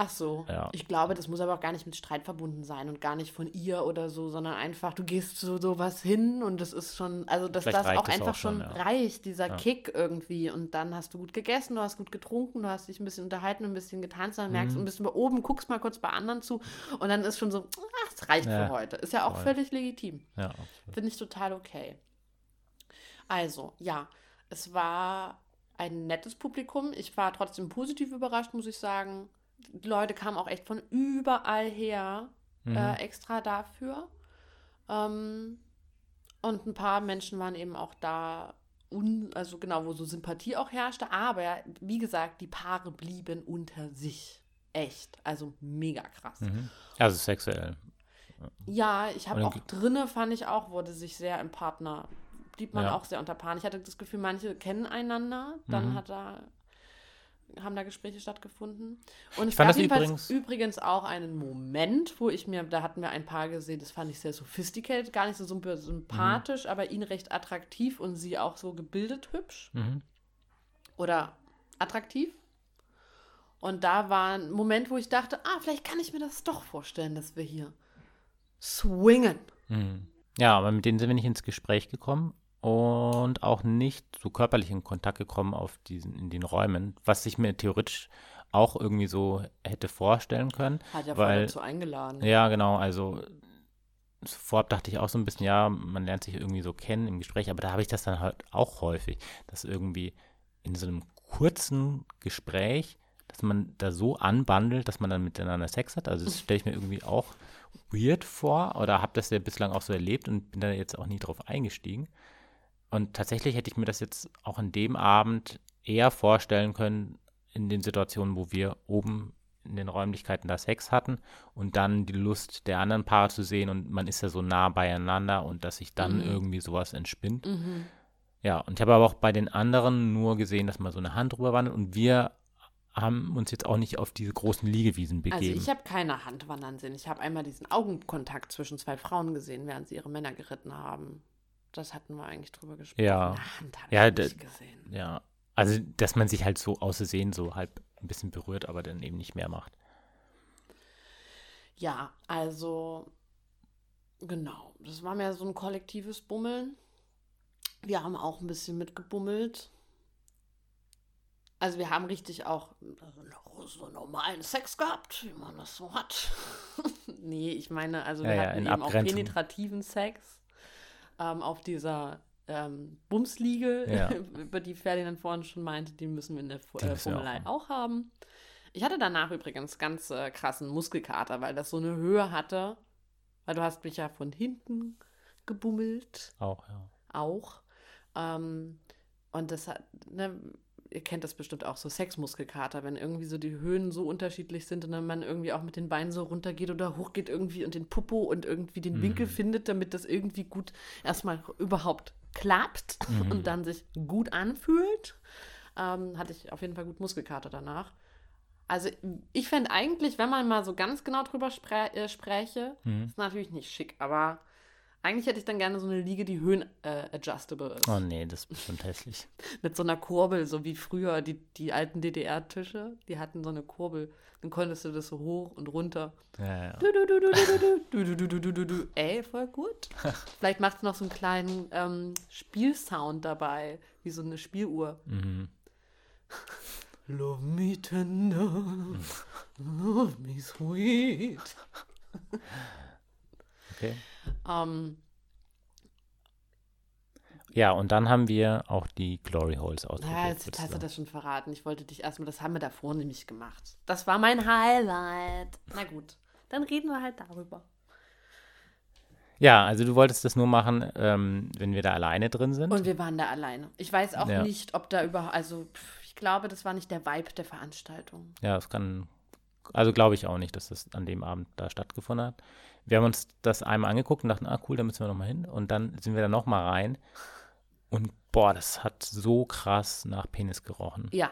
Speaker 3: Ach so.
Speaker 2: Ja.
Speaker 3: Ich glaube, das muss aber auch gar nicht mit Streit verbunden sein und gar nicht von ihr oder so, sondern einfach, du gehst zu sowas hin und das ist schon, also dass
Speaker 2: Vielleicht
Speaker 3: das auch
Speaker 2: es
Speaker 3: einfach
Speaker 2: auch schon,
Speaker 3: schon
Speaker 2: ja.
Speaker 3: reicht, dieser
Speaker 2: Ja.
Speaker 3: Kick irgendwie. Und dann hast du gut gegessen, du hast gut getrunken, du hast dich ein bisschen unterhalten, ein bisschen getanzt, dann merkst du
Speaker 2: Mhm.
Speaker 3: ein bisschen bei oben, guckst mal kurz bei anderen zu und dann ist schon so, ach, es reicht für heute. Ist ja auch
Speaker 2: voll.
Speaker 3: völlig legitim.
Speaker 2: ja,
Speaker 3: Finde ich total okay. Also, ja, es war ein nettes Publikum. Ich war trotzdem positiv überrascht, muss ich sagen. Leute kamen auch echt von überall her,
Speaker 2: Mhm.
Speaker 3: äh, extra dafür. Ähm, und ein paar Menschen waren eben auch da, un, also genau, wo so Sympathie auch herrschte. Aber wie gesagt, die Paare blieben unter sich. Echt. Also mega krass.
Speaker 2: Mhm. Also sexuell.
Speaker 3: Ja, ich habe auch drinne, fand ich auch, wurde sich sehr im Partner, blieb man
Speaker 2: Ja.
Speaker 3: auch sehr unter Paaren. Ich hatte das Gefühl, manche kennen einander, dann
Speaker 2: Mhm.
Speaker 3: hat da, haben da Gespräche stattgefunden. Und es
Speaker 2: fand
Speaker 3: gab
Speaker 2: das
Speaker 3: jedenfalls
Speaker 2: übrigens-
Speaker 3: übrigens auch einen Moment, wo ich mir, da hatten wir ein Paar gesehen, das fand ich sehr sophisticated, gar nicht so symp- sympathisch, aber ihn recht attraktiv und sie auch so gebildet hübsch
Speaker 2: Mhm.
Speaker 3: oder attraktiv. Und da war ein Moment, wo ich dachte, ah, vielleicht kann ich mir das doch vorstellen, dass wir hier swingen.
Speaker 2: Mhm. Ja, aber mit denen sind wir nicht ins Gespräch gekommen und auch nicht so körperlich in Kontakt gekommen auf diesen, in den Räumen, was ich mir theoretisch auch irgendwie so hätte vorstellen können.
Speaker 3: Hat ja
Speaker 2: Weil-
Speaker 3: dazu eingeladen.
Speaker 2: Ja, genau, also vorab dachte ich auch so ein bisschen, ja, man lernt sich irgendwie so kennen im Gespräch, aber da habe ich das dann halt auch häufig, dass irgendwie in so einem kurzen Gespräch, dass man da so anbandelt, dass man dann miteinander Sex hat. Also das stelle ich mir irgendwie auch weird vor oder habe das ja bislang auch so erlebt und bin da jetzt auch nie drauf eingestiegen. Und tatsächlich hätte ich mir das jetzt auch an dem Abend eher vorstellen können, in den Situationen, wo wir oben in den Räumlichkeiten da Sex hatten und dann die Lust der anderen Paare zu sehen und man ist ja so nah beieinander und dass sich dann
Speaker 3: Mhm.
Speaker 2: irgendwie sowas entspinnt.
Speaker 3: Mhm.
Speaker 2: Ja, und ich habe aber auch bei den anderen nur gesehen, dass mal so eine Hand drüber wandert und wir haben uns jetzt auch nicht auf diese großen Liegewiesen
Speaker 3: Also
Speaker 2: begeben.
Speaker 3: ich habe keine Hand wandern sehen. Ich habe einmal diesen Augenkontakt zwischen zwei Frauen gesehen, während sie ihre Männer geritten haben. Das hatten wir eigentlich drüber gesprochen.
Speaker 2: Ja.
Speaker 3: Habe
Speaker 2: Ja, ja, Also, dass man sich halt so außersehen so halb ein bisschen berührt, aber dann eben nicht mehr macht.
Speaker 3: Ja, also genau. Das war mehr so ein kollektives Bummeln. Wir haben auch ein bisschen mitgebummelt. Also wir haben richtig auch so normalen Sex gehabt, wie man das so hat. nee, ich meine, also wir
Speaker 2: Ja, ja,
Speaker 3: hatten
Speaker 2: in
Speaker 3: eben auch
Speaker 2: Abgrenzung.
Speaker 3: penetrativen Sex ähm, auf dieser ähm, Bumsliege,
Speaker 2: Ja.
Speaker 3: über die Ferdinand vorhin schon meinte, die müssen wir in der Fu äh,
Speaker 2: wir auch
Speaker 3: auch haben. Ich hatte danach übrigens ganz äh, krassen Muskelkater, weil das so eine Höhe hatte. Weil du hast mich ja von hinten gebummelt
Speaker 2: Auch, ja.
Speaker 3: auch. Ähm, und das hat, ne, ihr kennt das bestimmt auch, so Sexmuskelkater, wenn irgendwie so die Höhen so unterschiedlich sind und dann man irgendwie auch mit den Beinen so runtergeht oder hochgeht irgendwie und den Popo und irgendwie den Winkel
Speaker 2: Mhm.
Speaker 3: findet, damit das irgendwie gut erstmal überhaupt klappt
Speaker 2: Mhm.
Speaker 3: und dann sich gut anfühlt. Ähm, hatte ich auf jeden Fall gut Muskelkater danach. Also ich fände eigentlich, wenn man mal so ganz genau drüber äh, spräche,
Speaker 2: Mhm.
Speaker 3: ist natürlich nicht schick, aber eigentlich hätte ich dann gerne so eine Liege, die höhen-adjustable ist.
Speaker 2: Oh nee, das ist bestimmt hässlich.
Speaker 3: Mit so einer Kurbel, so wie früher die, die alten DDR-Tische, die hatten so eine Kurbel. Dann konntest du das so hoch und runter.
Speaker 2: Ja, ja.
Speaker 3: Du, du, du, du, du, du, du, du, du, du, du, du, du. Ey, voll gut. Vielleicht macht es noch so einen kleinen ähm, Spielsound dabei, wie so eine Spieluhr.
Speaker 2: Mhm.
Speaker 3: Love me tender, love me sweet.
Speaker 2: Okay.
Speaker 3: Ähm,
Speaker 2: Ja, und dann haben wir auch die Glory Holes
Speaker 3: Ja,
Speaker 2: ausprobiert.
Speaker 3: jetzt
Speaker 2: würdest
Speaker 3: hast du
Speaker 2: du
Speaker 3: das schon verraten. Ich wollte dich erstmal, das haben wir davor nämlich gemacht. Das war mein Highlight. Na gut, dann reden wir halt darüber.
Speaker 2: Ja, also du wolltest das nur machen, ähm, wenn wir da alleine drin sind.
Speaker 3: Und wir waren da alleine. Ich weiß auch
Speaker 2: Ja.
Speaker 3: nicht, ob da überhaupt, also pff, ich glaube, das war nicht der Vibe der Veranstaltung.
Speaker 2: Ja, das kann, also glaube ich auch nicht, dass das an dem Abend da stattgefunden hat. Wir haben uns das einmal angeguckt und dachten, ah cool, da müssen wir nochmal hin. Und dann sind wir da nochmal rein. Und boah, das hat so krass nach Penis gerochen.
Speaker 3: Ja,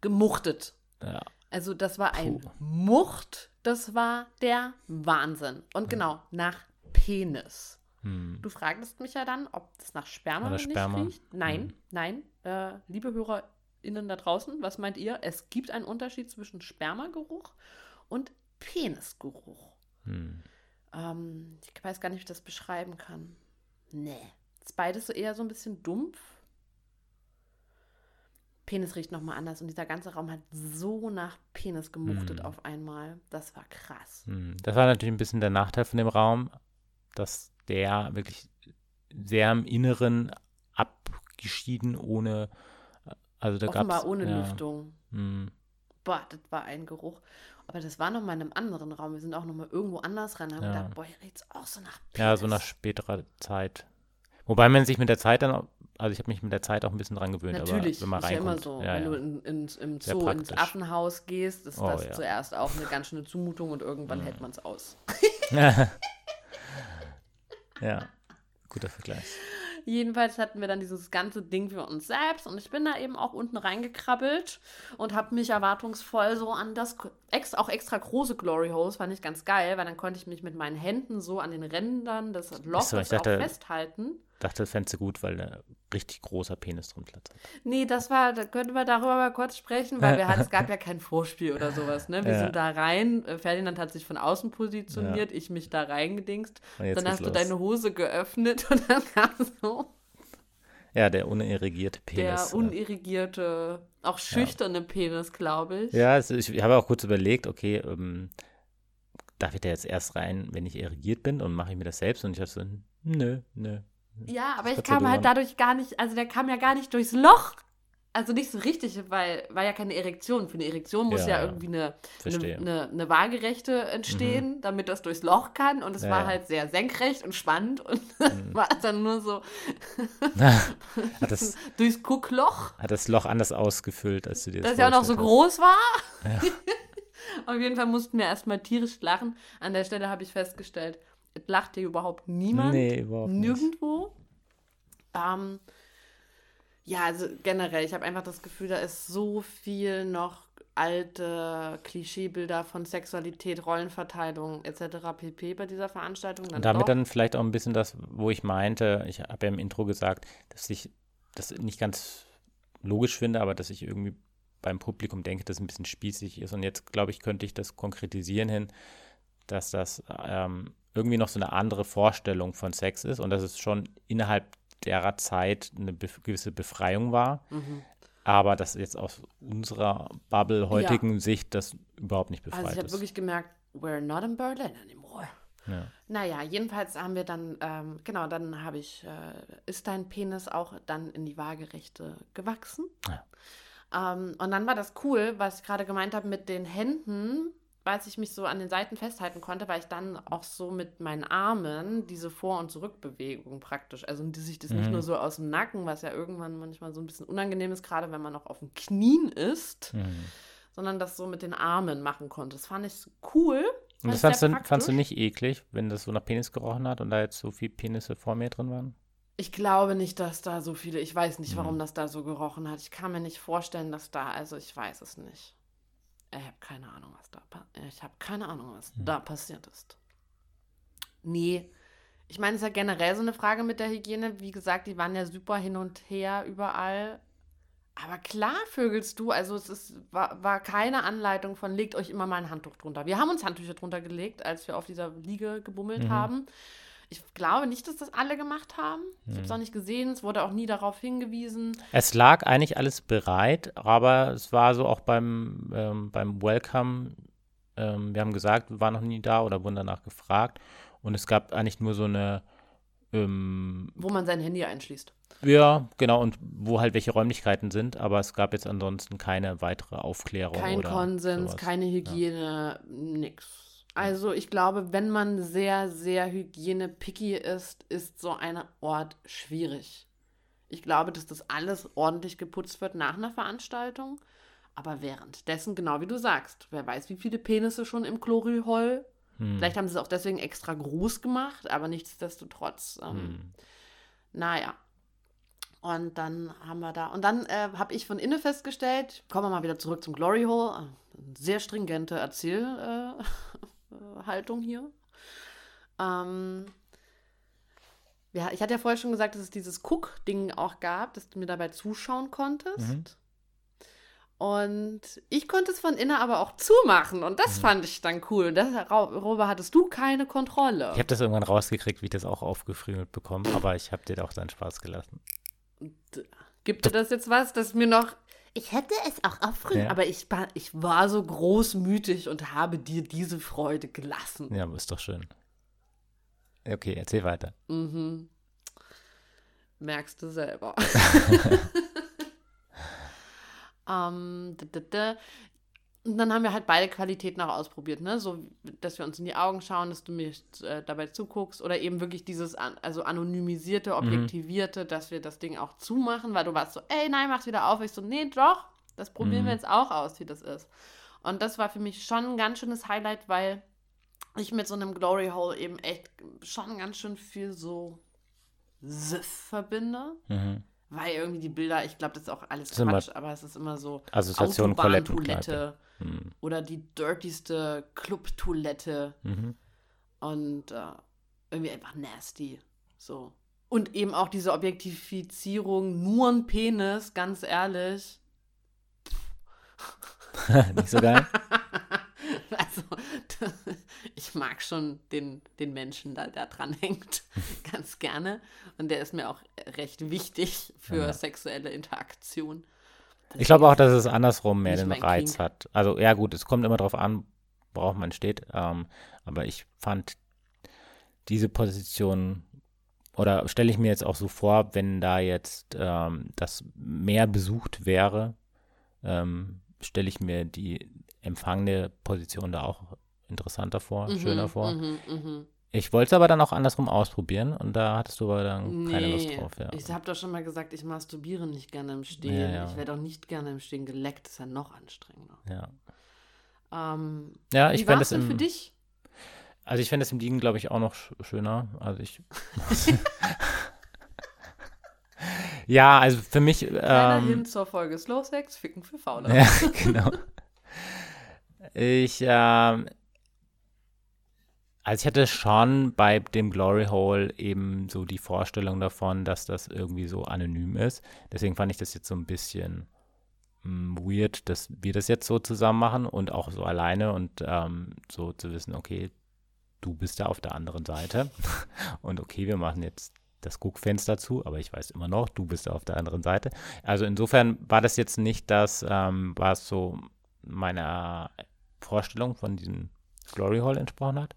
Speaker 3: gemuchtet.
Speaker 2: Ja,
Speaker 3: Also das war ein
Speaker 2: Puh.
Speaker 3: Mucht, das war der Wahnsinn. Und genau, nach Penis.
Speaker 2: hm.
Speaker 3: Du fragtest mich ja dann, ob das nach Sperma
Speaker 2: Oder
Speaker 3: nicht
Speaker 2: Sperma.
Speaker 3: riecht. Nein,
Speaker 2: Mhm.
Speaker 3: nein. Äh, liebe HörerInnen da draußen, was meint ihr? Es gibt einen Unterschied zwischen Spermageruch und Penisgeruch.
Speaker 2: Hm.
Speaker 3: Ähm, ich weiß gar nicht, wie ich das beschreiben kann. Nee. Ist beides so eher so ein bisschen dumpf. Penis riecht nochmal anders und dieser ganze Raum hat so nach Penis gemuchtet
Speaker 2: Mhm.
Speaker 3: auf einmal. Das war krass.
Speaker 2: Hm. Das war natürlich ein bisschen der Nachteil von dem Raum, dass der wirklich sehr im Inneren abgeschieden ohne, also da gab
Speaker 3: Offenbar
Speaker 2: es
Speaker 3: ohne
Speaker 2: ja,
Speaker 3: Lüftung.
Speaker 2: Hm.
Speaker 3: Boah, das war ein Geruch. Aber das war nochmal in einem anderen Raum. Wir sind auch nochmal irgendwo anders. Da haben
Speaker 2: Ja.
Speaker 3: gedacht, boah, hier riecht's auch so nach Penis.
Speaker 2: Ja, so nach späterer Zeit. Wobei man sich mit der Zeit dann, auch- also ich habe mich mit der Zeit auch ein bisschen dran gewöhnt.
Speaker 3: Natürlich,
Speaker 2: aber wenn man
Speaker 3: ist ja immer so.
Speaker 2: ja,
Speaker 3: wenn
Speaker 2: ja.
Speaker 3: du in, in, im
Speaker 2: Sehr
Speaker 3: Zoo ins
Speaker 2: praktisch.
Speaker 3: Affenhaus gehst, ist
Speaker 2: Oh,
Speaker 3: das zuerst auch eine ganz schöne Zumutung und irgendwann
Speaker 2: Mhm.
Speaker 3: hält man es aus.
Speaker 2: ja, guter Vergleich.
Speaker 3: Jedenfalls hatten wir dann dieses ganze Ding für uns selbst und ich bin da eben auch unten reingekrabbelt und habe mich erwartungsvoll so an das ex, auch extra große Glory Hose fand ich ganz geil, weil dann konnte ich mich mit meinen Händen so an den Rändern des Loches
Speaker 2: dachte-
Speaker 3: auch festhalten.
Speaker 2: Dachte, das fändest du gut, weil da richtig großer Penis drin Platz hat.
Speaker 3: Nee, das war, da können wir darüber mal kurz sprechen, weil wir hatten, es gab ja kein Vorspiel oder sowas, ne? Wir
Speaker 2: Ja.
Speaker 3: sind da rein, äh, Ferdinand hat sich von außen positioniert, ich mich da reingedingst. Dann hast du
Speaker 2: los.
Speaker 3: deine Hose geöffnet und dann kam so
Speaker 2: Ja, der unirrigierte
Speaker 3: der
Speaker 2: Penis.
Speaker 3: unirrigierte, auch schüchterne Penis, glaube ich.
Speaker 2: ja, es, ich habe auch kurz überlegt, okay, ähm, darf ich da jetzt erst rein, wenn ich irrigiert bin und mache ich mir das selbst? Und ich dachte so, nö, nö.
Speaker 3: Ja, aber ich kam halt dadurch gar nicht, also der kam ja gar nicht durchs Loch. Also nicht so richtig, weil war ja keine Erektion. Für eine Erektion muss
Speaker 2: Ja,
Speaker 3: ja, irgendwie eine, eine, eine, eine waagerechte entstehen, damit das durchs Loch kann. Und es
Speaker 2: Ja,
Speaker 3: war
Speaker 2: ja.
Speaker 3: halt sehr senkrecht und spannend und
Speaker 2: Mhm.
Speaker 3: war dann nur so
Speaker 2: hat, das,
Speaker 3: durchs Guckloch,
Speaker 2: hat das Loch anders ausgefüllt, als du dir das
Speaker 3: das ja auch noch so
Speaker 2: vorgestellt
Speaker 3: groß war. Auf jeden Fall mussten wir erstmal tierisch lachen. An der Stelle habe ich festgestellt, es lacht hier überhaupt niemand.
Speaker 2: Nee, überhaupt nicht.
Speaker 3: Nirgendwo. Ähm, ja, also generell, ich habe einfach das Gefühl, da ist so viel noch alte Klischeebilder von Sexualität, Rollenverteilung etc. pp. bei dieser Veranstaltung.
Speaker 2: Und damit
Speaker 3: doch.
Speaker 2: dann vielleicht auch ein bisschen das, wo ich meinte, ich habe ja im Intro gesagt, dass ich das nicht ganz logisch finde, aber dass ich irgendwie beim Publikum denke, dass es ein bisschen spießig ist. Und jetzt, glaube ich, könnte ich das konkretisieren hin, dass das ähm, irgendwie noch so eine andere Vorstellung von Sex ist und dass es schon innerhalb derer Zeit eine gewisse Befreiung war.
Speaker 3: Mhm.
Speaker 2: Aber dass jetzt aus unserer Bubble heutigen Sicht das überhaupt nicht befreit
Speaker 3: Also ich habe
Speaker 2: ist.
Speaker 3: wirklich gemerkt, we're not in Berlin anymore.
Speaker 2: ja.
Speaker 3: Naja, jedenfalls haben wir dann, ähm, genau, dann habe ich, äh, ist dein Penis auch dann in die Waagerechte gewachsen?
Speaker 2: Ja.
Speaker 3: Ähm, und dann war das cool, was ich gerade gemeint habe mit den Händen, weil ich mich so an den Seiten festhalten konnte, weil ich dann auch so mit meinen Armen diese Vor- und Zurückbewegung praktisch, also dass ich das nicht
Speaker 2: Mhm.
Speaker 3: nur so aus dem Nacken, was ja irgendwann manchmal so ein bisschen unangenehm ist, gerade wenn man noch auf den Knien ist,
Speaker 2: Mhm.
Speaker 3: sondern das so mit den Armen machen konnte. Das fand ich cool.
Speaker 2: Und das fandst du, fandst du nicht eklig, wenn das so nach Penis gerochen hat und da jetzt so viele Penisse vor mir drin waren?
Speaker 3: Ich glaube nicht, dass da so viele, ich weiß nicht, warum
Speaker 2: Mhm.
Speaker 3: das da so gerochen hat. Ich kann mir nicht vorstellen, dass da, also ich weiß es nicht. Ich habe keine Ahnung, was da, pa- ich habe keine Ahnung, was
Speaker 2: Mhm.
Speaker 3: da passiert ist. Nee, ich meine, es ist ja generell so eine Frage mit der Hygiene. Wie gesagt, die waren ja super hin und her überall. Aber klar vögelst du, also es ist, war, war keine Anleitung von, legt euch immer mal ein Handtuch drunter. Wir haben uns Handtücher drunter gelegt, als wir auf dieser Liege gebummelt
Speaker 2: Mhm.
Speaker 3: haben. Ich glaube nicht, dass das alle gemacht haben. Ich habe es
Speaker 2: Mhm.
Speaker 3: auch nicht gesehen. Es wurde auch nie darauf hingewiesen.
Speaker 2: Es lag eigentlich alles bereit, aber es war so auch beim, ähm, beim Welcome, ähm, wir haben gesagt, wir waren noch nie da oder wurden danach gefragt und es gab eigentlich nur so eine, ähm,
Speaker 3: Wo man sein Handy einschließt.
Speaker 2: ja, genau, und wo halt welche Räumlichkeiten sind, aber es gab jetzt ansonsten keine weitere Aufklärung
Speaker 3: Kein Konsens,
Speaker 2: sowas.
Speaker 3: keine Hygiene, nix. Also ich glaube, wenn man sehr, sehr hygiene-picky ist, ist so ein Ort schwierig. Ich glaube, dass das alles ordentlich geputzt wird nach einer Veranstaltung. Aber währenddessen, genau wie du sagst, wer weiß, wie viele Penisse schon im Chlorylhol.
Speaker 2: Hm.
Speaker 3: Vielleicht haben sie es auch deswegen extra groß gemacht, aber nichtsdestotrotz. Ähm,
Speaker 2: Hm.
Speaker 3: Naja. Und dann haben wir da. Und dann äh, habe ich von innen festgestellt, kommen wir mal wieder zurück zum Glory Hole. Sehr stringente Erzählhaltung äh, Haltung hier. Ähm, ja, ich hatte ja vorher schon gesagt, dass es dieses Cook-Ding auch gab, dass du mir dabei zuschauen konntest.
Speaker 2: Mhm.
Speaker 3: Und ich konnte es von innen aber auch zumachen. Und das
Speaker 2: Mhm.
Speaker 3: fand ich dann cool. Darüber hattest du keine Kontrolle.
Speaker 2: Ich habe das irgendwann rausgekriegt, wie ich das auch aufgefriemelt bekomme, aber ich habe dir auch deinen Spaß gelassen.
Speaker 3: Gibt dir das jetzt was, dass mir noch. Ich hätte es auch aufrühren,
Speaker 2: Ja.
Speaker 3: aber ich war, ich war so großmütig und habe dir diese Freude gelassen.
Speaker 2: Ja, aber ist doch schön. Okay, erzähl weiter.
Speaker 3: Mhm. Merkst du selber. ähm, d -d -d. Und dann haben wir halt beide Qualitäten auch ausprobiert, ne? So, dass wir uns in die Augen schauen, dass du mir äh, dabei zuguckst oder eben wirklich dieses an, also anonymisierte, objektivierte, dass wir das Ding auch zumachen, weil du warst so, ey, nein, mach's wieder auf. Ich so, nee, doch, das probieren wir
Speaker 2: Mhm.
Speaker 3: jetzt auch aus, wie das ist. Und das war für mich schon ein ganz schönes Highlight, weil ich mit so einem Glory Hole eben echt schon ganz schön viel so Siff verbinde.
Speaker 2: Mhm.
Speaker 3: Weil irgendwie die Bilder, ich glaube, das ist auch alles Quatsch, aber es ist immer so
Speaker 2: Assoziation
Speaker 3: Autobahntoilette
Speaker 2: Mhm.
Speaker 3: oder die dirtyste Clubtoilette
Speaker 2: Mhm.
Speaker 3: und äh, irgendwie einfach nasty. So. Und eben auch diese Objektifizierung, nur ein Penis, ganz ehrlich.
Speaker 2: Nicht so geil?
Speaker 3: Also, ich mag schon den, den Menschen, da, der dran hängt, ganz gerne. Und der ist mir auch recht wichtig für
Speaker 2: Ja.
Speaker 3: sexuelle Interaktion.
Speaker 2: Ich glaube auch, dass es andersrum mehr den Reiz
Speaker 3: Kink.
Speaker 2: hat. Also ja gut, es kommt immer darauf an, worauf man steht. Ähm, aber ich fand diese Position oder stelle ich mir jetzt auch so vor, wenn da jetzt ähm, das mehr besucht wäre, ähm, stelle ich mir die empfangene Position da auch interessanter vor, schöner vor.
Speaker 3: Mhm, mhm.
Speaker 2: Ich wollte es aber dann auch andersrum ausprobieren und da hattest du aber dann keine Lust
Speaker 3: Nee,
Speaker 2: drauf. Ja.
Speaker 3: Ich habe doch schon mal gesagt, ich masturbiere nicht gerne im Stehen.
Speaker 2: Ja, ja.
Speaker 3: Ich werde auch nicht gerne im Stehen geleckt. Das ist ja noch anstrengender.
Speaker 2: ja.
Speaker 3: Ähm,
Speaker 2: ja,
Speaker 3: wie
Speaker 2: ich
Speaker 3: war
Speaker 2: fände
Speaker 3: es denn für dich?
Speaker 2: Also ich fände es im Liegen, glaube ich, auch noch sch schöner. Also ich. ja, also für mich.
Speaker 3: Kleiner
Speaker 2: Ähm,
Speaker 3: Hin zur Folge Slow Sex, Ficken für Faule.
Speaker 2: ja, genau. Ich, ähm, Also ich hatte schon bei dem Glory Hole eben so die Vorstellung davon, dass das irgendwie so anonym ist. Deswegen fand ich das jetzt so ein bisschen mh, weird, dass wir das jetzt so zusammen machen und auch so alleine und ähm, so zu wissen, okay, du bist da auf der anderen Seite und okay, wir machen jetzt das Guckfenster zu, aber ich weiß immer noch, du bist da auf der anderen Seite. Also insofern war das jetzt nicht das, ähm, was so meiner Vorstellung von diesem Glory Hall entsprochen hat.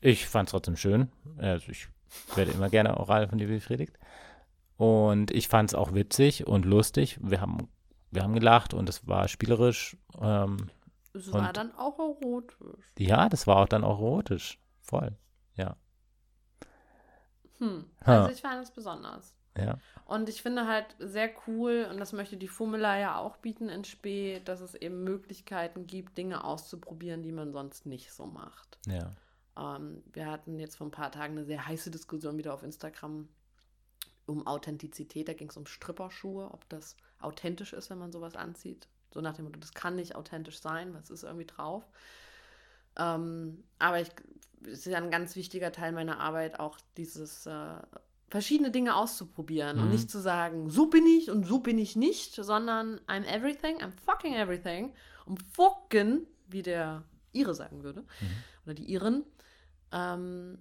Speaker 2: Ich fand es trotzdem schön. Also ich werde immer gerne oral von dir befriedigt. Und ich fand es auch witzig und lustig. Wir haben, wir haben gelacht und es war spielerisch. Ähm,
Speaker 3: Es war dann auch erotisch.
Speaker 2: ja, das war auch dann auch erotisch. Voll. Ja.
Speaker 3: Hm. Also ich fand es besonders.
Speaker 2: Ja.
Speaker 3: Und ich finde halt sehr cool, und das möchte die Fummela ja auch bieten in Spee, dass es eben Möglichkeiten gibt, Dinge auszuprobieren, die man sonst nicht so macht.
Speaker 2: Ja.
Speaker 3: Ähm, wir hatten jetzt vor ein paar Tagen eine sehr heiße Diskussion wieder auf Instagram um Authentizität. Da ging es um Stripperschuhe, ob das authentisch ist, wenn man sowas anzieht. So nach dem Motto, das kann nicht authentisch sein, was ist irgendwie drauf. Ähm, aber es ist ja ein ganz wichtiger Teil meiner Arbeit, auch dieses äh, verschiedene Dinge auszuprobieren und
Speaker 2: Mhm.
Speaker 3: nicht zu sagen, so bin ich und so bin ich nicht, sondern I'm everything, I'm fucking everything. Und fucking, wie der Ire sagen würde, oder die Iren, ähm,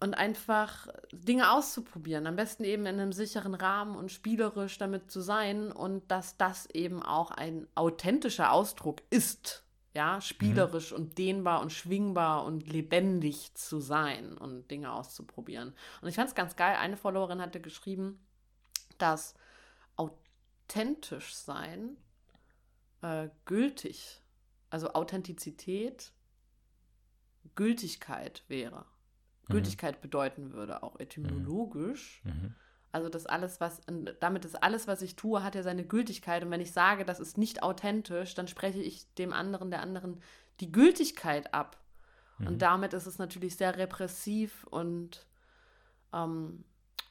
Speaker 3: und einfach Dinge auszuprobieren. Am besten eben in einem sicheren Rahmen und spielerisch damit zu sein und dass das eben auch ein authentischer Ausdruck ist. Ja, spielerisch und dehnbar und schwingbar und lebendig zu sein und Dinge auszuprobieren. Und ich fand es ganz geil. Eine Followerin hatte geschrieben, dass authentisch sein äh, gültig, also Authentizität Gültigkeit wäre. Gültigkeit bedeuten würde, auch etymologisch.
Speaker 2: Mhm.
Speaker 3: Also das alles, was, damit ist alles, was ich tue, hat ja seine Gültigkeit. Und wenn ich sage, das ist nicht authentisch, dann spreche ich dem anderen, der anderen die Gültigkeit ab.
Speaker 2: Mhm.
Speaker 3: Und damit ist es natürlich sehr repressiv und ähm,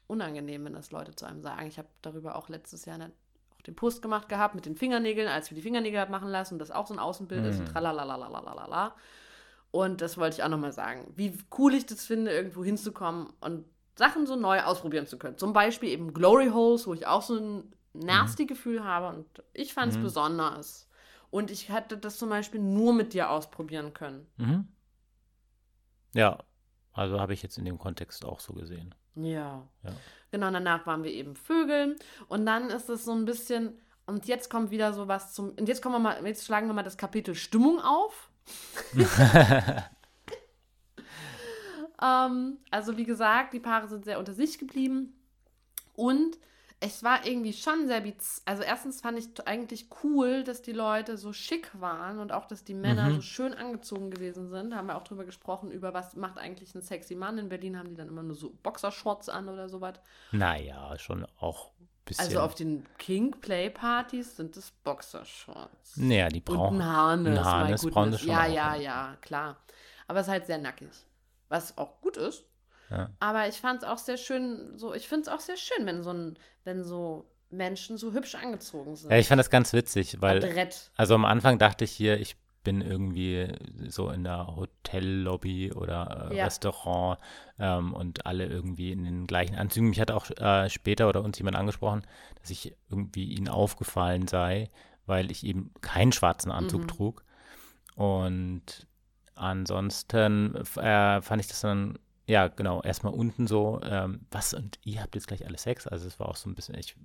Speaker 3: unangenehm, wenn das Leute zu einem sagen. Ich habe darüber auch letztes Jahr eine, auch den Post gemacht gehabt mit den Fingernägeln, als wir die Fingernägel haben machen lassen, das auch so ein Außenbild ist,
Speaker 2: Mhm.
Speaker 3: und tralalalalala. Und das wollte ich auch nochmal sagen. Wie cool ich das finde, irgendwo hinzukommen und Sachen so neu ausprobieren zu können. Zum Beispiel eben Glory Holes, wo ich auch so ein nasty Gefühl habe und ich fand es
Speaker 2: Mhm.
Speaker 3: besonders. Und ich hätte das zum Beispiel nur mit dir ausprobieren können.
Speaker 2: Mhm. Ja, also habe ich jetzt in dem Kontext auch so gesehen.
Speaker 3: Ja.
Speaker 2: Ja.
Speaker 3: Genau, danach waren wir eben Vögeln. Und dann ist es so ein bisschen, und jetzt kommt wieder so was zum, und jetzt kommen wir mal, jetzt schlagen wir mal das Kapitel Stimmung auf. ähm, also wie gesagt, die Paare sind sehr unter sich geblieben. Und es war irgendwie schon sehr biz Also erstens fand ich eigentlich cool, dass die Leute so schick waren und auch, dass die Männer
Speaker 2: Mhm.
Speaker 3: so schön angezogen gewesen sind. Da haben wir auch drüber gesprochen, über was macht eigentlich ein sexy Mann. In Berlin haben die dann immer nur so Boxershorts an oder sowas.
Speaker 2: naja, schon auch ein bisschen.
Speaker 3: Also auf den King-Play-Partys sind es Boxershorts.
Speaker 2: naja, die
Speaker 3: Und
Speaker 2: brauchen.
Speaker 3: ein Harness.
Speaker 2: ein Harness brauchen sie schon
Speaker 3: ja, ja.
Speaker 2: ja,
Speaker 3: klar. Aber es ist halt sehr nackig. Was auch gut ist.
Speaker 2: Ja.
Speaker 3: Aber ich fand es auch sehr schön, so, ich finde es auch sehr schön, wenn so ein, wenn so Menschen so hübsch angezogen sind.
Speaker 2: Ja, ich fand das ganz witzig, weil.
Speaker 3: Adrett.
Speaker 2: Also am Anfang dachte ich hier, ich bin irgendwie so in der Hotellobby oder äh,
Speaker 3: Ja.
Speaker 2: Restaurant ähm, und alle irgendwie in den gleichen Anzügen. Mich hat auch äh, später oder uns jemand angesprochen, dass ich irgendwie ihnen aufgefallen sei, weil ich eben keinen schwarzen Anzug
Speaker 3: Mhm.
Speaker 2: trug. Und ansonsten äh, fand ich das dann, ja, genau, erstmal unten so, ähm, was und ihr habt jetzt gleich alle Sex. Also es war auch so ein bisschen, ich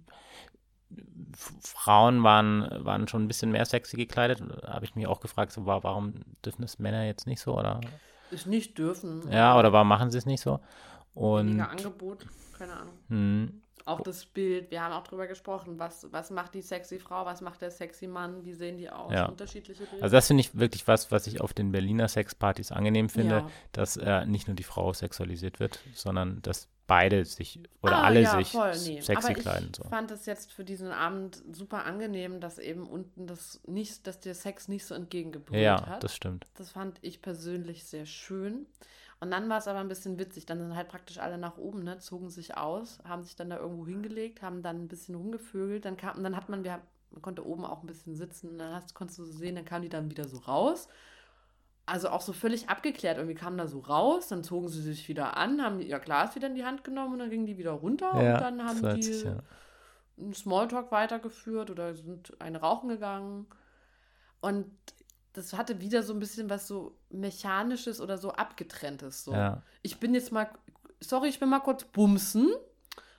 Speaker 2: Frauen waren, waren schon ein bisschen mehr sexy gekleidet. Habe ich mich auch gefragt, so, wa- warum dürfen das Männer jetzt nicht so? Oder
Speaker 3: Ist nicht dürfen.
Speaker 2: ja, oder warum machen sie es nicht so? Und
Speaker 3: Weniger Angebot, keine Ahnung.
Speaker 2: hm,
Speaker 3: Auch das Bild, wir haben auch drüber gesprochen, was, was macht die sexy Frau, was macht der sexy Mann, wie sehen die aus?
Speaker 2: Ja.
Speaker 3: Unterschiedliche Bilder.
Speaker 2: also das finde ich wirklich was, was ich auf den Berliner Sexpartys angenehm finde,
Speaker 3: Ja.
Speaker 2: dass äh, nicht nur die Frau sexualisiert wird, sondern dass beide sich oder
Speaker 3: Ah,
Speaker 2: alle
Speaker 3: ja,
Speaker 2: sich
Speaker 3: voll, nee.
Speaker 2: sexy
Speaker 3: Aber
Speaker 2: kleiden.
Speaker 3: Ich
Speaker 2: So.
Speaker 3: fand es jetzt für diesen Abend super angenehm, dass eben unten das nicht, dass der Sex nicht so entgegengebrüllt
Speaker 2: Ja,
Speaker 3: hat.
Speaker 2: das stimmt.
Speaker 3: Das fand ich persönlich sehr schön. Und dann war es aber ein bisschen witzig. Dann sind halt praktisch alle nach oben, ne, zogen sich aus, haben sich dann da irgendwo hingelegt, haben dann ein bisschen rumgevögelt. Dann kam, dann hat man, wir, man konnte oben auch ein bisschen sitzen und dann hast, konntest du so sehen, dann kamen die dann wieder so raus. also auch so völlig abgeklärt. Irgendwie kamen da so raus, dann zogen sie sich wieder an, haben ihr Glas wieder in die Hand genommen und dann gingen die wieder runter
Speaker 2: Ja,
Speaker 3: und dann haben die
Speaker 2: ja.
Speaker 3: einen Smalltalk weitergeführt oder sind eine rauchen gegangen. Und das hatte wieder so ein bisschen was so Mechanisches oder so Abgetrenntes. So.
Speaker 2: Ja.
Speaker 3: Ich bin jetzt mal, sorry, ich bin mal kurz bumsen.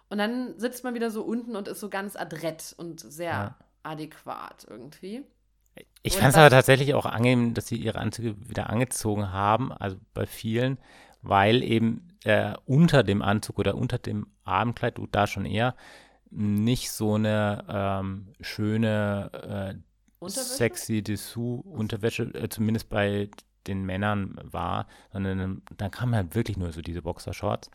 Speaker 3: Und dann sitzt man wieder so unten und ist so ganz adrett und sehr
Speaker 2: Ja.
Speaker 3: adäquat irgendwie.
Speaker 2: Ich fand es aber tatsächlich auch angenehm, dass sie ihre Anzüge wieder angezogen haben, also bei vielen, weil eben äh, unter dem Anzug oder unter dem Abendkleid, du da schon eher, nicht so eine ähm, schöne, äh, sexy Dessous-Unterwäsche, äh, zumindest bei den Männern war, sondern dann kamen halt wirklich nur so diese Boxershorts.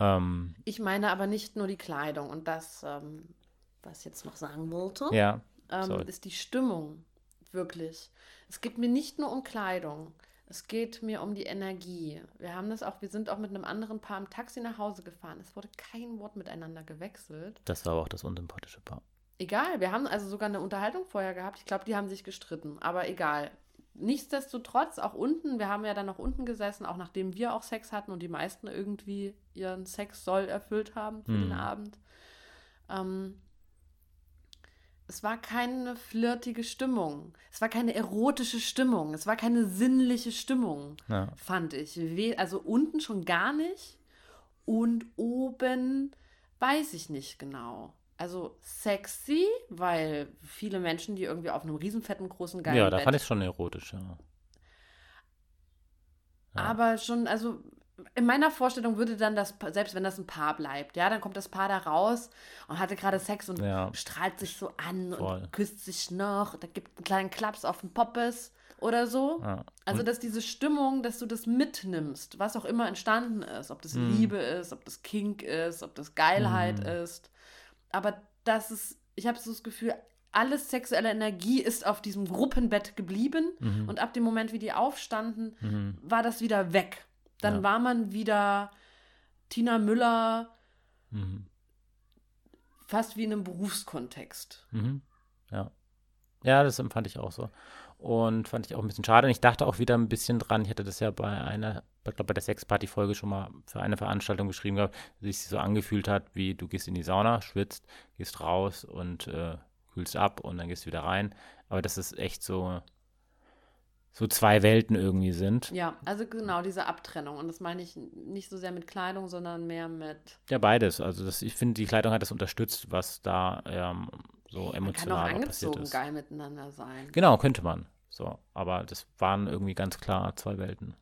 Speaker 2: Ähm,
Speaker 3: Ich meine aber nicht nur die Kleidung und das, ähm, was ich jetzt noch sagen wollte,
Speaker 2: ja,
Speaker 3: ähm, ist die Stimmung. Wirklich. Es geht mir nicht nur um Kleidung. Es geht mir um die Energie. Wir haben das auch, wir sind auch mit einem anderen Paar im Taxi nach Hause gefahren. Es wurde kein Wort miteinander gewechselt.
Speaker 2: das war aber auch das unsympathische Paar.
Speaker 3: Egal, wir haben also sogar eine Unterhaltung vorher gehabt. Ich glaube, die haben sich gestritten, aber egal. Nichtsdestotrotz, auch unten, wir haben ja dann noch unten gesessen, auch nachdem wir auch Sex hatten und die meisten irgendwie ihren Sexsoll erfüllt haben für den
Speaker 2: Mhm.
Speaker 3: Abend. Ähm, es war keine flirtige Stimmung. Es war keine erotische Stimmung. Es war keine sinnliche Stimmung,
Speaker 2: Ja.
Speaker 3: fand ich. Also unten schon gar nicht. Und oben weiß ich nicht genau. Also sexy, weil viele Menschen, die irgendwie auf einem riesenfetten, großen, geilen
Speaker 2: Ja, da
Speaker 3: Bett
Speaker 2: fand ich es schon erotisch, ja. Ja.
Speaker 3: Aber schon, also in meiner Vorstellung würde dann das, selbst wenn das ein Paar bleibt, ja, dann kommt das Paar da raus und hatte gerade Sex und
Speaker 2: Ja.
Speaker 3: strahlt sich so an
Speaker 2: Voll.
Speaker 3: und küsst sich noch, da gibt einen kleinen Klaps auf den Poppes oder so.
Speaker 2: Ja.
Speaker 3: Also, dass diese Stimmung, dass du das mitnimmst, was auch immer entstanden ist, ob das
Speaker 2: Mhm.
Speaker 3: Liebe ist, ob das Kink ist, ob das Geilheit
Speaker 2: Mhm.
Speaker 3: ist. Aber das ist, ich habe so das Gefühl, alles sexuelle Energie ist auf diesem Gruppenbett geblieben
Speaker 2: Mhm.
Speaker 3: und ab dem Moment, wie die aufstanden,
Speaker 2: Mhm.
Speaker 3: war das wieder weg. Dann
Speaker 2: Ja.
Speaker 3: war man wieder Tina Müller
Speaker 2: Mhm.
Speaker 3: fast wie in einem Berufskontext.
Speaker 2: Mhm. Ja. Ja, das empfand ich auch so. Und fand ich auch ein bisschen schade. Und ich dachte auch wieder ein bisschen dran, ich hatte das ja bei einer, ich glaube bei der Sexparty-Folge schon mal für eine Veranstaltung geschrieben gehabt, dass sich so angefühlt hat, wie du gehst in die Sauna, schwitzt, gehst raus und äh, kühlst ab und dann gehst du wieder rein. Aber dass es echt so, so zwei Welten irgendwie sind.
Speaker 3: Ja, also genau diese Abtrennung. Und das meine ich nicht so sehr mit Kleidung, sondern mehr mit.
Speaker 2: Ja, beides. Also das, ich finde, die Kleidung hat das unterstützt, was da ähm, so
Speaker 3: Man kann auch
Speaker 2: emotional passiert ist.
Speaker 3: geil miteinander sein.
Speaker 2: Genau, könnte man. So, aber das waren irgendwie ganz klar zwei Welten.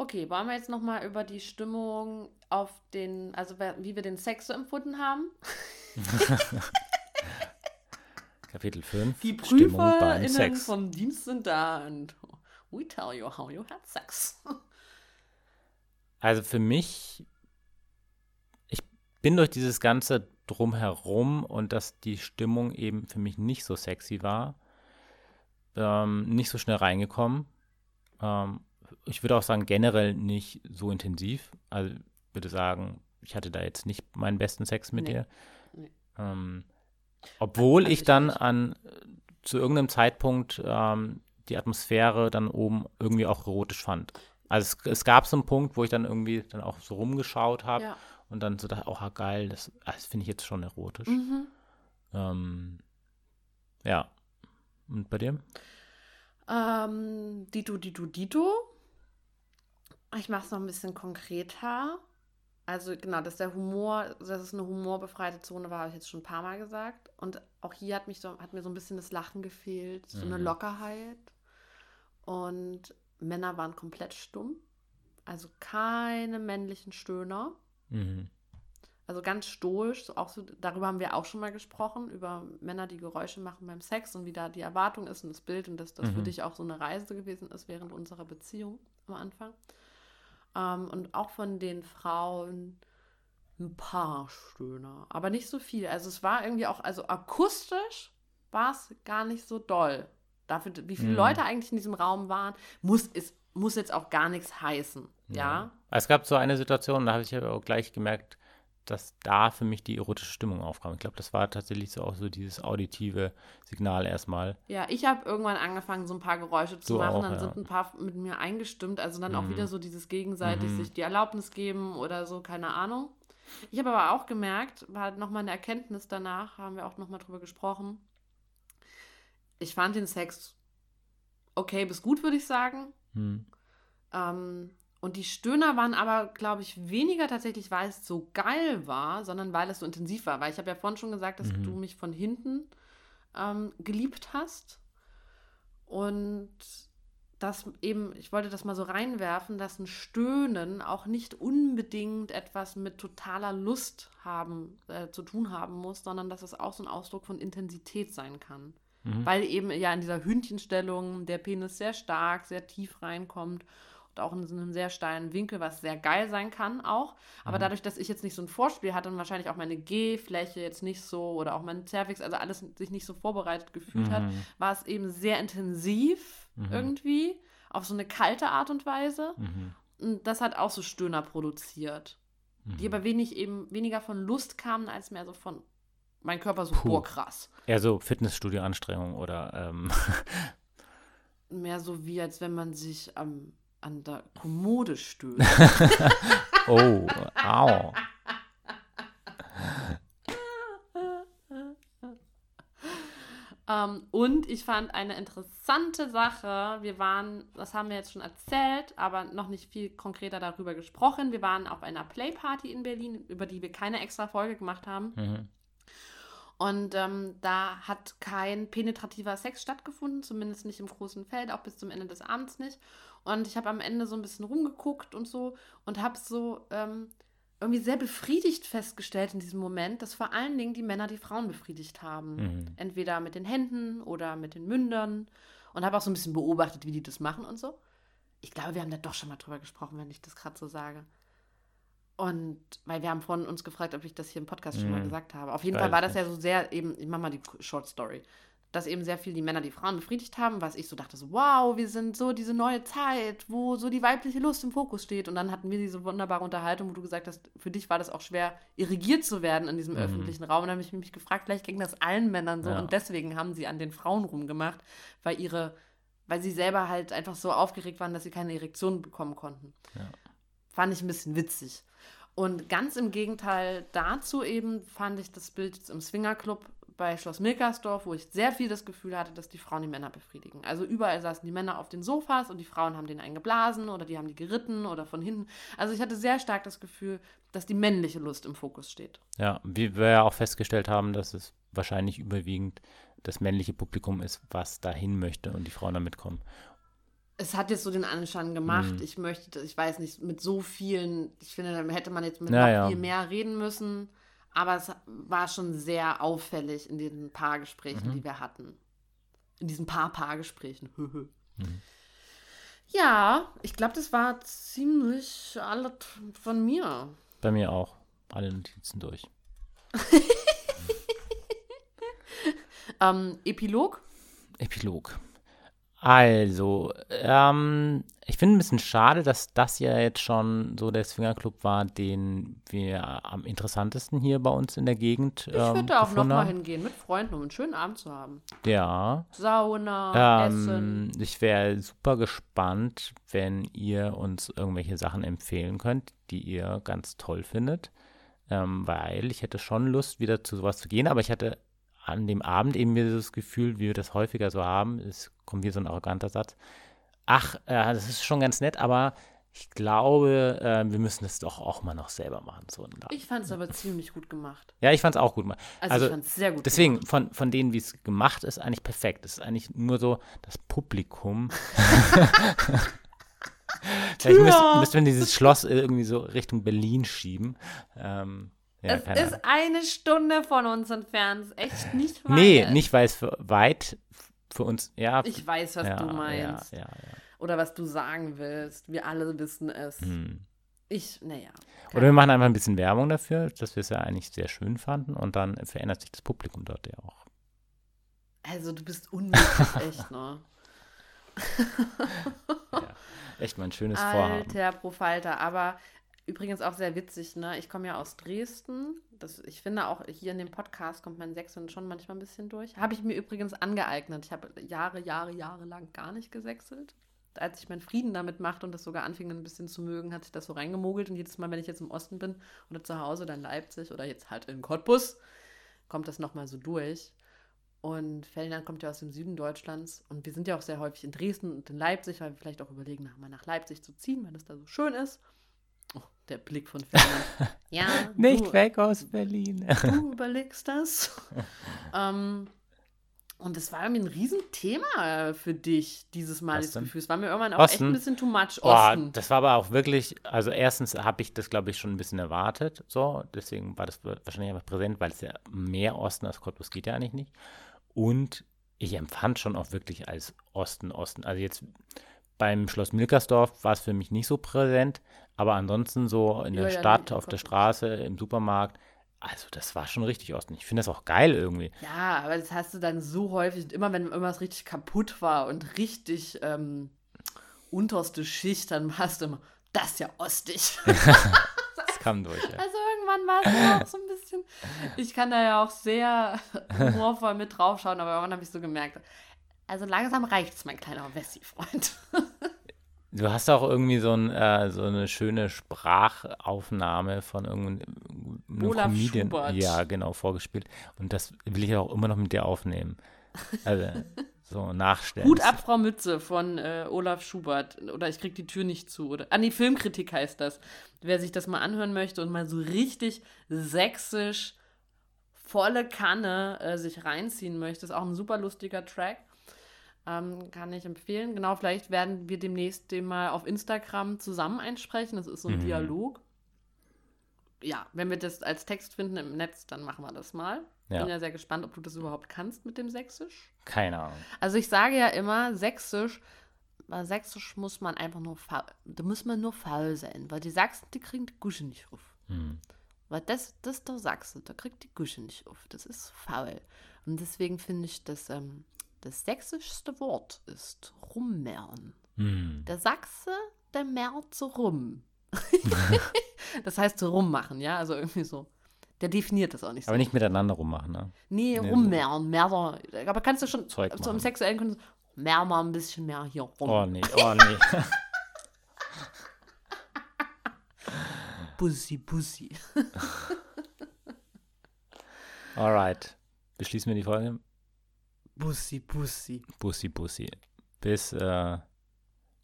Speaker 3: Okay, wollen wir jetzt nochmal über die Stimmung auf den, also wie wir den Sex so empfunden haben?
Speaker 2: Kapitel 5.
Speaker 3: Die PrüferInnen
Speaker 2: Sex.
Speaker 3: vom Dienst sind da und we tell you how you had sex.
Speaker 2: Also für mich, ich bin durch dieses ganze Drumherum und dass die Stimmung eben für mich nicht so sexy war, ähm, nicht so schnell reingekommen. Ähm, ich würde auch sagen, generell nicht so intensiv. Also ich würde sagen, ich hatte da jetzt nicht meinen besten Sex mit
Speaker 3: Nee.
Speaker 2: dir.
Speaker 3: Nee.
Speaker 2: Ähm, obwohl
Speaker 3: Also
Speaker 2: ich dann
Speaker 3: nicht.
Speaker 2: an zu irgendeinem Zeitpunkt ähm, die Atmosphäre dann oben irgendwie auch erotisch fand. Also es, es gab so einen Punkt, wo ich dann irgendwie dann auch so rumgeschaut habe
Speaker 3: Ja.
Speaker 2: und dann so dachte, oh geil, das, ah, das finde ich jetzt schon erotisch.
Speaker 3: Mhm.
Speaker 2: Ähm, ja. Und bei dir?
Speaker 3: Ähm, Dito, Dito, Dito. Ich mache es noch ein bisschen konkreter. Also genau, dass der Humor, dass es eine humorbefreite Zone war, habe ich jetzt schon ein paar Mal gesagt. Und auch hier hat, mich so, hat mir so ein bisschen das Lachen gefehlt, so eine
Speaker 2: Mhm.
Speaker 3: Lockerheit. Und Männer waren komplett stumm. Also keine männlichen Stöhner.
Speaker 2: Mhm.
Speaker 3: Also ganz stoisch, so auch so, darüber haben wir auch schon mal gesprochen, über Männer, die Geräusche machen beim Sex und wie da die Erwartung ist und das Bild und dass das für
Speaker 2: Mhm.
Speaker 3: dich auch so eine Reise gewesen ist während unserer Beziehung am Anfang. Ähm, und auch von den Frauen ein paar Stöhner, aber nicht so viel. Also es war irgendwie auch, also akustisch war es gar nicht so doll. Dafür, wie viele
Speaker 2: Mhm.
Speaker 3: Leute eigentlich in diesem Raum waren, muss, es muss jetzt auch gar nichts heißen. Ja.
Speaker 2: Es gab so eine Situation, da habe ich auch gleich gemerkt, dass da für mich die erotische Stimmung aufkam. Ich glaube, das war tatsächlich so auch so dieses auditive Signal erstmal.
Speaker 3: Ja, ich habe irgendwann angefangen, so ein paar Geräusche zu
Speaker 2: Du
Speaker 3: machen.
Speaker 2: auch,
Speaker 3: dann
Speaker 2: ja.
Speaker 3: sind ein paar mit mir eingestimmt. Also dann auch
Speaker 2: Mhm.
Speaker 3: wieder so dieses gegenseitig
Speaker 2: Mhm.
Speaker 3: sich die Erlaubnis geben oder so, keine Ahnung. Ich habe aber auch gemerkt, war nochmal eine Erkenntnis danach, haben wir auch nochmal drüber gesprochen. Ich fand den Sex okay bis gut, würde ich sagen.
Speaker 2: Hm.
Speaker 3: Ähm, und die Stöhner waren aber, glaube ich, weniger tatsächlich, weil es so geil war, sondern weil es so intensiv war. Weil ich habe ja vorhin schon gesagt, dass
Speaker 2: Mhm.
Speaker 3: du mich von hinten ähm, geliebt hast. Und das eben, ich wollte das mal so reinwerfen, dass ein Stöhnen auch nicht unbedingt etwas mit totaler Lust haben, äh, zu tun haben muss, sondern dass es auch so ein Ausdruck von Intensität sein kann.
Speaker 2: Mhm.
Speaker 3: Weil eben ja in dieser Hündchenstellung der Penis sehr stark, sehr tief reinkommt und auch in so einem sehr steilen Winkel, was sehr geil sein kann auch. Aber
Speaker 2: Mhm.
Speaker 3: dadurch, dass ich jetzt nicht so ein Vorspiel hatte und wahrscheinlich auch meine G-Fläche jetzt nicht so oder auch mein Cervix, also alles sich nicht so vorbereitet gefühlt hat,
Speaker 2: Mhm.
Speaker 3: war es eben sehr intensiv
Speaker 2: Mhm.
Speaker 3: irgendwie, auf so eine kalte Art und Weise.
Speaker 2: Mhm.
Speaker 3: Und das hat auch so Stöhner produziert, die
Speaker 2: Mhm.
Speaker 3: aber wenig eben weniger von Lust kamen, als mehr so von mein Körper so,
Speaker 2: Puh.
Speaker 3: krass.
Speaker 2: Eher so Fitnessstudio-Anstrengung oder ähm,
Speaker 3: Mehr so wie, als wenn man sich am, an der Kommode stößt.
Speaker 2: oh, au.
Speaker 3: ähm, und ich fand eine interessante Sache. Wir waren, das haben wir jetzt schon erzählt, aber noch nicht viel konkreter darüber gesprochen. Wir waren auf einer Playparty in Berlin, über die wir keine extra Folge gemacht haben.
Speaker 2: Mhm.
Speaker 3: Und ähm, da hat kein penetrativer Sex stattgefunden, zumindest nicht im großen Feld, auch bis zum Ende des Abends nicht. Und ich habe am Ende so ein bisschen rumgeguckt und so und habe so ähm, irgendwie sehr befriedigt festgestellt in diesem Moment, dass vor allen Dingen die Männer die Frauen befriedigt haben.
Speaker 2: Mhm.
Speaker 3: Entweder mit den Händen oder mit den Mündern. Und habe auch so ein bisschen beobachtet, wie die das machen und so. Ich glaube, wir haben da doch schon mal drüber gesprochen, wenn ich das gerade so sage. Und weil wir haben vorhin uns gefragt, ob ich das hier im Podcast schon mal
Speaker 2: Mhm.
Speaker 3: gesagt habe. Auf jeden Fall war das ja so sehr eben, ich mache mal die Short Story, dass eben sehr viel die Männer die Frauen befriedigt haben, was ich so dachte, so wow, wir sind so diese neue Zeit, wo so die weibliche Lust im Fokus steht. Und dann hatten wir diese wunderbare Unterhaltung, wo du gesagt hast, für dich war das auch schwer, irrigiert zu werden in diesem
Speaker 2: Mhm.
Speaker 3: öffentlichen Raum. Und dann habe ich mich gefragt, vielleicht ging das allen Männern so
Speaker 2: Ja.
Speaker 3: und deswegen haben sie an den Frauen rumgemacht, weil ihre, weil sie selber halt einfach so aufgeregt waren, dass sie keine Erektion bekommen konnten.
Speaker 2: Ja.
Speaker 3: Fand ich ein bisschen witzig. Und ganz im Gegenteil dazu eben fand ich das Bild jetzt im Swingerclub bei Schloss Milkersdorf, wo ich sehr viel das Gefühl hatte, dass die Frauen die Männer befriedigen. Also überall saßen die Männer auf den Sofas und die Frauen haben den einen geblasen oder die haben die geritten oder von hinten. Also ich hatte sehr stark das Gefühl, dass die männliche Lust im Fokus steht.
Speaker 2: Ja, wie wir ja auch festgestellt haben, dass es wahrscheinlich überwiegend das männliche Publikum ist, was dahin möchte und die Frauen da mitkommen.
Speaker 3: Es hat jetzt so den Anschein gemacht,
Speaker 2: Mhm.
Speaker 3: ich möchte, ich weiß nicht, mit so vielen, ich finde, da hätte man jetzt mit
Speaker 2: Ja,
Speaker 3: noch
Speaker 2: ja.
Speaker 3: viel mehr reden müssen. Aber es war schon sehr auffällig in den Paargesprächen,
Speaker 2: Mhm.
Speaker 3: die wir hatten. In diesen paar Paargesprächen.
Speaker 2: Mhm.
Speaker 3: Ja, ich glaube, das war ziemlich alles von mir.
Speaker 2: Bei mir auch. Alle Notizen durch.
Speaker 3: Ähm, Epilog?
Speaker 2: Epilog. Also, ähm, ich finde ein bisschen schade, dass das ja jetzt schon so der Swingerclub war, den wir am interessantesten hier bei uns in der Gegend
Speaker 3: Ich
Speaker 2: ähm,
Speaker 3: würde da auch nochmal hingehen mit Freunden, um einen schönen Abend zu haben.
Speaker 2: Ja.
Speaker 3: Sauna, Essen.
Speaker 2: Ähm, ich wäre super gespannt, wenn ihr uns irgendwelche Sachen empfehlen könnt, die ihr ganz toll findet. Ähm, weil ich hätte schon Lust, wieder zu sowas zu gehen, aber ich hatte an dem Abend eben wieder das Gefühl, wie wir das häufiger so haben, es kommt hier so ein arroganter Satz. Ach, äh, das ist schon ganz nett, aber ich glaube, äh, wir müssen das doch auch mal noch selber machen. So.
Speaker 3: Ich fand es aber ziemlich gut gemacht.
Speaker 2: ja, ich fand es auch gut.
Speaker 3: Also,
Speaker 2: Also,
Speaker 3: ich fand es sehr gut
Speaker 2: Deswegen,
Speaker 3: gemacht.
Speaker 2: von, von denen, wie es gemacht ist, eigentlich perfekt. Es ist eigentlich nur so das Publikum. Vielleicht müssten müsst wir dieses Schloss irgendwie so Richtung Berlin schieben. Ähm, ja,
Speaker 3: es ist
Speaker 2: Ahnung.
Speaker 3: eine Stunde von uns entfernt. Echt nicht weit.
Speaker 2: Nee, nicht, weil es weit für uns, ja.
Speaker 3: Ich weiß, was
Speaker 2: ja,
Speaker 3: du meinst.
Speaker 2: Ja, ja, ja.
Speaker 3: Oder was du sagen willst. Wir alle wissen es.
Speaker 2: Hm.
Speaker 3: Ich, naja.
Speaker 2: Oder wir machen einfach ein bisschen Werbung dafür, dass wir es ja eigentlich sehr schön fanden und dann verändert sich das Publikum dort ja auch.
Speaker 3: Also, du bist unnötig, echt, ne?
Speaker 2: Echt mal ein schönes Vorhaben.
Speaker 3: Alter Profalter. Aber Übrigens auch sehr witzig, ne? Ich komme ja aus Dresden. Das, ich finde auch hier in dem Podcast kommt mein Sächseln schon manchmal ein bisschen durch. Habe ich mir übrigens angeeignet. Ich habe Jahre, Jahre, Jahre lang gar nicht gesächselt. Als ich meinen Frieden damit machte und das sogar anfing ein bisschen zu mögen, hat sich das so reingemogelt. Und jedes Mal, wenn ich jetzt im Osten bin oder zu Hause oder in Leipzig oder jetzt halt in Cottbus, kommt das nochmal so durch. Und Ferdinand kommt ja aus dem Süden Deutschlands und wir sind ja auch sehr häufig in Dresden und in Leipzig, weil wir vielleicht auch überlegen, mal nach Leipzig zu ziehen, weil es da so schön ist. Oh, der Blick von Ferdinand. ja.
Speaker 2: Nicht
Speaker 3: du,
Speaker 2: weg aus Berlin.
Speaker 3: Du überlegst das. ähm, und es war irgendwie ein Riesenthema für dich dieses Mal, das? Gefühl. Es war mir irgendwann auch echt
Speaker 2: Osten?
Speaker 3: ein bisschen too much.
Speaker 2: Boah,
Speaker 3: Osten.
Speaker 2: das war aber auch wirklich, also erstens habe ich das, glaube ich, schon ein bisschen erwartet, so, deswegen war das wahrscheinlich einfach präsent, weil es ja mehr Osten als Cottbus geht ja eigentlich nicht. Und ich empfand schon auch wirklich als Osten, Osten. Also jetzt beim Schloss Milkersdorf war es für mich nicht so präsent, aber ansonsten so in der
Speaker 3: Ja,
Speaker 2: Stadt, auf der. Straße, im Supermarkt, also das war schon richtig Osten. Ich finde das auch geil irgendwie.
Speaker 3: Ja, aber das hast du dann so häufig, und immer wenn irgendwas richtig kaputt war und richtig ähm, unterste Schicht, dann hast du immer, das ist ja ostig.
Speaker 2: Das kam durch, ja.
Speaker 3: Also irgendwann war es ja auch so ein bisschen. Ich kann da ja auch sehr humorvoll mit draufschauen, aber irgendwann habe ich so gemerkt, also langsam reicht es, mein kleiner Wessi-Freund.
Speaker 2: Du hast auch irgendwie so, ein, äh, so eine schöne Sprachaufnahme von irgendeinem
Speaker 3: Olaf
Speaker 2: Comedian.
Speaker 3: Schubert.
Speaker 2: Ja, genau, vorgespielt. Und das will ich auch immer noch mit dir aufnehmen. Also, so nachstellen.
Speaker 3: Hut ab, Frau Mütze von äh, Olaf Schubert. Oder ich krieg die Tür nicht zu. Oder, ah, nee, Filmkritik heißt das. Wer sich das mal anhören möchte und mal so richtig sächsisch volle Kanne äh, sich reinziehen möchte, ist auch ein super lustiger Track. Ähm, kann ich empfehlen. Genau, vielleicht werden wir demnächst den mal auf Instagram zusammen einsprechen. Das ist so ein
Speaker 2: Mhm.
Speaker 3: Dialog. Ja, wenn wir das als Text finden im Netz, dann machen wir das mal.
Speaker 2: Ja.
Speaker 3: Bin ja sehr gespannt, ob du das überhaupt kannst mit dem Sächsisch.
Speaker 2: Keine Ahnung.
Speaker 3: Also ich sage ja immer, Sächsisch, bei Sächsisch muss man einfach nur faul, da muss man nur faul sein, weil die Sachsen, die kriegen die Gusche nicht auf.
Speaker 2: Hm.
Speaker 3: Weil das, das ist der Sachse, der kriegt die Gusche nicht auf. Das ist faul. Und deswegen finde ich, dass ähm, das sächsischste Wort ist rummehren.
Speaker 2: Hm.
Speaker 3: Der Sachse, der mehrt so rum. das heißt so rummachen, ja, also irgendwie so. Der definiert das auch nicht so.
Speaker 2: Aber nicht miteinander rummachen, ne?
Speaker 3: Nee,
Speaker 2: Nee,
Speaker 3: rummehren, mehr. Aber kannst du schon
Speaker 2: Zeug
Speaker 3: so im
Speaker 2: machen.
Speaker 3: sexuellen können mehr mal ein bisschen mehr hier rum.
Speaker 2: Oh nee, oh nee.
Speaker 3: Bussi, Bussi.
Speaker 2: Alright. Beschließen wir die Folge.
Speaker 3: Bussi, Bussi.
Speaker 2: Bussi, Bussi. Bis, äh,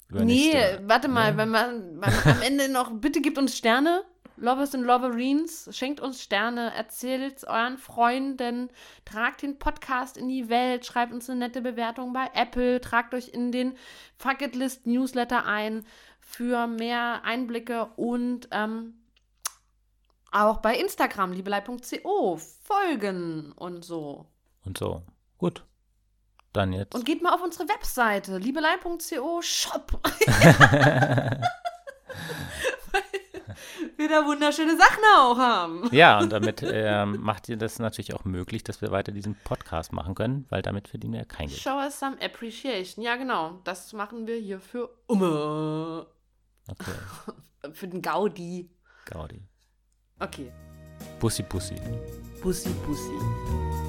Speaker 3: Nee, warte mal,
Speaker 2: Nee.
Speaker 3: wenn man, man am Ende noch, bitte gebt uns Sterne. Lovers and Loverines, schenkt uns Sterne, erzählt euren Freunden, tragt den Podcast in die Welt, schreibt uns eine nette Bewertung bei Apple, tragt euch in den Fuck It List Newsletter ein für mehr Einblicke und ähm, auch bei Instagram, liebelei.co, folgen und so.
Speaker 2: Und so. Gut. Dann jetzt.
Speaker 3: Und geht mal auf unsere Webseite, liebelei.co Shop. wir da wunderschöne Sachen auch haben.
Speaker 2: Ja, und damit ähm, macht ihr das natürlich auch möglich, dass wir weiter diesen Podcast machen können, weil damit verdienen wir ja kein Geld.
Speaker 3: Show us some appreciation. Ja, genau. Das machen wir hier für Umme.
Speaker 2: Okay,
Speaker 3: Für den Gaudi.
Speaker 2: Gaudi.
Speaker 3: Okay.
Speaker 2: Bussi, Bussi.
Speaker 3: Bussi, Bussi.